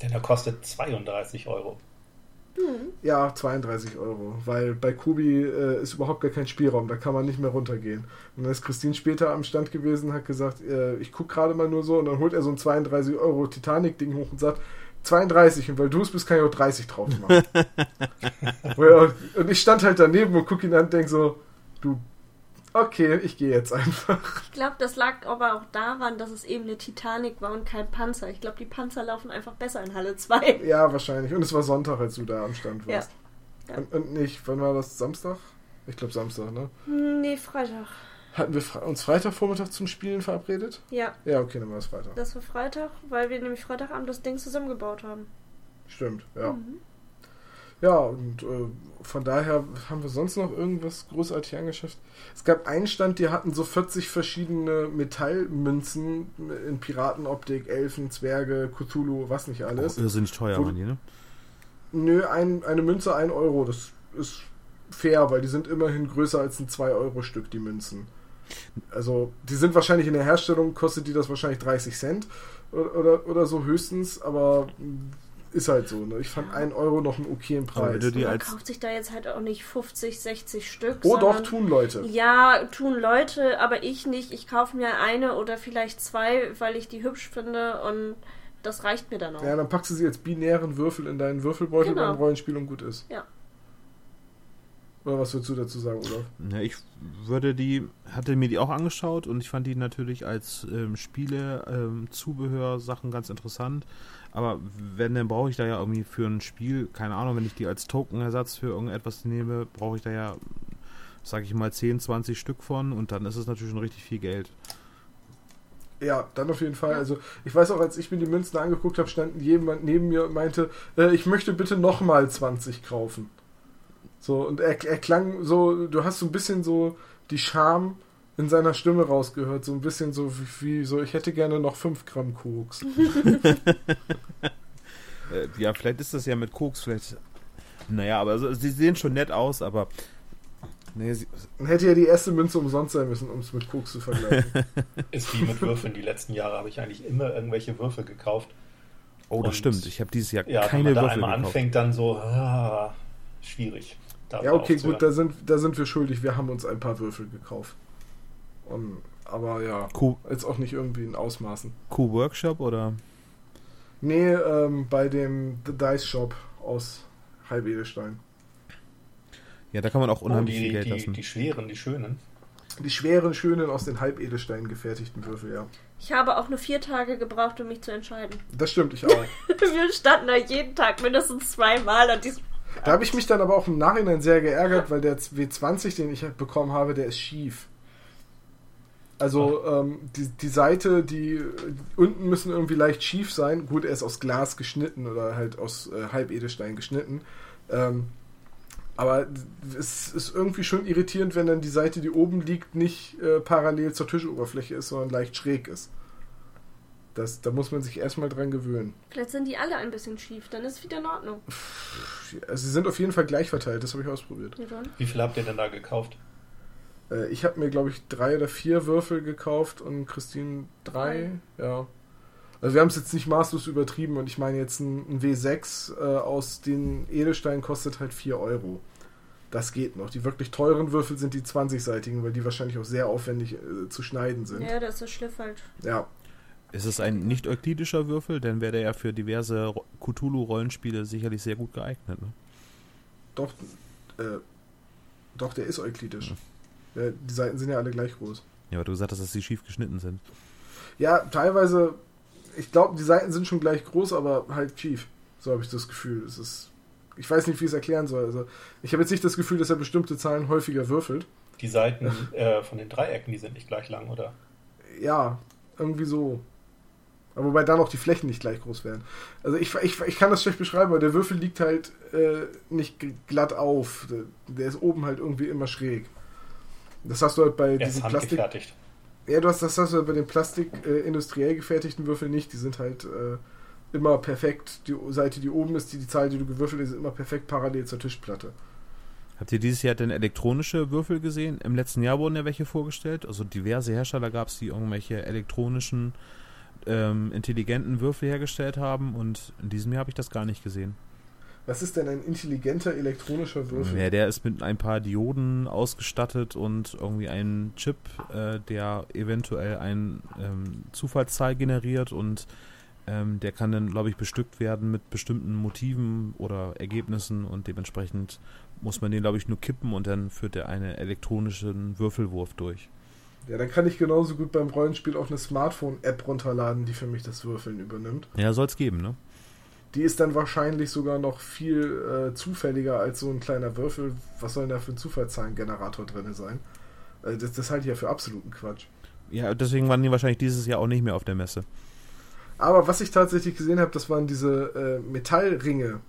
Denn er kostet 32 Euro. Mhm. Ja, 32 Euro, weil bei Kubi äh, ist überhaupt gar kein Spielraum, da kann man nicht mehr runtergehen. Und dann ist Christine später am Stand gewesen, hat gesagt, äh, ich gucke gerade mal nur so und dann holt er so ein 32 Euro Titanic-Ding hoch und sagt, 32 und weil du es bist, kann ich auch 30 drauf machen. und ich stand halt daneben und gucke ihn an und denke so, du Okay, ich gehe jetzt einfach. Ich glaube, das lag aber auch daran, dass es eben eine Titanic war und kein Panzer. Ich glaube, die Panzer laufen einfach besser in Halle 2. Ja, wahrscheinlich. Und es war Sonntag, als du da am Stand Ja. warst. Und, und nicht, wann war das? Samstag? Ich glaube Samstag, ne? Nee, Freitag. Hatten wir uns Freitagvormittag zum Spielen verabredet? Ja, Ja, okay, dann war es Freitag. das war Freitag, weil wir nämlich Freitagabend das Ding zusammengebaut haben. Stimmt, ja. Mhm. Ja, und äh, von daher haben wir sonst noch irgendwas großartig angeschafft. Es gab einen Stand, die hatten so 40 verschiedene Metallmünzen in Piratenoptik, Elfen, Zwerge, Cthulhu, was nicht alles. Oh, irrsinnig teuer waren die, ne? Nö, ein, eine Münze 1 Euro, das ist fair, weil die sind immerhin größer als ein 2-Euro-Stück, die Münzen. Also, die sind wahrscheinlich in der Herstellung, kostet die das wahrscheinlich 30 Cent oder, oder, oder so höchstens, aber ist halt so. Ne? Ich fand 1 Euro noch einen okayen Aber Preis. du die Man als kauft sich da jetzt halt auch nicht 50, 60 Stück. Oh doch, sondern- tun Leute. Ja, tun Leute, aber ich nicht. Ich kaufe mir eine oder vielleicht zwei, weil ich die hübsch finde und das reicht mir dann auch. Ja, dann packst du sie als binären Würfel in deinen Würfelbeutel Genau. beim Rollenspiel und gut ist. Ja. Oder was würdest du dazu sagen, Olaf? Ja, ich würde die, hatte mir die auch angeschaut und ich fand die natürlich als ähm, Spiele, ähm, Zubehör, Sachen ganz interessant. Aber wenn, dann brauche ich da ja irgendwie für ein Spiel, keine Ahnung, wenn ich die als Tokenersatz für irgendetwas nehme, brauche ich da ja, sag ich mal, 10, 20 Stück von und dann ist es natürlich schon richtig viel Geld. Ja, dann auf jeden Fall. Also ich weiß auch, als ich mir die Münzen angeguckt habe, stand jemand neben mir und meinte, äh, ich möchte bitte nochmal 20 kaufen. So, und er, er klang so, du hast so ein bisschen so die Scham in seiner Stimme rausgehört, so ein bisschen so wie, wie so, ich hätte gerne noch 5 Gramm Koks. Äh, ja, vielleicht ist das ja mit Koks, vielleicht. Naja, aber so, sie sehen schon nett aus, aber. Nee, sie, Dann hätte ja die erste Münze umsonst sein müssen, um es mit Koks zu vergleichen. Ist wie mit Würfeln. Die letzten Jahre habe ich eigentlich immer irgendwelche Würfel gekauft. oh, das Und- stimmt. Ich habe dieses Jahr Ja, wenn keine man da Würfel einmal gekauft. anfängt, dann so, ah, schwierig. Da ja, okay, gut, da sind, da sind wir schuldig. Wir haben uns ein paar Würfel gekauft. Und, aber ja, Q, jetzt auch nicht irgendwie in Ausmaßen. Q Workshop oder? Nee, ähm, bei dem The Dice Shop aus Halbedelstein. Ja, da kann man auch Oh, unheimlich die, viel Geld die, lassen. die schweren, die schönen. Die schweren, schönen aus den Halbedelsteinen gefertigten Würfel, ja. Ich habe auch nur vier Tage gebraucht, um mich zu entscheiden. Das stimmt, ich auch. Wir standen da jeden Tag mindestens zweimal an diesem. Da habe ich mich dann aber auch im Nachhinein sehr geärgert, weil der W20, den ich bekommen habe, der ist schief. Also ähm, die, die Seite, die unten müssen irgendwie leicht schief sein. Gut, er ist aus Glas geschnitten oder halt aus äh, Halbedelstein geschnitten. Ähm, aber es ist irgendwie schon irritierend, wenn dann die Seite, die oben liegt, nicht äh, parallel zur Tischoberfläche ist, sondern leicht schräg ist. Das, da muss man sich erstmal dran gewöhnen. Vielleicht sind die alle ein bisschen schief, dann ist es wieder in Ordnung. Also sie sind auf jeden Fall gleich verteilt, das habe ich ausprobiert. Wie viel habt ihr denn da gekauft? Äh, ich habe mir, glaube ich, drei oder vier Würfel gekauft und Christine drei. Ja. Also wir haben es jetzt nicht maßlos übertrieben und ich meine jetzt ein, ein W6 äh, aus den Edelsteinen kostet halt 4 Euro. Das geht noch. Die wirklich teuren Würfel sind die 20-seitigen, weil die wahrscheinlich auch sehr aufwendig äh, zu schneiden sind. Ja, das ist der Schliff halt. Ja. Ist es ein nicht euklidischer Würfel? Dann wäre der ja für diverse Ro- Cthulhu-Rollenspiele sicherlich sehr gut geeignet. Ne? Doch, äh, doch, der ist euklidisch. Äh, die Seiten sind ja alle gleich groß. Ja, aber du gesagt hast, dass sie schief geschnitten sind. Ja, teilweise, ich glaube, die Seiten sind schon gleich groß, aber halt schief. So habe ich das Gefühl. Es ist, ich weiß nicht, wie ich es erklären soll. Also, ich habe jetzt nicht das Gefühl, dass er bestimmte Zahlen häufiger würfelt. Die Seiten äh, von den Dreiecken, die sind nicht gleich lang, oder? Ja, irgendwie so. Aber wobei dann auch die Flächen nicht gleich groß werden. Also ich, ich, ich kann das schlecht beschreiben, aber der Würfel liegt halt äh, nicht glatt auf. Der, ist oben halt irgendwie immer schräg. Das hast du halt bei diesen ist Plastik. Ja, du hast, das hast du bei den Plastik äh, industriell gefertigten Würfeln nicht. Die sind halt äh, immer perfekt. Die Seite, die oben ist, die, die Zahl, die du gewürfelt hast, ist immer perfekt parallel zur Tischplatte. Habt ihr dieses Jahr denn elektronische Würfel gesehen? Im letzten Jahr wurden ja welche vorgestellt. Also diverse Hersteller gab es, die irgendwelche elektronischen, ähm, intelligenten Würfel hergestellt haben. Und in diesem Jahr habe ich das gar nicht gesehen. Was ist denn ein intelligenter elektronischer Würfel? Ja, der ist mit ein paar Dioden ausgestattet und irgendwie ein Chip, äh, der eventuell eine ähm, Zufallszahl generiert und Ähm, der kann dann, glaube ich, bestückt werden mit bestimmten Motiven oder Ergebnissen und dementsprechend muss man den, glaube ich, nur kippen und dann führt er einen elektronischen Würfelwurf durch. Ja, dann kann ich genauso gut beim Rollenspiel auch eine Smartphone-App runterladen, die für mich das Würfeln übernimmt. Ja, soll es geben, ne? Die ist dann wahrscheinlich sogar noch viel äh, zufälliger als so ein kleiner Würfel. Was soll denn da für ein Zufallszahlengenerator drin sein? Also das, das halte ich ja für absoluten Quatsch. Ja, deswegen waren die wahrscheinlich dieses Jahr auch nicht mehr auf der Messe. Aber was ich tatsächlich gesehen habe, das waren diese äh, Metallringe.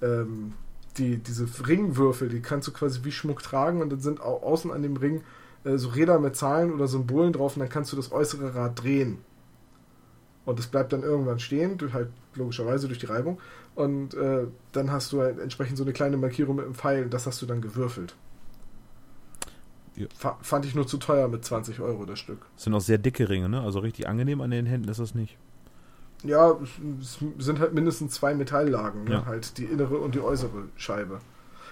Ähm, die, diese Ringwürfel, die kannst du quasi wie Schmuck tragen und dann sind au außen an dem Ring äh, so Räder mit Zahlen oder Symbolen drauf und dann kannst du das äußere Rad drehen. Und es bleibt dann irgendwann stehen, durch, halt logischerweise durch die Reibung. Und äh, dann hast du halt entsprechend so eine kleine Markierung mit einem Pfeil und das hast du dann gewürfelt. Ja. Fand ich nur zu teuer mit 20 Euro das Stück. Das sind auch sehr dicke Ringe, ne? Also richtig angenehm an den Händen ist das nicht. Ja, es sind halt mindestens zwei Metalllagen, ne? Ja. halt die innere und die äußere Scheibe.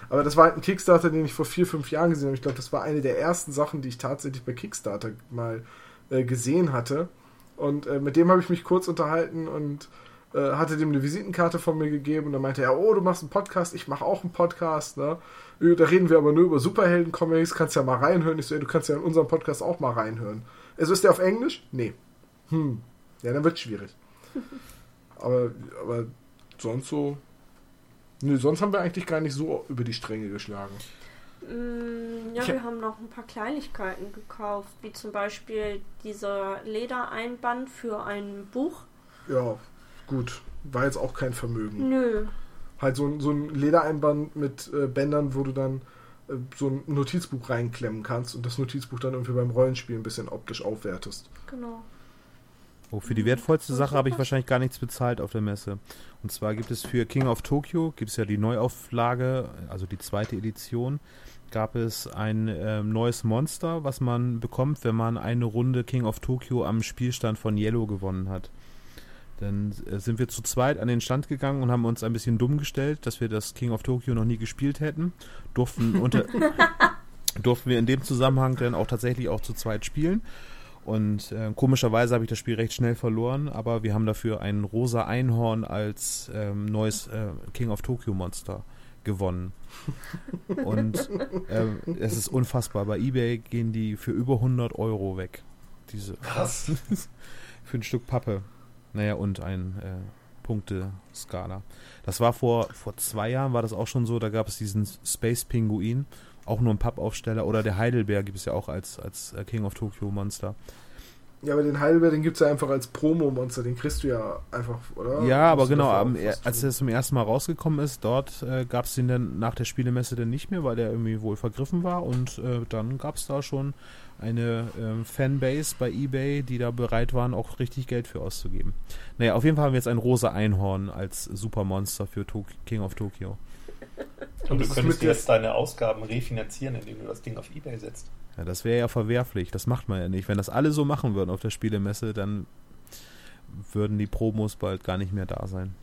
Aber das war halt ein Kickstarter, den ich vor vier, fünf Jahren gesehen habe. Ich glaube, das war eine der ersten Sachen, die ich tatsächlich bei Kickstarter mal äh, gesehen hatte. Und äh, mit dem habe ich mich kurz unterhalten und äh, hatte dem eine Visitenkarte von mir gegeben. Und dann meinte er, oh, du machst einen Podcast, ich mache auch einen Podcast. Ne? Äh, Da reden wir aber nur über Superhelden-Comics, kannst ja mal reinhören. Ich so, ey, du kannst ja in unserem Podcast auch mal reinhören. Also ist der auf Englisch? Nee. Hm. Ja, dann wird schwierig. aber, aber sonst so. Nö, sonst haben wir eigentlich gar nicht so über die Stränge geschlagen. Mm, Ja, Tja. wir haben noch ein paar Kleinigkeiten gekauft, wie zum Beispiel dieser Ledereinband für ein Buch. Ja, gut. War jetzt auch kein Vermögen. Nö, Halt so, ein- so ein Ledereinband mit äh, Bändern, wo du dann äh, so ein Notizbuch reinklemmen kannst und das Notizbuch dann irgendwie beim Rollenspiel ein bisschen optisch aufwertest. genau. Oh, für die wertvollste Sache habe ich wahrscheinlich gar nichts bezahlt auf der Messe. Und zwar gibt es für King of Tokyo, gibt es ja die Neuauflage, also die zweite Edition, gab es ein ähm, neues Monster, was man bekommt, wenn man eine Runde King of Tokyo am Spielstand von Yellow gewonnen hat. Dann äh, sind wir zu zweit an den Stand gegangen und haben uns ein bisschen dumm gestellt, dass wir das King of Tokyo noch nie gespielt hätten. Durften, unter, durften wir in dem Zusammenhang dann auch tatsächlich auch zu zweit spielen. Und äh, komischerweise habe ich das Spiel recht schnell verloren, aber wir haben dafür ein rosa Einhorn als ähm, neues äh, King of Tokyo Monster gewonnen. Und ähm, es ist unfassbar. Bei eBay gehen die für über 100 Euro weg. Diese Krass. für ein Stück Pappe. Naja, und ein äh, Punkteskala. Das war vor, vor zwei Jahren, war das auch schon so, da gab es diesen Space Pinguin, auch nur ein Pappaufsteller, oder der Heidelbeer gibt es ja auch als, als äh, King of Tokyo Monster. Ja, aber den Heidelbeer, den gibt es ja einfach als Promo-Monster, den kriegst du ja einfach, oder? Ja, aber genau, am, als er zum ersten Mal rausgekommen ist, dort äh, gab es den dann nach der Spielemesse dann nicht mehr, weil der irgendwie wohl vergriffen war und äh, dann gab es da schon eine ähm, Fanbase bei eBay, die da bereit waren, auch richtig Geld für auszugeben. Naja, auf jeden Fall haben wir jetzt ein rosa Einhorn als Supermonster für Tok King of Tokyo. Und du könntest jetzt deine Ausgaben refinanzieren, indem du das Ding auf Ebay setzt. Ja, das wäre ja verwerflich, das macht man ja nicht. Wenn das alle so machen würden auf der Spielemesse, dann würden die Promos bald gar nicht mehr da sein.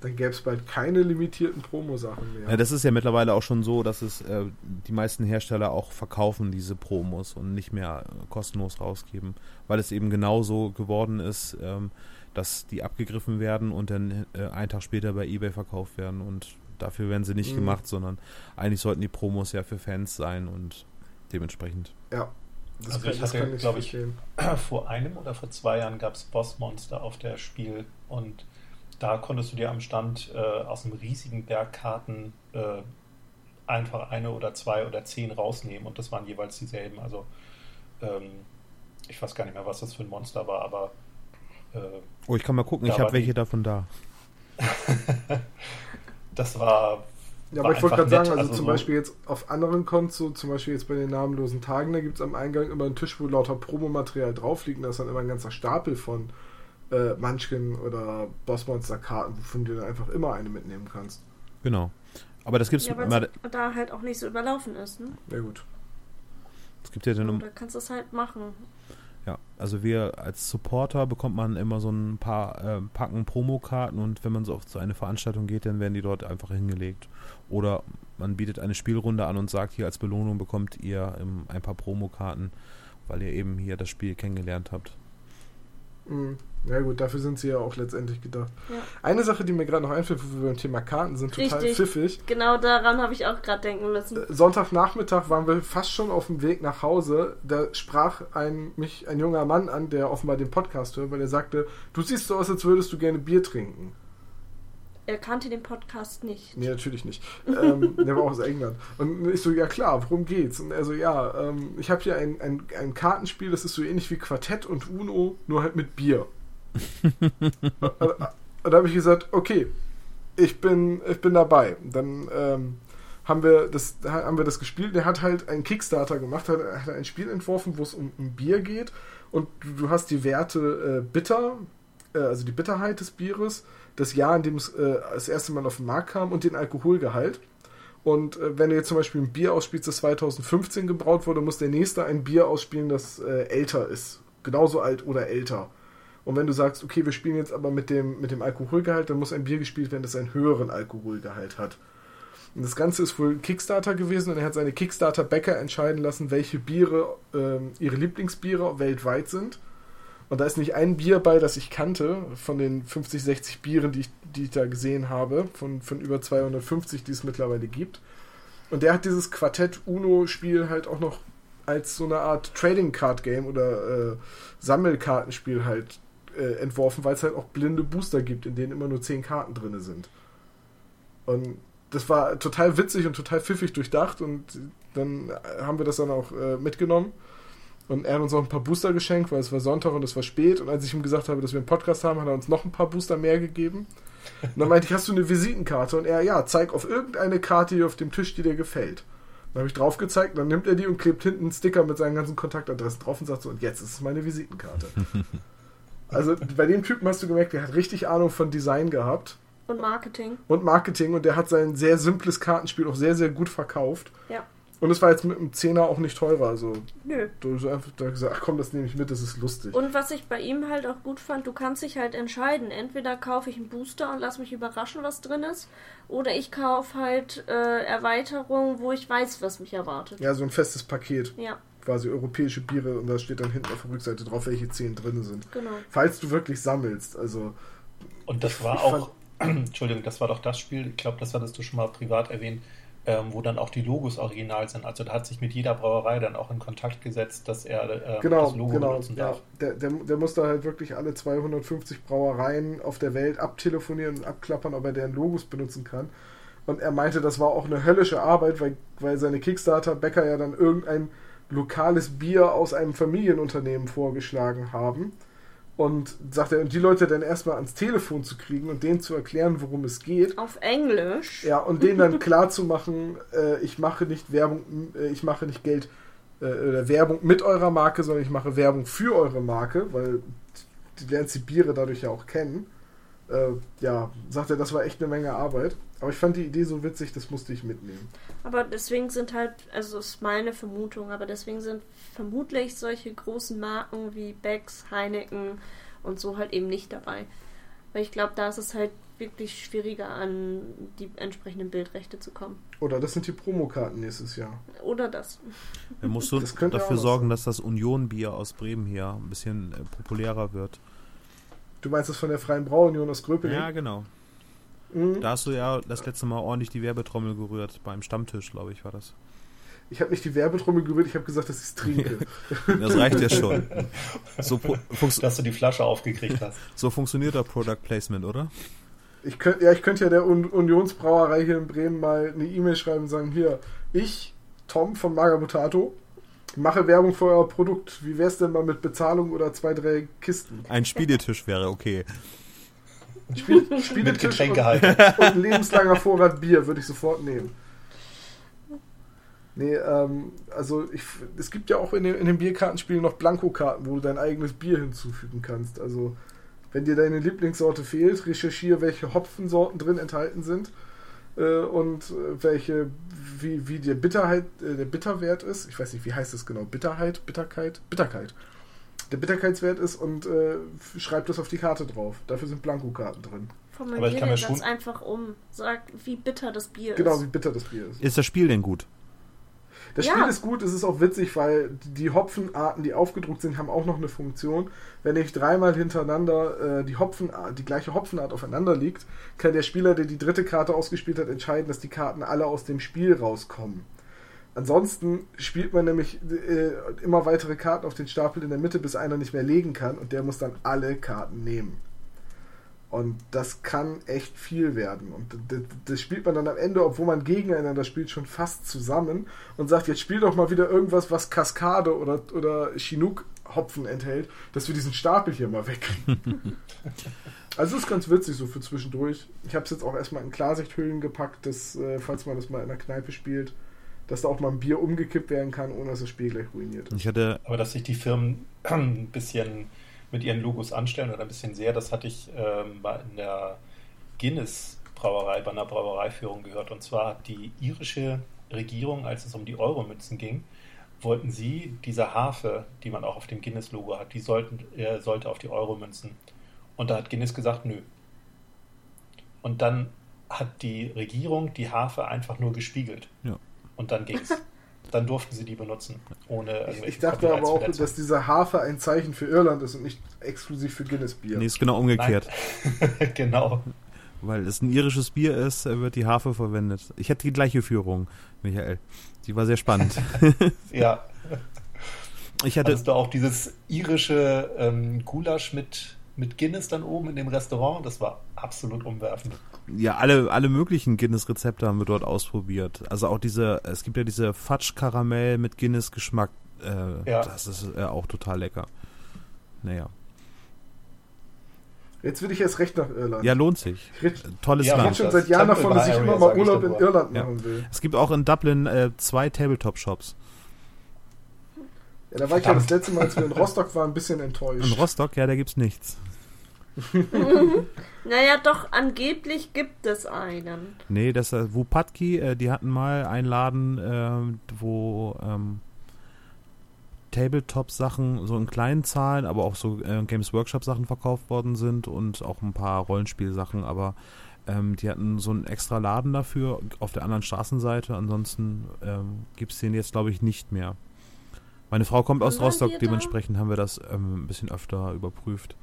Dann gäbe es bald keine limitierten Promo-Sachen mehr. Ja, das ist ja mittlerweile auch schon so, dass es äh, die meisten Hersteller auch verkaufen diese Promos und nicht mehr äh, kostenlos rausgeben, weil es eben genauso geworden ist, ähm, dass die abgegriffen werden und dann äh, einen Tag später bei eBay verkauft werden und dafür werden sie nicht Mhm. gemacht, sondern eigentlich sollten die Promos ja für Fans sein und dementsprechend. ja. Das Also kann, ich hatte, kann ich. Vor einem oder vor zwei Jahren gab es Bossmonster auf der Spiel und da konntest du dir am Stand äh, aus einem riesigen Berg Karten äh, einfach eine oder zwei oder zehn rausnehmen und das waren jeweils dieselben. Also ähm, ich weiß gar nicht mehr, was das für ein Monster war, aber äh, Oh, ich kann mal gucken, ich habe welche davon da. das war Ja, war aber ich wollte gerade sagen, also, Also zum so- Beispiel jetzt auf anderen Kontos, so zum Beispiel jetzt bei den namenlosen Tagen, da gibt es am Eingang immer einen Tisch, wo lauter Promomaterial drauf liegt. und Da ist dann immer ein ganzer Stapel von äh, Munchkin oder Bossmonster-Karten, wovon du dann einfach immer eine mitnehmen kannst. Genau. Aber das gibt's Ja, weil immer, es da halt auch nicht so überlaufen ist, ne? Ja gut. es gibt ja dann Da kannst du es halt machen. Ja, also wir als Supporter bekommt man immer so ein paar äh, Packen Promokarten und wenn man so auf so eine Veranstaltung geht, dann werden die dort einfach hingelegt. Oder man bietet eine Spielrunde an und sagt, hier als Belohnung bekommt ihr ähm, ein paar Promokarten, weil ihr eben hier das Spiel kennengelernt habt. Mhm. Ja gut, dafür sind sie ja auch letztendlich gedacht. Ja. Eine Sache, die mir gerade noch einfällt, wo wir beim Thema Karten sind, total Richtig. pfiffig. Genau daran habe ich auch gerade denken müssen. Äh, Sonntagnachmittag waren wir fast schon auf dem Weg nach Hause. Da sprach ein, mich ein junger Mann an, der offenbar den Podcast hört, weil er sagte, du siehst so aus, als würdest du gerne Bier trinken. Er kannte den Podcast nicht. Nee, natürlich nicht. Ähm, der war aus England. Und ich so, ja klar, worum geht's? Und er so, ja, ähm, ich habe hier ein, ein, ein Kartenspiel, das ist so ähnlich wie Quartett und Uno, nur halt mit Bier. und da habe ich gesagt, okay, ich bin, ich bin dabei. Dann ähm, haben, wir das, haben wir das gespielt. Der hat halt einen Kickstarter gemacht, hat, hat ein Spiel entworfen, wo es um, um Bier geht. Und du, du hast die Werte äh, bitter, äh, also die Bitterheit des Bieres, das Jahr, in dem es äh, das erste Mal auf den Markt kam und den Alkoholgehalt. Und äh, wenn du jetzt zum Beispiel ein Bier ausspielst, das 2015 gebraut wurde, muss der nächste ein Bier ausspielen, das äh, älter ist. Genauso alt oder älter. Und wenn du sagst, okay, wir spielen jetzt aber mit dem, mit dem Alkoholgehalt, dann muss ein Bier gespielt werden, das einen höheren Alkoholgehalt hat. Und das Ganze ist wohl Kickstarter gewesen und er hat seine Kickstarter-Bäcker entscheiden lassen, welche Biere ähm, ihre Lieblingsbiere weltweit sind. Und da ist nicht ein Bier bei, das ich kannte, von den 50, 60 Bieren, die ich, die ich da gesehen habe, von, von über 250, die es mittlerweile gibt. Und der hat dieses Quartett-Uno-Spiel halt auch noch als so eine Art Trading Card Game oder äh, Sammelkartenspiel halt äh, entworfen, weil es halt auch blinde Booster gibt, in denen immer nur 10 Karten drin sind. Und das war total witzig und total pfiffig durchdacht und dann haben wir das dann auch äh, mitgenommen. Und er hat uns auch ein paar Booster geschenkt, weil es war Sonntag und es war spät. Und als ich ihm gesagt habe, dass wir einen Podcast haben, hat er uns noch ein paar Booster mehr gegeben. Und dann meinte ich, hast du eine Visitenkarte? Und er, ja, zeig auf irgendeine Karte hier auf dem Tisch, die dir gefällt. Dann habe ich drauf gezeigt, dann nimmt er die und klebt hinten einen Sticker mit seinen ganzen Kontaktadressen drauf und sagt so, und jetzt ist es meine Visitenkarte. also bei dem Typen hast du gemerkt, der hat richtig Ahnung von Design gehabt Und Marketing. und Marketing und der hat sein sehr simples Kartenspiel auch sehr, sehr gut verkauft. Ja. Und es war jetzt mit einem Zehner auch nicht teurer. Also Nö. du hast einfach da gesagt, ach komm, das nehme ich mit, das ist lustig. Und was ich bei ihm halt auch gut fand, du kannst dich halt entscheiden. Entweder kaufe ich einen Booster und lass mich überraschen, was drin ist, oder ich kaufe halt äh, Erweiterungen, wo ich weiß, was mich erwartet. Ja, so ein festes Paket. Ja, Quasi europäische Biere und da steht dann hinten auf der Rückseite drauf, welche zehn drin sind. genau. Falls du wirklich sammelst. Also, Und das war auch, Entschuldigung, das war doch das Spiel, ich glaube, das hattest du schon mal privat erwähnt, ähm, wo dann auch die Logos original sind. Also da hat sich mit jeder Brauerei dann auch in Kontakt gesetzt, dass er ähm, genau, das Logo genau. benutzen Ja, darf. der, der, der muss da halt wirklich alle 250 Brauereien auf der Welt abtelefonieren und abklappern, ob er deren Logos benutzen kann. Und er meinte, das war auch eine höllische Arbeit, weil, weil seine Kickstarter-Bäcker ja dann irgendein lokales Bier aus einem Familienunternehmen vorgeschlagen haben. Und sagt er, und die Leute dann erstmal ans Telefon zu kriegen und denen zu erklären, worum es geht. Auf Englisch. Ja, und denen dann klar zu machen, äh, ich mache nicht Werbung, äh, ich mache nicht Geld äh, oder Werbung mit eurer Marke, sondern ich mache Werbung für eure Marke, weil du lernst die Biere dadurch ja auch kennen. Äh, ja, sagt er, das war echt eine Menge Arbeit. Aber ich fand die Idee so witzig, das musste ich mitnehmen. Aber deswegen sind halt, also das ist meine Vermutung, aber deswegen sind vermutlich solche großen Marken wie Becks, Heineken und so halt eben nicht dabei. Weil ich glaube, da ist es halt wirklich schwieriger, an die entsprechenden Bildrechte zu kommen. Oder das sind die Promokarten nächstes Jahr. Oder das. Dann musst du Das könnte dafür sorgen, dass das Union-Bier aus Bremen hier ein bisschen äh, populärer wird. Du meinst das von der Freien Brauunion aus Gröpeling? Ja, genau. Mhm. Da hast du ja das letzte Mal ordentlich die Werbetrommel gerührt. Beim Stammtisch, glaube ich, war das. Ich habe nicht die Werbetrommel gerührt, ich habe gesagt, dass ich es trinke. Das reicht ja schon. So, Dass du die Flasche aufgekriegt hast. so funktioniert der Product Placement, oder? Ich könnt, ja, ich könnte ja der Un Unionsbrauerei hier in Bremen mal eine E-Mail schreiben und sagen, hier, ich, Tom von Magabotato, mache Werbung für euer Produkt. Wie wär's denn mal mit Bezahlung oder zwei, drei Kisten? Ein Spieletisch wäre okay. Spiel, Mit Spieletisch und, Getränkehalter. und ein lebenslanger Vorrat Bier würde ich sofort nehmen. Nee, ähm, also ich, es gibt ja auch in den, in den Bierkartenspielen noch Blankokarten, wo du dein eigenes Bier hinzufügen kannst. Also wenn dir deine Lieblingssorte fehlt, recherchiere, welche Hopfensorten drin enthalten sind äh, und äh, welche, wie, wie der Bitterheit, äh, der Bitterwert ist. Ich weiß nicht, wie heißt das genau? Bitterheit, Bitterkeit, Bitterkeit. Der Bitterkeitswert ist und äh, schreib das auf die Karte drauf. Dafür sind Blankokarten drin. Aber ich Formuliere kann mir das schon- einfach um. Sag, wie bitter das Bier Genau, ist. wie bitter das Bier ist. Ist das Spiel denn gut? Das Ja. Spiel ist gut, es ist auch witzig, weil die Hopfenarten, die aufgedruckt sind, haben auch noch eine Funktion. Wenn ich dreimal hintereinander äh, die Hopfenart, die gleiche Hopfenart aufeinander liegt, kann der Spieler, der die dritte Karte ausgespielt hat, entscheiden, dass die Karten alle aus dem Spiel rauskommen. Ansonsten spielt man nämlich äh, immer weitere Karten auf den Stapel in der Mitte, bis einer nicht mehr legen kann und der muss dann alle Karten nehmen. Und das kann echt viel werden. Und das, spielt man dann am Ende, obwohl man gegeneinander spielt, schon fast zusammen und sagt, jetzt spiel doch mal wieder irgendwas, was Kaskade oder, oder Chinook-Hopfen enthält, dass wir diesen Stapel hier mal wegkriegen. also ist ganz witzig so für zwischendurch. Ich habe es jetzt auch erstmal in Klarsichthüllen gepackt, dass, äh, falls man das mal in der Kneipe spielt, dass da auch mal ein Bier umgekippt werden kann, ohne dass das Spiel gleich ruiniert ist. Ich hatte, Aber dass sich die Firmen ein bisschen mit ihren Logos anstellen oder ein bisschen sehr, das hatte ich ähm, bei in der Guinness Brauerei, bei einer Brauereiführung gehört. Und zwar hat die irische Regierung, als es um die Euromünzen ging, wollten sie diese Harfe, die man auch auf dem Guinness-Logo hat, die sollten, äh, sollte auf die Euromünzen. Und da hat Guinness gesagt, nö. Und dann hat die Regierung die Harfe einfach nur gespiegelt. Ja. Und dann ging's. Dann durften sie die benutzen, ohne Ich, irgendwelche ich dachte aber auch, dass dieser Hafer ein Zeichen für Irland ist und nicht exklusiv für Guinness-Bier. nee, ist genau umgekehrt. Genau. Weil es ein irisches Bier ist, äh, wird die Harfe verwendet. Ich hatte die gleiche Führung, Michael. Die war sehr spannend. Ja. Ich hatte, Hattest du auch dieses irische ähm, Gulasch mit, mit Guinness dann oben in dem Restaurant? Das war absolut umwerfend. Ja, alle, alle möglichen Guinness-Rezepte haben wir dort ausprobiert. Also auch diese, es gibt ja diese Fatsch-Karamell mit Guinness-Geschmack. Äh, Ja. Das ist äh, auch total lecker. Naja. Jetzt will ich erst recht nach Irland. Ja, lohnt sich. ich rede Tolles Ja, ich Land. red schon seit Jahren davon, dass ich immer mal ich Urlaub in. Irland Ja. machen will. Es gibt auch in Dublin äh, zwei Tabletop-Shops. Ja, da war ich ja das letzte Mal, als wir in Rostock waren, ein bisschen In enttäuscht. Rostock, ja, da gibt's nichts. Naja, doch, angeblich gibt es einen. Nee, das äh, Wupatki, äh, die hatten mal einen Laden, ähm, wo ähm, Tabletop-Sachen so in kleinen Zahlen, aber auch so äh, Games Workshop-Sachen verkauft worden sind und auch ein paar Rollenspielsachen, aber ähm, die hatten so einen extra Laden dafür auf der anderen Straßenseite. Ansonsten ähm, gibt es den jetzt, glaube ich, nicht mehr. Meine Frau kommt aus Rostock, dementsprechend haben wir das ähm, ein bisschen öfter überprüft.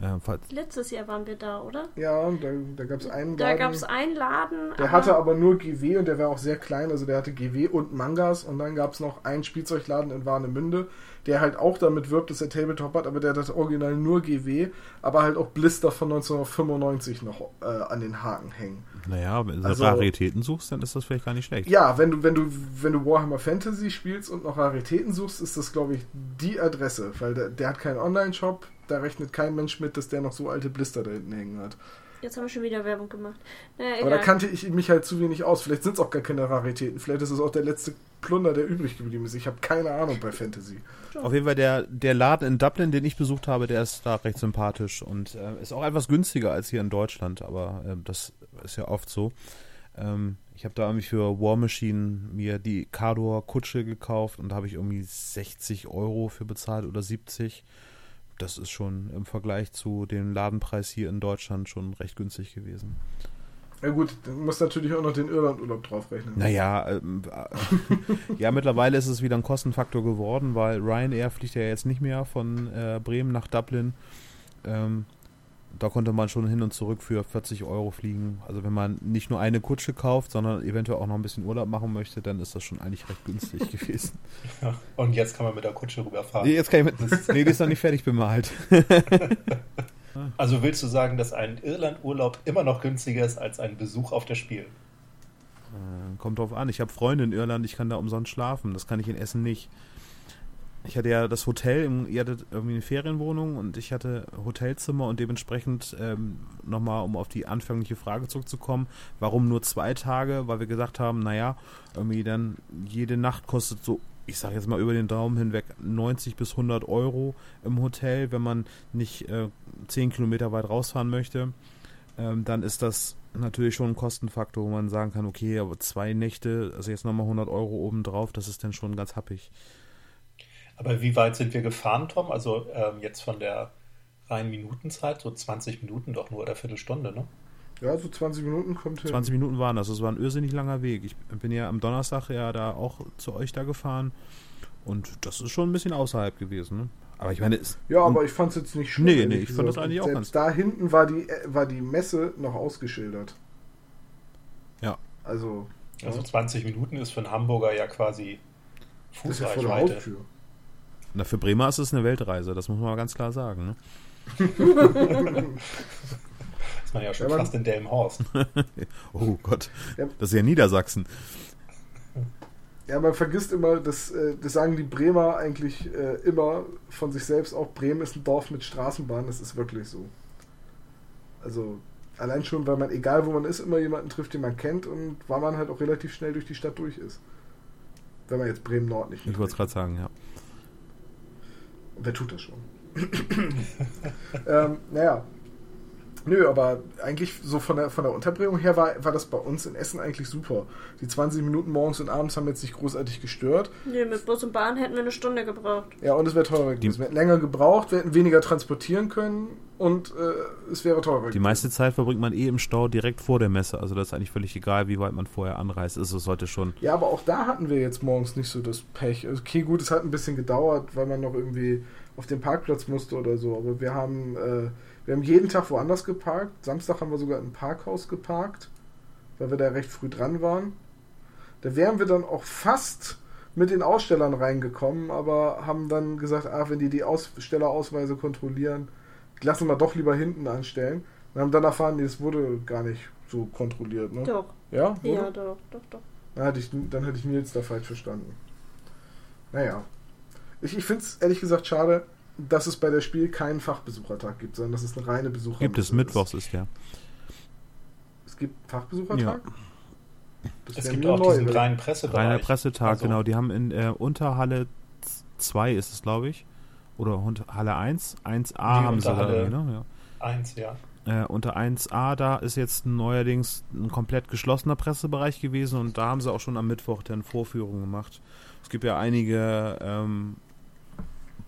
Äh, falls, Letztes Jahr waren wir da, oder? Ja, und da, da gab es einen Da Laden, gab es einen Laden. der hatte aber nur GW und der war auch sehr klein, also der hatte GW und Mangas und dann gab es noch einen Spielzeugladen in Warnemünde, der halt auch damit wirbt, dass er Tabletop hat, aber der hat das Original nur GW, aber halt auch Blister von 1995 noch äh, an den Haken hängen. naja, wenn du Also- Raritäten suchst, dann ist das vielleicht gar nicht schlecht. Ja, wenn du, wenn du, wenn du Warhammer Fantasy spielst und noch Raritäten suchst, ist das, glaube ich, die Adresse, weil der, der hat keinen Online-Shop, da rechnet kein Mensch mit, dass der noch so alte Blister da hinten hängen hat. Jetzt haben wir schon wieder Werbung gemacht. Naja, Aber da kannte ich mich halt zu wenig aus. Vielleicht sind es auch gar keine Raritäten. Vielleicht ist es auch der letzte Plunder, der übrig geblieben ist. Ich habe keine Ahnung bei Fantasy. Auf jeden Fall der, der Laden in Dublin, den ich besucht habe, der ist da recht sympathisch und äh, ist auch etwas günstiger als hier in Deutschland, aber äh, das ist ja oft so. Ähm, ich habe da irgendwie für War Machine mir die Cador Kutsche gekauft und da habe ich irgendwie 60 Euro für bezahlt oder 70. Das ist schon im Vergleich zu dem Ladenpreis hier in Deutschland schon recht günstig gewesen. Ja gut, dann musst natürlich auch noch den Irlandurlaub draufrechnen. Naja, ähm, äh, ja, mittlerweile ist es wieder ein Kostenfaktor geworden, weil Ryanair fliegt ja jetzt nicht mehr von äh, Bremen nach Dublin. Ähm, da konnte man schon hin und zurück für 40 Euro fliegen. Also wenn man nicht nur eine Kutsche kauft, sondern eventuell auch noch ein bisschen Urlaub machen möchte, dann ist das schon eigentlich recht günstig gewesen. Ja. Und jetzt kann man mit der Kutsche rüberfahren. Nee, jetzt kann ich mit, nee, die ist noch nicht fertig bemalt. Also willst du sagen, dass ein Irlandurlaub immer noch günstiger ist als ein Besuch auf der Spiel? Äh, Kommt drauf an. Ich habe Freunde in Irland, ich kann da umsonst schlafen. Das kann ich in Essen nicht. Ich hatte ja das Hotel, im, ihr hattet irgendwie eine Ferienwohnung und ich hatte Hotelzimmer und dementsprechend ähm, nochmal, um auf die anfängliche Frage zurückzukommen, warum nur zwei Tage? Weil wir gesagt haben, naja, irgendwie dann jede Nacht kostet so, ich sage jetzt mal über den Daumen hinweg, 90 bis 100 Euro im Hotel, wenn man nicht äh, 10 Kilometer weit rausfahren möchte. Ähm, dann ist das natürlich schon ein Kostenfaktor, wo man sagen kann, okay, aber zwei Nächte, also jetzt nochmal 100 Euro obendrauf, das ist dann schon ganz happig. Aber wie weit sind wir gefahren, Tom? Also ähm, jetzt von der reinen Minutenzeit, so 20 Minuten doch nur oder Viertelstunde, ne? Ja, so 20 Minuten kommt hin. 20 Minuten waren das. Das war ein irrsinnig langer Weg. Ich bin ja am Donnerstag ja da auch zu euch da gefahren. Und das ist schon ein bisschen außerhalb gewesen. Ne? Aber ich meine, es. Ja, aber ich fand es jetzt nicht schlimm. Nee, nee, ich fand das eigentlich auch Selbst ganz- da hinten war die, äh, war die Messe noch ausgeschildert. Ja. Also, Also ja, 20 Minuten ist für einen Hamburger ja quasi das ist ja vor der Fußreichweite. Haustür. Na, für Bremer ist es eine Weltreise, das muss man mal ganz klar sagen. Ne? ist man ja schon Ja, man- fast in Delmenhorst. Oh Gott, Ja. das ist ja Niedersachsen. Ja, man vergisst immer, dass, äh, das sagen die Bremer eigentlich äh, immer von sich selbst auch, Bremen ist ein Dorf mit Straßenbahn, das ist wirklich so. Also allein schon, weil man, egal wo man ist, immer jemanden trifft, den man kennt und weil man halt auch relativ schnell durch die Stadt durch ist. Wenn man jetzt Bremen Nord nicht Ich wollte es gerade sagen, ja. Wer tut das schon? ähm, naja. Nö, aber eigentlich so von der, von der Unterbringung her war, war das bei uns in Essen eigentlich super. Die 20 Minuten morgens und abends haben jetzt nicht großartig gestört. Nee, mit Bus und Bahn hätten wir eine Stunde gebraucht. Ja, und es wäre teurer gewesen. Wir hätten länger gebraucht, wir hätten weniger transportieren können und äh, es wäre teurer Die meiste Zeit verbringt man eh im Stau direkt vor der Messe. Also das ist eigentlich völlig egal, wie weit man vorher anreist. Also es sollte schon. Ja, aber auch da hatten wir jetzt morgens nicht so das Pech. Also, Okay, gut, es hat ein bisschen gedauert, weil man noch irgendwie auf den Parkplatz musste oder so. Aber wir haben, äh, wir haben jeden Tag woanders geparkt. Samstag haben wir sogar im Parkhaus geparkt, weil wir da recht früh dran waren. Da wären wir dann auch fast mit den Ausstellern reingekommen, aber haben dann gesagt, ah, wenn die die Ausstellerausweise kontrollieren, lassen wir doch lieber hinten anstellen. Und haben dann erfahren, nee, es wurde gar nicht so kontrolliert. Ne? Doch. Ja? Wurde? Ja, doch, doch, doch. Dann hatte ich, dann hatte ich Nils da falsch verstanden. Naja. Ich, ich finde es ehrlich gesagt schade, dass es bei der Spiel keinen Fachbesuchertag gibt, sondern dass es eine reine Besucher Gibt es. Mittwochs ist der. Es gibt Fachbesuchertag? Das Es gibt auch neu, diesen weil- kleinen Pressebereich. Reiner Pressetag, Also, genau. Die haben in äh, Unterhalle 2 ist es, glaube ich. Oder unter Halle 1. 1a haben sie da Unterhalle. irgendwie, ne? Eins, ja. Ja. Äh, unter 1a, da ist jetzt neuerdings ein komplett geschlossener Pressebereich gewesen und da haben sie auch schon am Mittwoch dann Vorführungen gemacht. Es gibt ja einige ähm,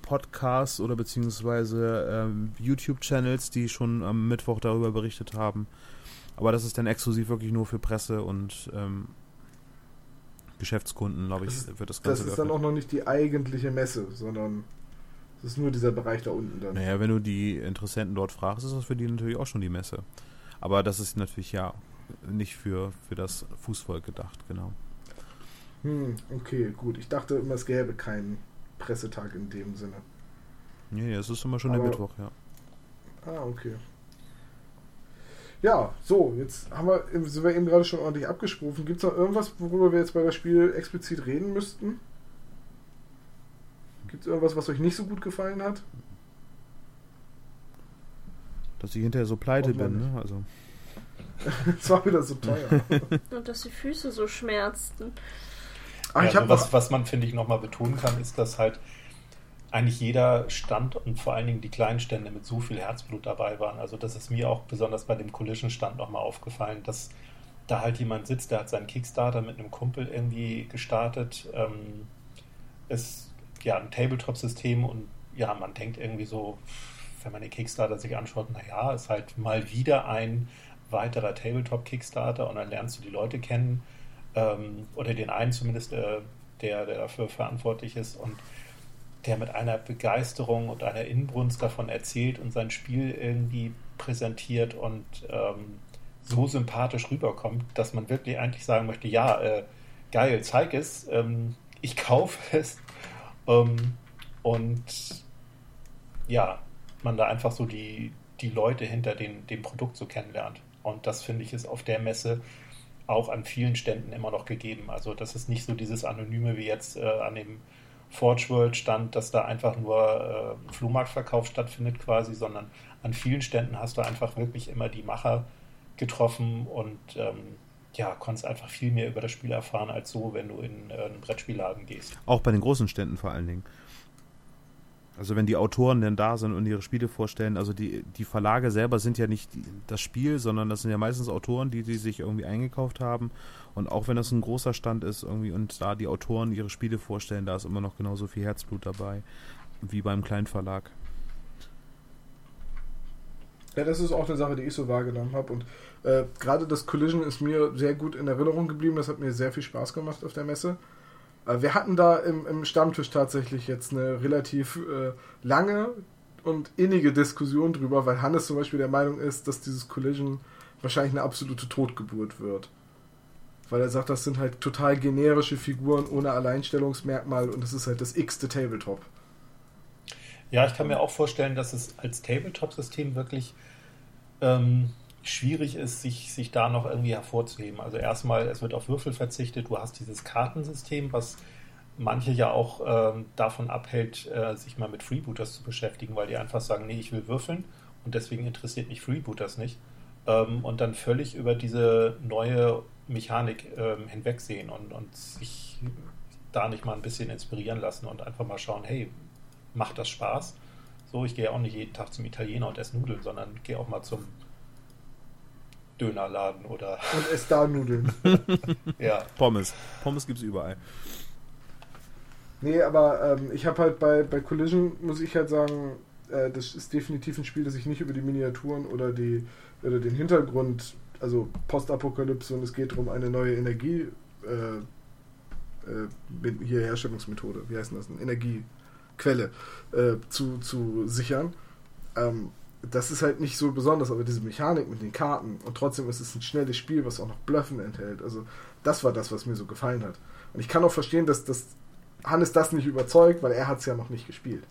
Podcasts oder beziehungsweise ähm, YouTube-Channels, die schon am Mittwoch darüber berichtet haben. Aber das ist dann exklusiv wirklich nur für Presse und ähm, Geschäftskunden, glaube ich, Das ist- wird das Das Ganze ist dann geöffnet. auch noch nicht die eigentliche Messe, sondern es ist nur dieser Bereich da unten dann. Naja, wenn du die Interessenten dort fragst, ist das für die natürlich auch schon die Messe. Aber das ist natürlich ja nicht für, für das Fußvolk gedacht, genau. Hm, okay, gut. Ich dachte immer, es gäbe keinen Pressetag in dem Sinne. Nee, es ist immer schon der Aber- Mittwoch, ja. Ah, okay. Ja, so, jetzt haben wir, sind wir eben gerade schon ordentlich abgesprochen. Gibt es noch irgendwas, worüber wir jetzt bei das Spiel explizit reden müssten? Gibt es irgendwas, was euch nicht so gut gefallen hat? Dass ich hinterher so pleite bin, nicht. ne? Also. Es war wieder so teuer. Und dass die Füße so schmerzten. Ach, ja, also habe was, was man, finde ich, nochmal betonen kann, ist, dass halt eigentlich jeder Stand und vor allen Dingen die kleinen Stände mit so viel Herzblut dabei waren. Also das ist mir auch besonders bei dem Collision-Stand nochmal aufgefallen, dass da halt jemand sitzt, der hat seinen Kickstarter mit einem Kumpel irgendwie gestartet. Ähm, ist ja ein Tabletop-System und ja, man denkt irgendwie so, wenn man den Kickstarter sich anschaut, naja, ist halt mal wieder ein weiterer Tabletop-Kickstarter und dann lernst du die Leute kennen ähm, oder den einen zumindest, äh, der, der dafür verantwortlich ist und der mit einer Begeisterung und einer Inbrunst davon erzählt und sein Spiel irgendwie präsentiert und ähm, so sympathisch rüberkommt, dass man wirklich eigentlich sagen möchte, ja, äh, geil, zeig es, ähm, ich kaufe es ähm, und ja, man da einfach so die, die Leute hinter den, dem Produkt so kennenlernt. Und das finde ich ist auf der Messe auch an vielen Ständen immer noch gegeben. Also das ist nicht so dieses Anonyme wie jetzt äh, an dem Forge World Stand, dass da einfach nur äh, Flohmarktverkauf stattfindet quasi, sondern an vielen Ständen hast du einfach wirklich immer die Macher getroffen und ähm, ja, konntest einfach viel mehr über das Spiel erfahren als so, wenn du in äh, einen Brettspielladen gehst. Auch bei den großen Ständen vor allen Dingen. Also wenn die Autoren denn da sind und ihre Spiele vorstellen, also die, die Verlage selber sind ja nicht das Spiel, sondern das sind ja meistens Autoren, die, die sich irgendwie eingekauft haben. Und auch wenn das ein großer Stand ist irgendwie und da die Autoren ihre Spiele vorstellen, da ist immer noch genauso viel Herzblut dabei wie beim kleinen Verlag. Ja, das ist auch eine Sache, die ich so wahrgenommen habe. Und äh, gerade das Collision ist mir sehr gut in Erinnerung geblieben. Das hat mir sehr viel Spaß gemacht auf der Messe. Äh, wir hatten da im, im, Stammtisch tatsächlich jetzt eine relativ äh, lange und innige Diskussion drüber, weil Hannes zum Beispiel der Meinung ist, dass dieses Collision wahrscheinlich eine absolute Totgeburt wird. Weil er sagt, das sind halt total generische Figuren ohne Alleinstellungsmerkmal und das ist halt das x-te Tabletop. Ja, ich kann mir auch vorstellen, dass es als Tabletop-System wirklich ähm, schwierig ist, sich, sich da noch irgendwie hervorzuheben. Also erstmal, es wird auf Würfel verzichtet, du hast dieses Kartensystem, was manche ja auch ähm, davon abhält, äh, sich mal mit Freebooters zu beschäftigen, weil die einfach sagen, nee, ich will würfeln und deswegen interessiert mich Freebooters nicht. Ähm, und dann völlig über diese neue Mechanik ähm, hinwegsehen und, und sich da nicht mal ein bisschen inspirieren lassen und einfach mal schauen, hey, macht das Spaß? So, ich gehe auch nicht jeden Tag zum Italiener und esse Nudeln, sondern gehe auch mal zum Dönerladen oder. Und esse da Nudeln. ja. Pommes. Pommes gibt es überall. Nee, aber ähm, ich habe halt bei, bei Collision, muss ich halt sagen, äh, das ist definitiv ein Spiel, das sich nicht über die Miniaturen oder, die, oder den Hintergrund, also Postapokalypse und es geht darum, eine neue Energie, äh, äh, hier Herstellungsmethode, wie heißt das, eine Energiequelle äh, zu, zu sichern. Ähm, das ist halt nicht so besonders, aber diese Mechanik mit den Karten und trotzdem ist es ein schnelles Spiel, was auch noch Bluffen enthält. Also das war das, was mir so gefallen hat. Und ich kann auch verstehen, dass, dass Hannes das nicht überzeugt, weil er hat es ja noch nicht gespielt.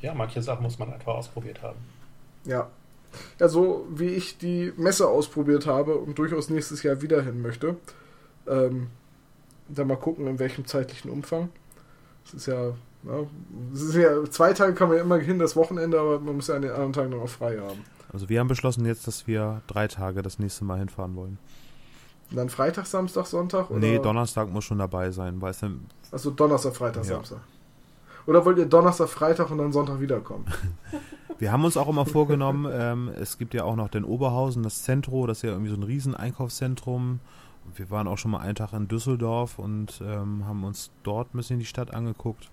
Ja, manche Sachen muss man einfach ausprobiert haben. Ja. Ja, so wie ich die Messe ausprobiert habe und durchaus nächstes Jahr wieder hin möchte. Ähm, dann mal gucken, in welchem zeitlichen Umfang. Das ist ja, ja, zwei Tage kann man ja immer hin, das Wochenende, aber man muss ja an den anderen Tagen noch frei haben. Also wir haben beschlossen jetzt, dass wir drei Tage das nächste Mal hinfahren wollen. Und dann Freitag, Samstag, Sonntag? Oder? Nee, Donnerstag muss schon dabei sein, weil es dann. Achso, Donnerstag, Freitag, ja. Samstag. Oder wollt ihr Donnerstag, Freitag und dann Sonntag wiederkommen? Wir haben uns auch immer vorgenommen, ähm, es gibt ja auch noch den Oberhausen, das Zentrum, das ist ja irgendwie so ein riesen Einkaufszentrum. Wir waren auch schon mal einen Tag in Düsseldorf und ähm, haben uns dort ein bisschen die Stadt angeguckt.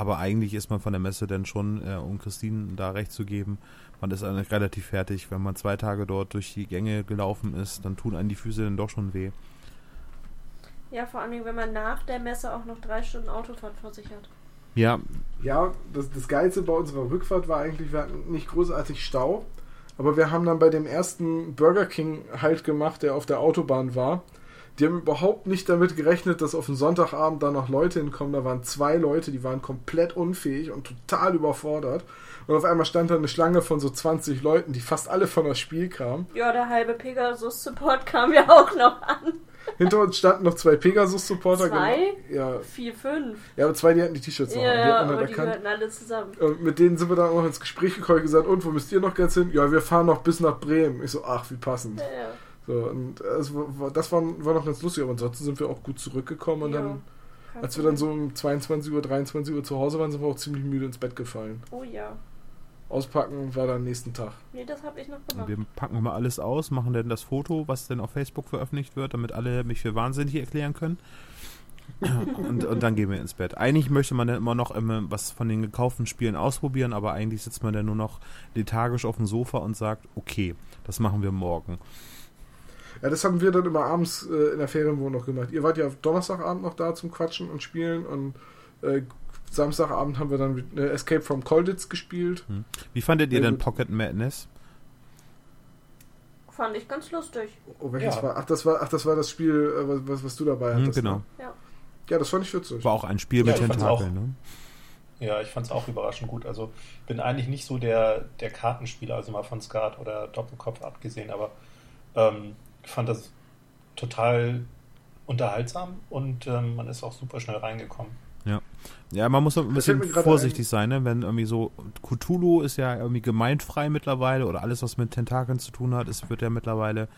Aber eigentlich ist man von der Messe dann schon, äh, um Christine da recht zu geben, man ist eigentlich relativ fertig. Wenn man zwei Tage dort durch die Gänge gelaufen ist, dann tun einem die Füße dann doch schon weh. Ja, vor allem, wenn man nach der Messe auch noch drei Stunden Autofahrt vor sich hat. Ja. Ja, das, das Geilste bei unserer Rückfahrt war eigentlich, wir hatten nicht großartig Stau, aber wir haben dann bei dem ersten Burger King Halt gemacht, der auf der Autobahn war. Die haben überhaupt nicht damit gerechnet, dass auf den Sonntagabend da noch Leute hinkommen. Da waren zwei Leute, die waren komplett unfähig und total überfordert. Und auf einmal stand da eine Schlange von so 20 Leuten, die fast alle von das Spiel kamen. Ja, der halbe Pegasus-Support kam ja auch noch an. Hinter uns standen noch zwei Pegasus-Supporter. Zwei? Ja. Vier, fünf. Ja, aber zwei, die hatten die T-Shirts noch. Ja, die, halt die gehörten alle zusammen. Und mit denen sind wir dann auch ins Gespräch gekommen und gesagt, und, wo müsst ihr noch ganz hin? Ja, wir fahren noch bis nach Bremen. Ich so, ach, wie passend. Ja, ja. So, und das, war, das war, war noch ganz lustig, aber ansonsten sind wir auch gut zurückgekommen und ja, dann, als wir dann so um 22 Uhr, 23 Uhr zu Hause waren, sind wir auch ziemlich müde ins Bett gefallen. Oh ja. Auspacken war dann nächsten Tag. Nee, das habe ich noch gemacht. Wir packen mal alles aus, machen dann das Foto, was dann auf Facebook veröffentlicht wird, damit alle mich für wahnsinnig erklären können. und, und, dann gehen wir ins Bett. Eigentlich möchte man dann immer noch immer was von den gekauften Spielen ausprobieren, aber eigentlich sitzt man dann nur noch lethargisch auf dem Sofa und sagt, okay, das machen wir morgen. Ja, das haben wir dann immer abends äh, in der Ferienwohnung noch gemacht. Ihr wart ja Donnerstagabend noch da zum Quatschen und Spielen und äh, Samstagabend haben wir dann äh, Escape from Colditz gespielt. Hm. Wie fandet ihr denn Pocket Madness? Fand ich ganz lustig. Oh, welches ja. war? Ach, das war, ach, das war das Spiel, äh, was, was du dabei hm, hattest. Hm, genau. Ne? Ja. ja, das fand ich witzig. War auch ein Spiel ja, mit Tentakeln, ne? Ja, ich fand es auch überraschend gut. Also bin eigentlich nicht so der, der Kartenspieler, also mal von Skat oder Doppelkopf abgesehen, aber ähm, fand das total unterhaltsam und ähm, man ist auch super schnell reingekommen. Ja. Ja, man muss ein bisschen vorsichtig sein, ne? wenn irgendwie so Cthulhu ist ja irgendwie gemeinfrei mittlerweile oder alles, was mit Tentakeln zu tun hat, es wird ja mittlerweile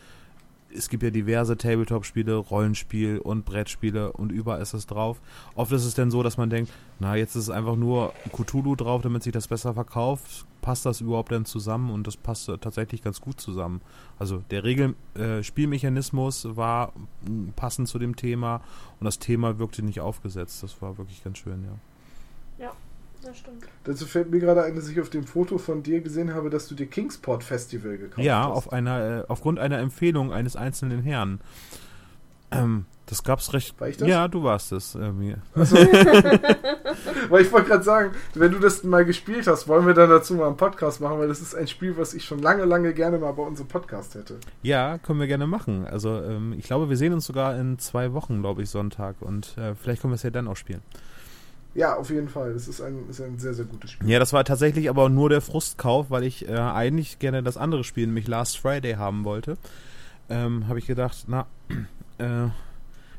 es gibt ja diverse Tabletop-Spiele, Rollenspiel und Brettspiele und überall ist es drauf. Oft ist es dann so, dass man denkt, na, jetzt ist es einfach nur Cthulhu drauf, damit sich das besser verkauft. Passt das überhaupt denn zusammen? Und das passt tatsächlich ganz gut zusammen. Also der Regelspielmechanismus äh, war passend zu dem Thema und das Thema wirkte nicht aufgesetzt. Das war wirklich ganz schön, ja. Ja, Das stimmt. Dazu fällt mir gerade ein, dass ich auf dem Foto von dir gesehen habe, dass du dir Kingsport Festival gekauft Ja, hast. auf einer, äh, aufgrund einer Empfehlung eines einzelnen Herrn. Ähm, das gab's recht. War ich das? Ja, du warst es. Irgendwie. Weil ich wollte gerade sagen, wenn du das mal gespielt hast, wollen wir dann dazu mal einen Podcast machen, weil das ist ein Spiel, was ich schon lange, lange gerne mal bei unserem Podcast hätte. Ja, können wir gerne machen. Also ähm, ich glaube, wir sehen uns sogar in zwei Wochen, glaube ich, Sonntag. Und äh, vielleicht können wir es ja dann auch spielen. Ja, auf jeden Fall. Das ist ein, ist ein sehr, sehr gutes Spiel. Ja, das war tatsächlich aber nur der Frustkauf, weil ich äh, eigentlich gerne das andere Spiel, nämlich Last Friday, haben wollte. Ähm, Habe ich gedacht, na, äh,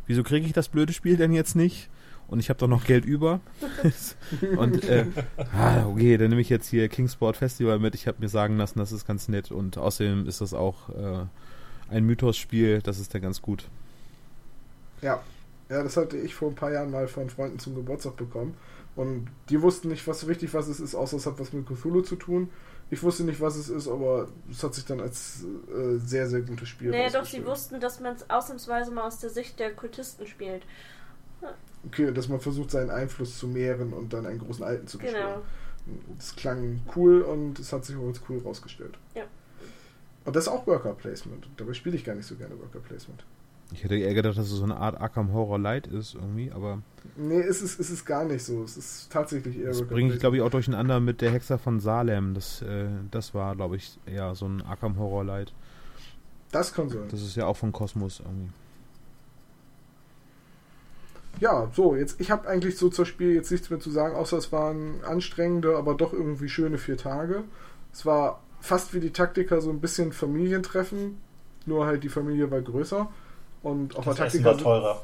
wieso kriege ich das blöde Spiel denn jetzt nicht? Und ich habe doch noch Geld über. und äh, ah, okay, dann nehme ich jetzt hier Kingsport Festival mit. Ich habe mir sagen lassen, das ist ganz nett. Und außerdem ist das auch äh, ein Mythos-Spiel. Das ist dann ganz gut. Ja. Ja, das hatte ich vor ein paar Jahren mal von Freunden zum Geburtstag bekommen. Und die wussten nicht, was so richtig was es ist, außer es hat was mit Cthulhu zu tun. Ich wusste nicht, was es ist, aber es hat sich dann als äh, sehr, sehr gutes Spiel Nee, doch, sie wussten, dass man es ausnahmsweise mal aus der Sicht der Kultisten spielt. Okay, dass man versucht, seinen Einfluss zu mehren und dann einen großen Alten zu beschwören. Genau. Das klang cool und es hat sich auch als cool rausgestellt. Ja. Und das ist auch Worker Placement. Dabei spiele ich gar nicht so gerne Worker Placement. Ich hätte eher gedacht, dass es so eine Art Arkham Horror Light ist irgendwie, aber Nee, es ist, es ist gar nicht so. Es ist tatsächlich eher das bringe ich, glaube ich, auch durcheinander mit der Hexer von Salem. Das, äh, das war, glaube ich, eher so ein Arkham Horror Light. Das kann sein. Das ist ja auch von Kosmos irgendwie. Ja, so, jetzt, ich habe eigentlich so zur Spiel jetzt nichts mehr zu sagen, außer es waren anstrengende, aber doch irgendwie schöne vier Tage. Es war fast wie die Taktiker so ein bisschen Familientreffen, nur halt die Familie war größer. Und auch Das bei Essen Taktika war teurer.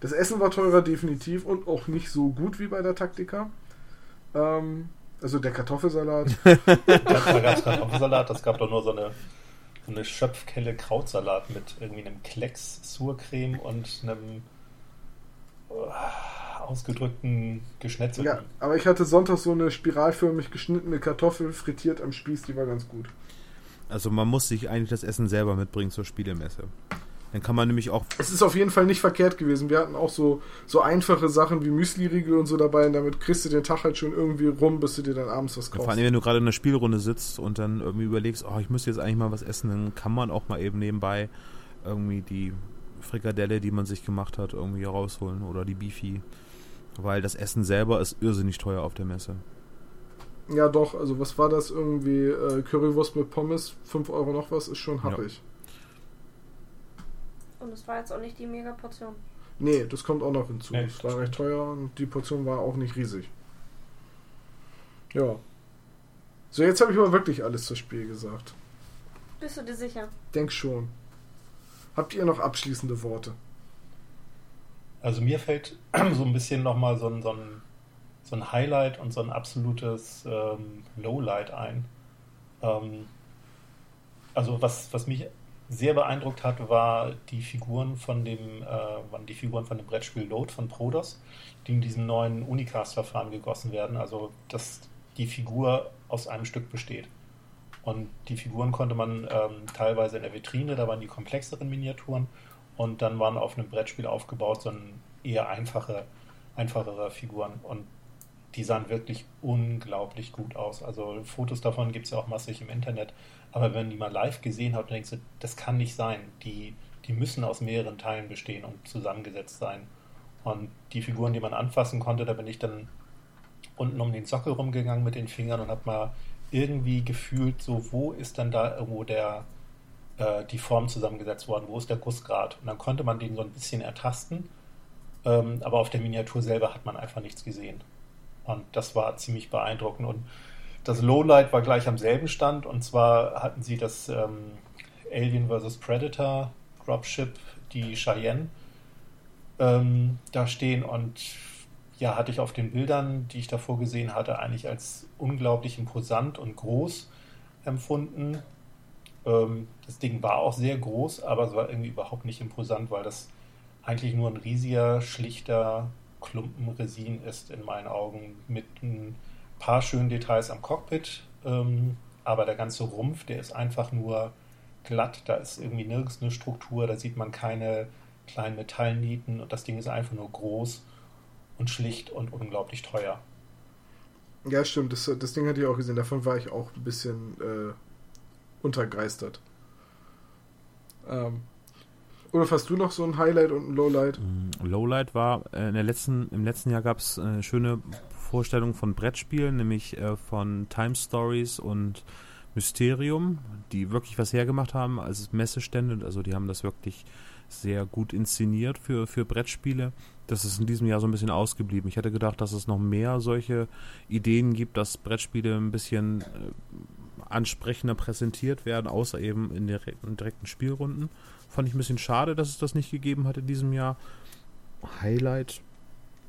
Das Essen war teurer, definitiv, und auch nicht so gut wie bei der Taktika. Ähm, also der Kartoffelsalat. Da gab es Kartoffelsalat, das gab doch nur so eine, so eine Schöpfkelle Krautsalat mit irgendwie einem Klecks Surcreme und einem äh, ausgedrückten Geschnetzelten. ja, aber ich hatte Sonntag so eine spiralförmig geschnittene Kartoffel frittiert am Spieß, die war ganz gut. Also man muss sich eigentlich das Essen selber mitbringen zur Spielemesse. Dann kann man nämlich auch Es ist auf jeden Fall nicht verkehrt gewesen. Wir hatten auch so, so einfache Sachen wie Müsli-Riegel und so dabei und damit kriegst du den Tag halt schon irgendwie rum, bis du dir dann abends was Vor kaufst. allem, wenn du gerade in einer Spielrunde sitzt und dann irgendwie überlegst, oh, ich müsste jetzt eigentlich mal was essen, dann kann man auch mal eben nebenbei irgendwie die Frikadelle, die man sich gemacht hat, irgendwie rausholen oder die Beefy. Weil das Essen selber ist irrsinnig teuer auf der Messe. Ja, doch, also was war das irgendwie? Äh, Currywurst mit Pommes, 5 Euro noch was, ist schon happig. Und es war jetzt auch nicht die Mega-Portion. Nee, das kommt auch noch hinzu. Nee, es war recht teuer und die Portion war auch nicht riesig. Ja. So, jetzt habe ich aber wirklich alles zur Spiel gesagt. Bist du dir sicher? Denk schon. Habt ihr noch abschließende Worte? Also mir fällt so ein bisschen nochmal so ein, so, ein, so ein Highlight und so ein absolutes ähm, Lowlight ein. Ähm, also was, was mich sehr beeindruckt hat, war die Figuren von dem, äh, waren die Figuren von dem Brettspiel Load von Prodos, die in diesem neuen Unicast-Verfahren gegossen werden. Also dass die Figur aus einem Stück besteht. Und die Figuren konnte man ähm, teilweise in der Vitrine, da waren die komplexeren Miniaturen und dann waren auf einem Brettspiel aufgebaut so ein eher einfache, einfachere Figuren und die sahen wirklich unglaublich gut aus. Also Fotos davon gibt es ja auch massig im Internet, aber wenn die mal live gesehen dann denkst du, das kann nicht sein. Die, die müssen aus mehreren Teilen bestehen und zusammengesetzt sein. Und die Figuren, die man anfassen konnte, da bin ich dann unten um den Sockel rumgegangen mit den Fingern und habe mal irgendwie gefühlt, so wo ist dann da irgendwo der, äh, die Form zusammengesetzt worden, wo ist der Gussgrad? Und dann konnte man den so ein bisschen ertasten, ähm, aber auf der Miniatur selber hat man einfach nichts gesehen. Und das war ziemlich beeindruckend. Und das Lowlight war gleich am selben Stand, und zwar hatten sie das ähm, Alien vs. Predator Dropship, die Cheyenne, ähm, da stehen und ja, hatte ich auf den Bildern, die ich davor gesehen hatte, eigentlich als unglaublich imposant und groß empfunden. Ähm, das Ding war auch sehr groß, aber es war irgendwie überhaupt nicht imposant, weil das eigentlich nur ein riesiger, schlichter Klumpen Resin ist in meinen Augen mit ein paar schönen Details am Cockpit. Ähm, aber der ganze Rumpf, der ist einfach nur glatt. Da ist irgendwie nirgends eine Struktur, da sieht man keine kleinen Metallnieten und das Ding ist einfach nur groß und schlicht und unglaublich teuer. Ja, stimmt. Das, das Ding hatte ich auch gesehen. Davon war ich auch ein bisschen äh, untergeistert. Ähm, oder hast du noch so ein Highlight und ein Lowlight? Mm, Lowlight war, äh, in der letzten, im letzten Jahr gab es eine schöne Vorstellung von Brettspielen, nämlich äh, von Time Stories und Mysterium, die wirklich was hergemacht haben als Messestände. Also die haben das wirklich sehr gut inszeniert für, für Brettspiele. Das ist in diesem Jahr so ein bisschen ausgeblieben. Ich hätte gedacht, dass es noch mehr solche Ideen gibt, dass Brettspiele ein bisschen äh, ansprechender präsentiert werden, außer eben in direkten, direkten Spielrunden. Fand ich ein bisschen schade, dass es das nicht gegeben hat in diesem Jahr. Highlight.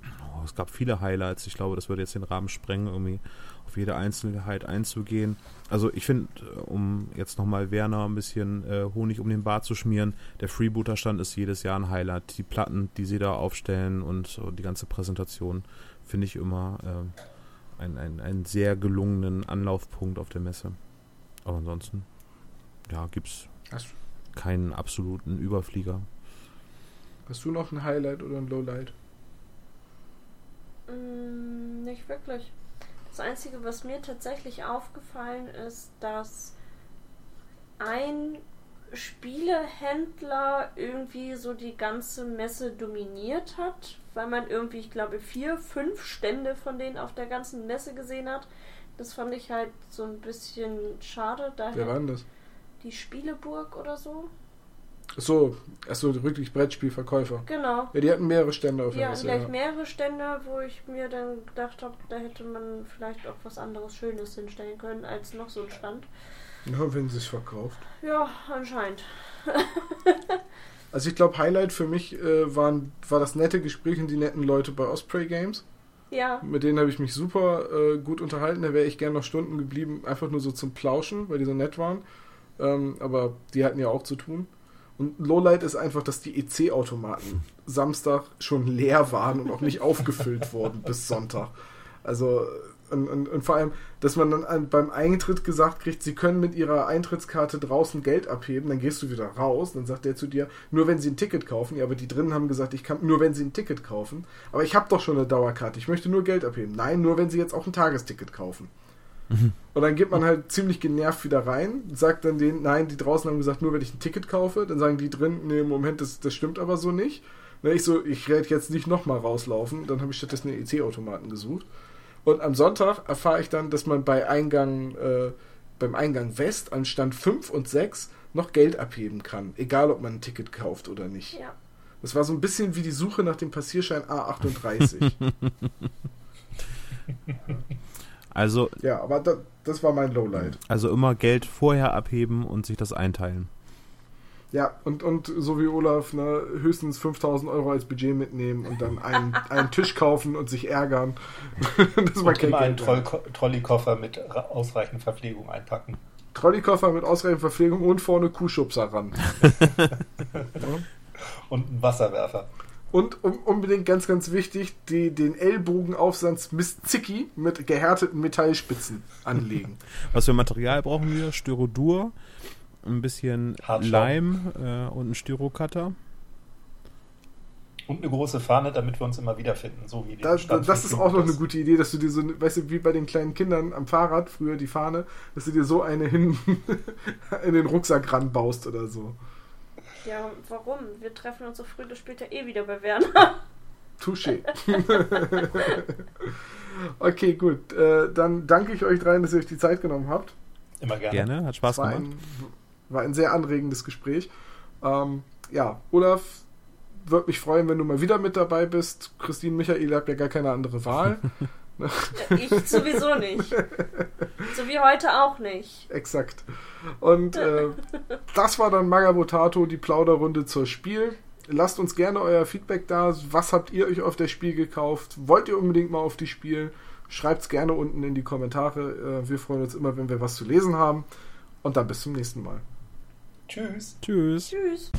Oh, es gab viele Highlights. Ich glaube, das würde jetzt den Rahmen sprengen, irgendwie auf jede Einzelheit einzugehen. Also ich finde, äh, um jetzt nochmal Werner ein bisschen äh, Honig um den Bart zu schmieren, der Freebooter-Stand ist jedes Jahr ein Highlight. Die Platten, die sie da aufstellen und, und die ganze Präsentation finde ich immer äh, einen, einen, einen sehr gelungenen Anlaufpunkt auf der Messe. Aber ansonsten, ja, gibt es keinen absoluten Überflieger. Hast du noch ein Highlight oder ein Lowlight? Mm, nicht wirklich. Das Einzige, was mir tatsächlich aufgefallen ist, dass ein Spielehändler irgendwie so die ganze Messe dominiert hat, weil man irgendwie, ich glaube, vier, fünf Stände von denen auf der ganzen Messe gesehen hat. Das fand ich halt so ein bisschen schade. Daher Wer war denn das? Die Spieleburg oder so. So, achso, wirklich Brettspielverkäufer. Genau. Ja, die hatten mehrere Stände auf Die der hatten Messe. gleich Ja. mehrere Stände, wo ich mir dann gedacht habe, da hätte man vielleicht auch was anderes Schönes hinstellen können als noch so ein Stand. ja, wenn sie es verkauft. Ja, anscheinend. Also ich glaube, Highlight für mich äh, waren, war das nette Gespräch und die netten Leute bei Osprey Games. Ja, Mit denen habe ich mich super äh, gut unterhalten. Da wäre ich gerne noch Stunden geblieben, einfach nur so zum Plauschen, weil die so nett waren. Ähm, aber die hatten ja auch zu tun. Und Lowlight ist einfach, dass die EC-Automaten Samstag schon leer waren und auch nicht aufgefüllt wurden bis Sonntag. Also, und, und, und vor allem, dass man dann an, beim Eintritt gesagt kriegt, sie können mit ihrer Eintrittskarte draußen Geld abheben, dann gehst du wieder raus, dann sagt der zu dir, nur wenn sie ein Ticket kaufen, ja, aber die drinnen haben gesagt, ich kann nur wenn sie ein Ticket kaufen, aber ich habe doch schon eine Dauerkarte, ich möchte nur Geld abheben. Nein, nur wenn sie jetzt auch ein Tagesticket kaufen. Und dann geht man halt ziemlich genervt wieder rein, sagt dann denen, nein, die draußen haben gesagt, nur wenn ich ein Ticket kaufe, dann sagen die drin, nee, Moment, das, das stimmt aber so nicht. Ne, ich so, ich werde jetzt nicht nochmal rauslaufen, dann habe ich stattdessen einen EC-Automaten gesucht. Und am Sonntag erfahre ich dann, dass man bei Eingang, äh, beim Eingang West an Stand 5 und 6 noch Geld abheben kann, egal ob man ein Ticket kauft oder nicht. ja. Das war so ein bisschen wie die Suche nach dem Passierschein A38. Also, ja, aber da, das war mein Lowlight. also immer Geld vorher abheben und sich das einteilen. Ja, und, und so wie Olaf, ne, höchstens 5000 Euro als Budget mitnehmen und dann einen, einen Tisch kaufen und sich ärgern. das war Und immer einen. Troll Trolleykoffer mit ausreichend Verpflegung einpacken. Trolleykoffer mit ausreichend Verpflegung und vorne Kuhschubser ran. Und einen Wasserwerfer. Und um, unbedingt ganz, ganz wichtig, die, den Ellbogenaufsatz Miss Zicki mit gehärteten Metallspitzen anlegen. Was für Material brauchen wir? Styrodur, ein bisschen. Leim äh, und ein Styrocutter. Und eine große Fahne, damit wir uns immer wiederfinden. So wie die Da, da, das ist auch noch eine gute Idee, dass du dir so, weißt du, wie bei den kleinen Kindern am Fahrrad, früher die Fahne, dass du dir so eine hinten in den Rucksack ranbaust oder so. Ja, warum? Wir treffen uns so früh oder später eh wieder bei Werner. Touché. okay, gut. Äh, dann danke ich euch dreien, dass ihr euch die Zeit genommen habt. Immer gerne. Gerne, hat Spaß war gemacht. ein, war ein sehr anregendes Gespräch. Ähm, ja, Olaf, würde mich freuen, wenn du mal wieder mit dabei bist. Christine Michael habt ja gar keine andere Wahl. ich sowieso nicht. So wie heute auch nicht. Exakt. Und äh, das war dann Magabotato, die Plauderrunde zur Spiel. Lasst uns gerne euer Feedback da. Was habt ihr euch auf das Spiel gekauft? Wollt ihr unbedingt mal auf die Spiel? Schreibt es gerne unten in die Kommentare. Äh, wir freuen uns immer, wenn wir was zu lesen haben. Und dann bis zum nächsten Mal. Tschüss. Tschüss. Tschüss.